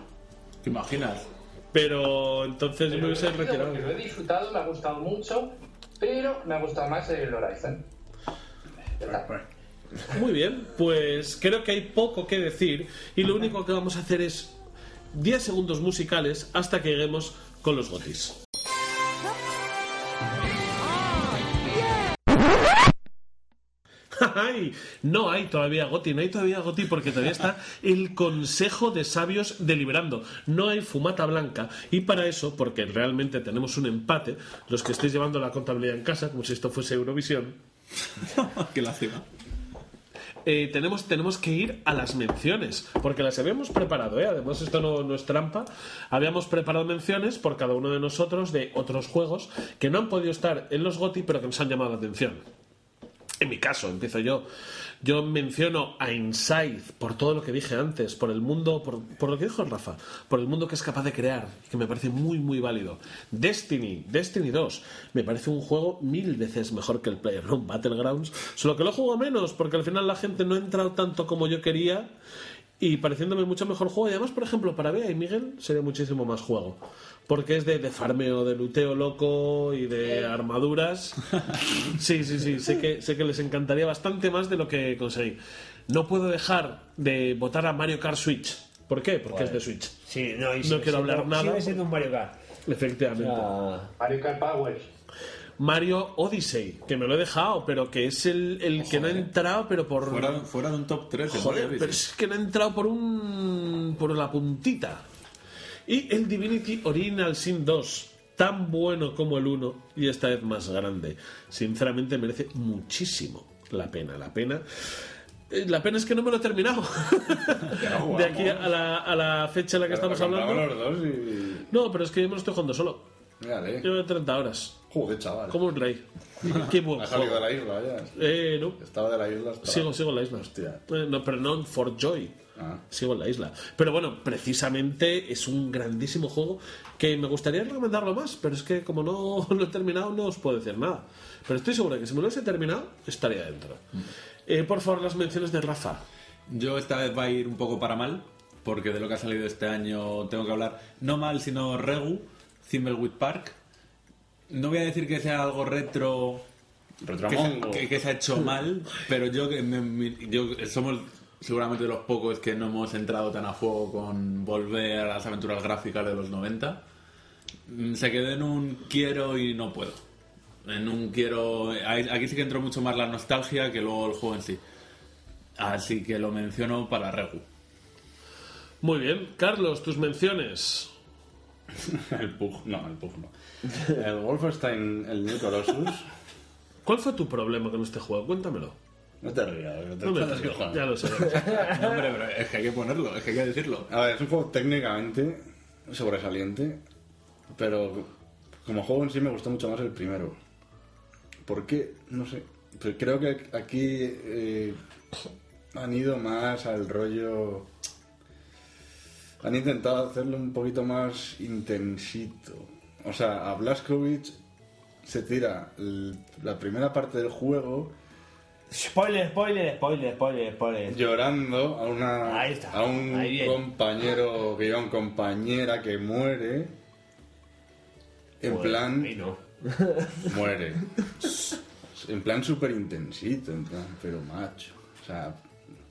¿Te imaginas? Pero entonces yo me Pero hubiese retirado. porque lo he disfrutado, me ha gustado mucho, pero me ha gustado más el Horizon. Ya está. Muy bien, pues creo que hay poco que decir y lo único que vamos a hacer es 10 segundos musicales hasta que lleguemos con los gotis. ¡Ay! No hay todavía Goti, no hay todavía Goti porque todavía está el Consejo de Sabios deliberando. No hay fumata blanca y para eso, porque realmente tenemos un empate, los que estéis llevando la contabilidad en casa, como si esto fuese Eurovisión, Qué lástima. Eh, tenemos, tenemos que ir a las menciones, porque las habíamos preparado, ¿eh? además esto no, no es trampa, habíamos preparado menciones por cada uno de nosotros de otros juegos que no han podido estar en los GOTI pero que nos han llamado la atención. En mi caso, empiezo yo. Yo menciono a Inside por todo lo que dije antes, por el mundo, por, por lo que dijo Rafa, por el mundo que es capaz de crear, que me parece muy, muy válido. Destiny, Destiny 2, me parece un juego mil veces mejor que el PlayerUnknown's Battlegrounds, solo que lo juego menos, porque al final la gente no ha entrado tanto como yo quería y pareciéndome mucho mejor juego. Y además, por ejemplo, para Bea y Miguel sería muchísimo más juego. Porque es de, de farmeo, de luteo loco y de armaduras. Sí, sí, sí. Sé que, sé que les encantaría bastante más de lo que conseguí. No puedo dejar de votar a Mario Kart Switch. ¿Por qué? Porque es de Switch. Sí, no, y No sigue quiero hablar siendo- nada. Sigue siendo un Mario Kart. Efectivamente. Ah, Mario Kart Power. Mario Odyssey, que me lo he dejado, pero que es el, el que no ha entrado, pero por. Fuera, fuera de un top 3 el Joder, Mario pero es que no ha entrado por un. por la puntita. Y el Divinity Original Sin 2, tan bueno como el 1 y esta vez más grande. Sinceramente merece muchísimo la pena. La pena. eh, La pena es que no me lo he terminado. De aquí a la, a la fecha en la que estamos hablando. los dos y... No, pero es que yo me lo estoy jugando solo. Mírale. Llevo 30 horas. Joder, chaval. Como un rey. Qué buen Ha salido de la isla ya. Eh, no. Estaba de la isla. Sigo, sigo en la isla. Hostia. Eh, no, pero no for joy. Ah. Sigo en la isla. Pero bueno, precisamente es un grandísimo juego que me gustaría recomendarlo más, pero es que como no lo he terminado no os puedo decir nada. Pero estoy seguro que si me lo hubiese terminado estaría dentro. Eh, por favor, las menciones de Rafa. Yo esta vez va a ir un poco para mal, porque de lo que ha salido este año tengo que hablar no mal, sino Regu, Thimbleweed Park. No voy a decir que sea algo retro que, se- que- que se ha hecho mal, pero yo, que me- me- yo somos seguramente de los pocos que no hemos entrado tan a fuego con volver a las aventuras gráficas de los 90. Mm, Se quedó en un quiero y no puedo. En un quiero. Aquí sí que entró mucho más la nostalgia que luego el juego en sí. Así que lo menciono para Regu. Muy bien. Carlos, tus menciones. El Pug, no, el Pug no. El Wolfenstein, el New Colossus. ¿Cuál fue tu problema con este juego? Cuéntamelo. No te rías, que te No ya lo sé. No, hombre, pero es que hay que ponerlo, es que hay que decirlo. A ver, es un juego técnicamente sobresaliente, pero como juego en sí me gustó mucho más el primero. ¿Por qué? No sé. Pero creo que aquí eh, han ido más al rollo... Han intentado hacerlo un poquito más intensito. O sea, a Blaskovic se tira la primera parte del juego Spoiler, spoiler, spoiler, spoiler, spoiler. llorando a una Ahí está, a un ahí compañero que lleva un compañera que muere. En Joder, plan ahí no. muere. En plan súper intensito en plan pero macho. O sea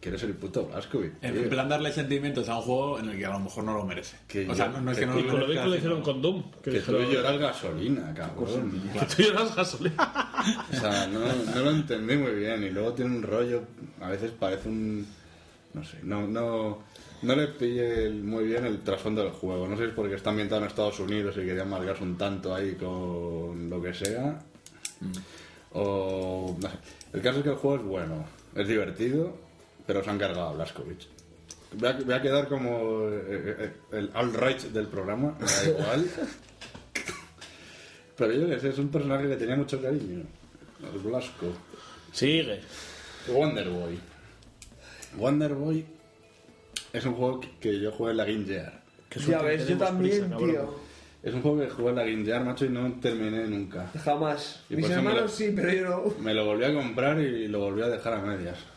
quiero ser el puto Blaskovic En tío. plan darle sentimientos a un juego en el que a lo mejor no lo merece. Que o sea, yo- no, no es que que no Y lo con merezca, que lo hicieron con Doom. Que, que tú lloras gasolina cabrón que tú lloras gasolina. O sea, no, no lo entendí muy bien. Y luego tiene un rollo, a veces parece un. No sé, no, no, no le pille muy bien el trasfondo del juego. No sé si es porque está ambientado en Estados Unidos y quería marcarse un tanto ahí con lo que sea. O. no sé. El caso es que el juego es bueno, es divertido, pero se han cargado a Blaskovic. Voy a, voy a quedar como eh, eh, el alt-right del programa, me da igual. Pero yo que sé, es un personaje que tenía mucho cariño. El Blasco. Sigue. Wonder Boy. Wonder Boy es un juego que- yo jugué en la Game Gear. Ya ves, yo también, prisa, tío. Es un juego que jugué en la Game Gear, macho, y no terminé nunca. Jamás. Y Mis hermanos lo- sí, pero yo no. Me lo volví a comprar y lo volví a dejar a medias.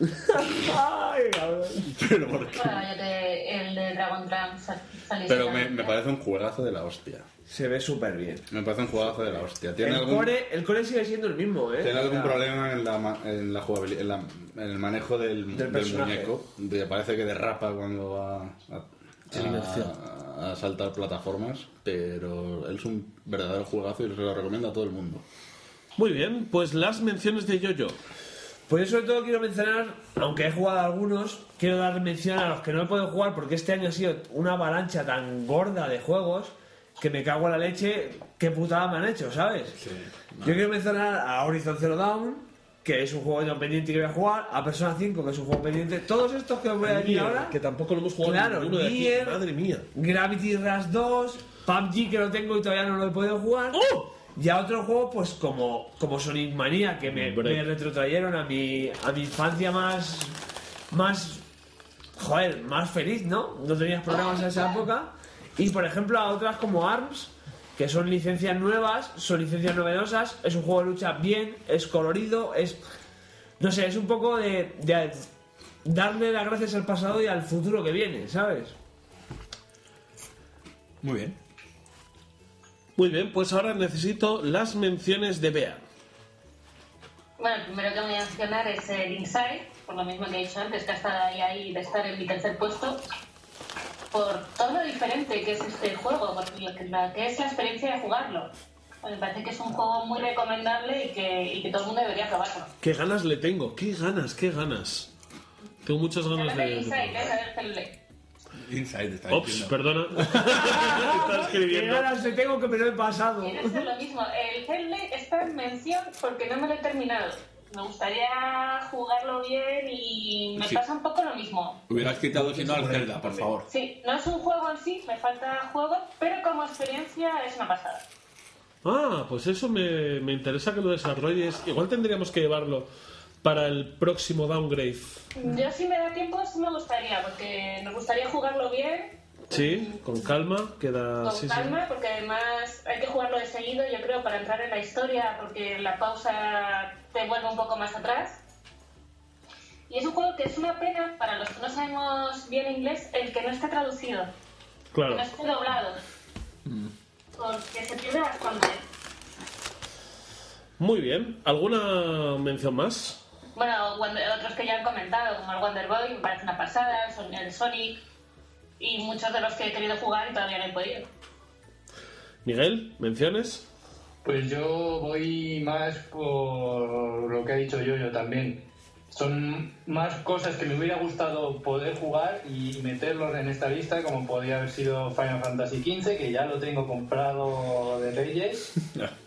Ay, cabrón. Pero, ¿por qué? Bueno, yo te- el de Dragon Trump sa- salió Pero me, parece un juegazo de la hostia. Se ve súper bien. Me parece un juegazo de la hostia. ¿Tiene El algún, core, el core sigue siendo el mismo, ¿eh? ¿tiene algún problema en la, en la jugabilidad, en, la- en el manejo del, Del muñeco? De- parece que derrapa cuando va a, a- a saltar plataformas, pero él es un verdadero juegazo y se lo recomiendo a todo el mundo. Muy bien, pues las menciones de Yoyo. Pues yo sobre todo quiero mencionar, aunque he jugado a algunos, quiero dar mención a los que no he podido jugar porque este año ha sido una avalancha tan gorda de juegos que me cago en la leche, qué putada me han hecho, ¿sabes? Yo quiero mencionar a Horizon Zero Dawn, que es un juego yo pendiente que voy a jugar, a Persona 5, que es un juego pendiente, todos estos que os voy a decir Nier, ahora, que tampoco lo hemos jugado Claro, ninguno de aquí. Nier. Madre mía. Gravity Rush 2, PUBG que lo tengo y todavía no lo he podido jugar. ¡Oh! Y a otro juego, pues como, como Sonic Mania, que me, me retrotrayeron a mi, a mi infancia más, más, joder, más feliz, ¿no? No tenías problemas en esa época. Y por ejemplo a otras como ARMS, que son licencias nuevas, son licencias novedosas, es un juego de lucha bien, es colorido, es... No sé, es un poco de, de darle las gracias al pasado y al futuro que viene, ¿sabes? Muy bien. Muy bien, pues ahora necesito las menciones de Bea. Bueno, el primero que voy a mencionar es el Inside, por lo mismo que he dicho antes, que ha estado ahí, ahí de estar en mi tercer puesto, por todo lo diferente que es este juego, por lo que, la, que es la experiencia de jugarlo. Me parece que es un juego muy recomendable y que, y que todo el mundo debería probarlo. ¿Qué ganas le tengo? ¿Qué ganas? ¿Qué ganas? Tengo muchas ganas de de... Inside, ¿eh? A ver, Hellblade. Inside está Ops, diciendo. perdona. Está ¿Qué escribiendo. ganas te tengo que me lo he pasado? Quiero hacer lo mismo. El Hellblade está en mención porque no me lo he terminado. Me gustaría jugarlo bien y me Sí. pasa un poco lo mismo. Hubieras quitado si no al Zelda, por favor. Sí, no es un juego en sí, me falta juego, pero como experiencia es una pasada. Ah, pues eso me, me interesa que lo desarrolles. Igual tendríamos que llevarlo para el próximo downgrade. Yo si me da tiempo sí me gustaría, porque me gustaría jugarlo bien, Sí, con calma, queda... con sí, sí. calma, porque además hay que jugarlo de seguido, yo creo, para entrar en la historia, porque la pausa te vuelve un poco más atrás. Y es un juego que es una pena, para los que no sabemos bien inglés, el que no esté traducido, que Claro. no esté doblado. Porque se pierde bastante. Muy bien. ¿Alguna mención más? Bueno, otros que ya han comentado, como el Wonder Boy, me parece una pasada, el Sonic, y muchos de los que he querido jugar y todavía no he podido. Miguel, ¿menciones? Pues yo voy más por lo que ha dicho yo yo también. Son más cosas que me hubiera gustado poder jugar y meterlos en esta lista, como podría haber sido Final Fantasy XV, que ya lo tengo comprado de Reyes.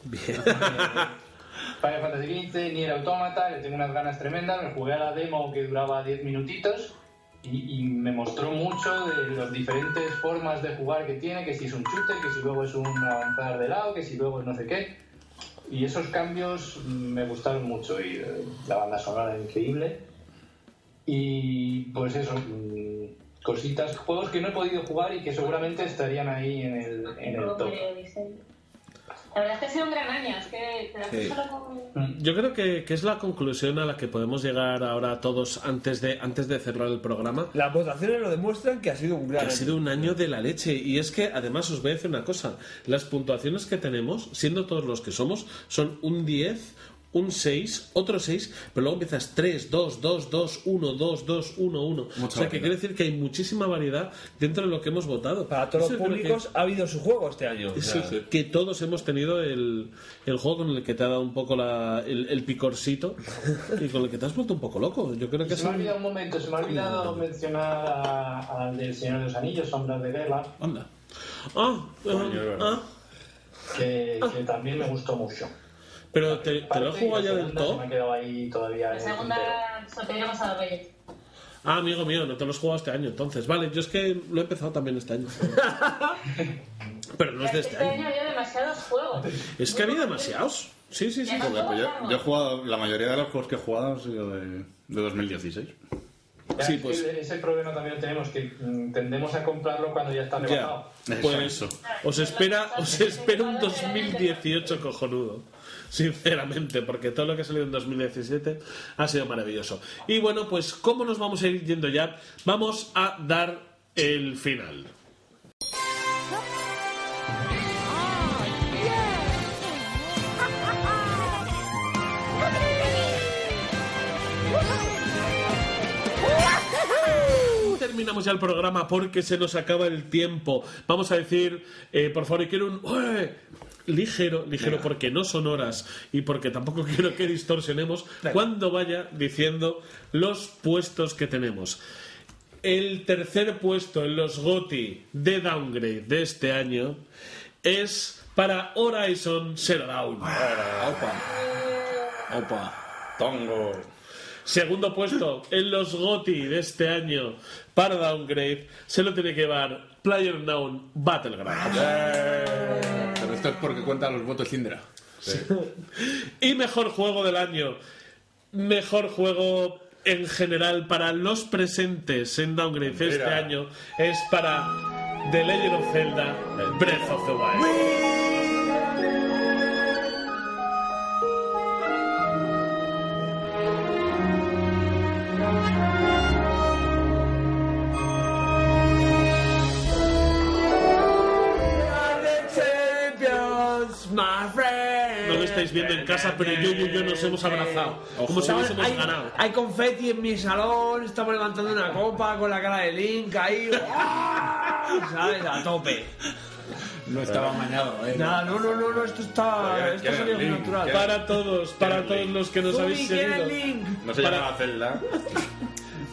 Final Fantasy XV, Nier Automata, le tengo unas ganas tremendas. Me jugué a la demo que duraba 10 minutitos y, y me mostró mucho de las diferentes formas de jugar que tiene, que si es un shooter, que si luego es un avanzar de lado, que si luego es no sé qué. Y esos cambios me gustaron mucho y eh, la banda sonora es increíble. Y pues eso, mm, cositas, juegos que no he podido jugar y que seguramente estarían ahí en el, en el top. La verdad es que ha sido un gran año, es que Sí. con... Yo creo que, que es la conclusión a la que podemos llegar ahora todos antes de, antes de cerrar el programa. Las votaciones lo demuestran que ha sido un gran Ha año. sido un año de la leche y es que además os voy a decir una cosa, las puntuaciones que tenemos, siendo todos los que somos, son un 10, un 6, otro 6, pero luego empiezas 3, 2, 2, 2, 1, 2, 2, 1, 1. O sea que variedad. quiere decir que hay muchísima variedad dentro de lo que hemos votado. Para todos Eso los creo que- públicos ha habido su juego este año. o sea, Sí, que todos hemos tenido el, el juego con el que te ha dado un poco la- el, el picorcito y con el que te has vuelto un poco loco. Yo creo que Se me ha olvidado un momento, se me ha olvidado mencionar al del Señor de los Anillos, Sombras de Guerra, Anda. Ah, ah, ah. que, que también me gustó mucho. Pero te, te lo has jugado ya del todo. me ha quedado ahí todavía. La segunda se a los Reyes. Ah, amigo mío, no te lo has jugado este año, entonces. Vale, yo es que lo he empezado también este año. Pero no es de este Este año año. había demasiados juegos. Es que había demasiados. Sí, sí, sí. Joder, pues yo, yo he jugado, la mayoría de los juegos que he jugado han sido de, de 2016. Ya, Sí, es que pues- Ese problema también lo tenemos, que mm, tendemos a comprarlo cuando ya está Ya. rebajado. Pues os espera, os espera un 2018 cojonudo. Sinceramente, porque todo lo que ha salido en 2017 ha sido maravilloso. Y bueno, pues como nos vamos a ir yendo ya, vamos a dar el final. Terminamos ya el programa porque se nos acaba el tiempo. Vamos a decir, eh, por favor, quiero un. Ligero, ligero porque no son horas y porque tampoco quiero que distorsionemos cuando vaya diciendo los puestos que tenemos. El tercer puesto en los GOTI de Downgrade de este año es para Horizon Zero Dawn. Opa. Opa. Tongo. Segundo puesto en los GOTI de este año para Downgrade se lo tiene que llevar PlayerUnknown Battlegrounds. Pero esto es porque cuenta los votos Indra. Y mejor juego del año. Mejor juego en general para los presentes en Downgrade de este año es para The Legend of Zelda Breath of the Wild. My friend. No lo estáis viendo en casa, pero yo y yo nos hemos abrazado. Como si hubiésemos hay, ganado. hay confeti en mi salón, estamos levantando una copa con la cara de Link ahí. ¡guau! ¿Sabes? A tope. No estaba mañado, eh. Nada, no, no, no, no, esto está. Oye, Esto natural. ¿Quién Para todos, para todos los que nos habéis ¿quién es seguido. Link? No se Para- llama Zelda.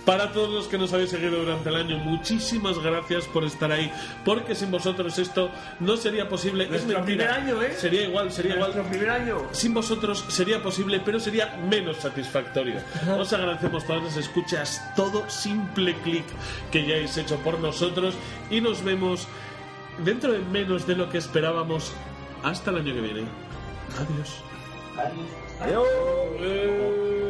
Para todos los que nos habéis seguido durante el año, muchísimas gracias por estar ahí, porque sin vosotros esto no sería posible. Es Nuestro mentira. primer año, ¿eh? Sería igual, sería igual. Nuestro primer año. Sin vosotros sería posible, pero sería menos satisfactorio. Os agradecemos todas las escuchas, todo simple clic que ya habéis hecho por nosotros y nos vemos dentro de menos de lo que esperábamos. Hasta el año que viene. Adiós. Adiós. Adiós.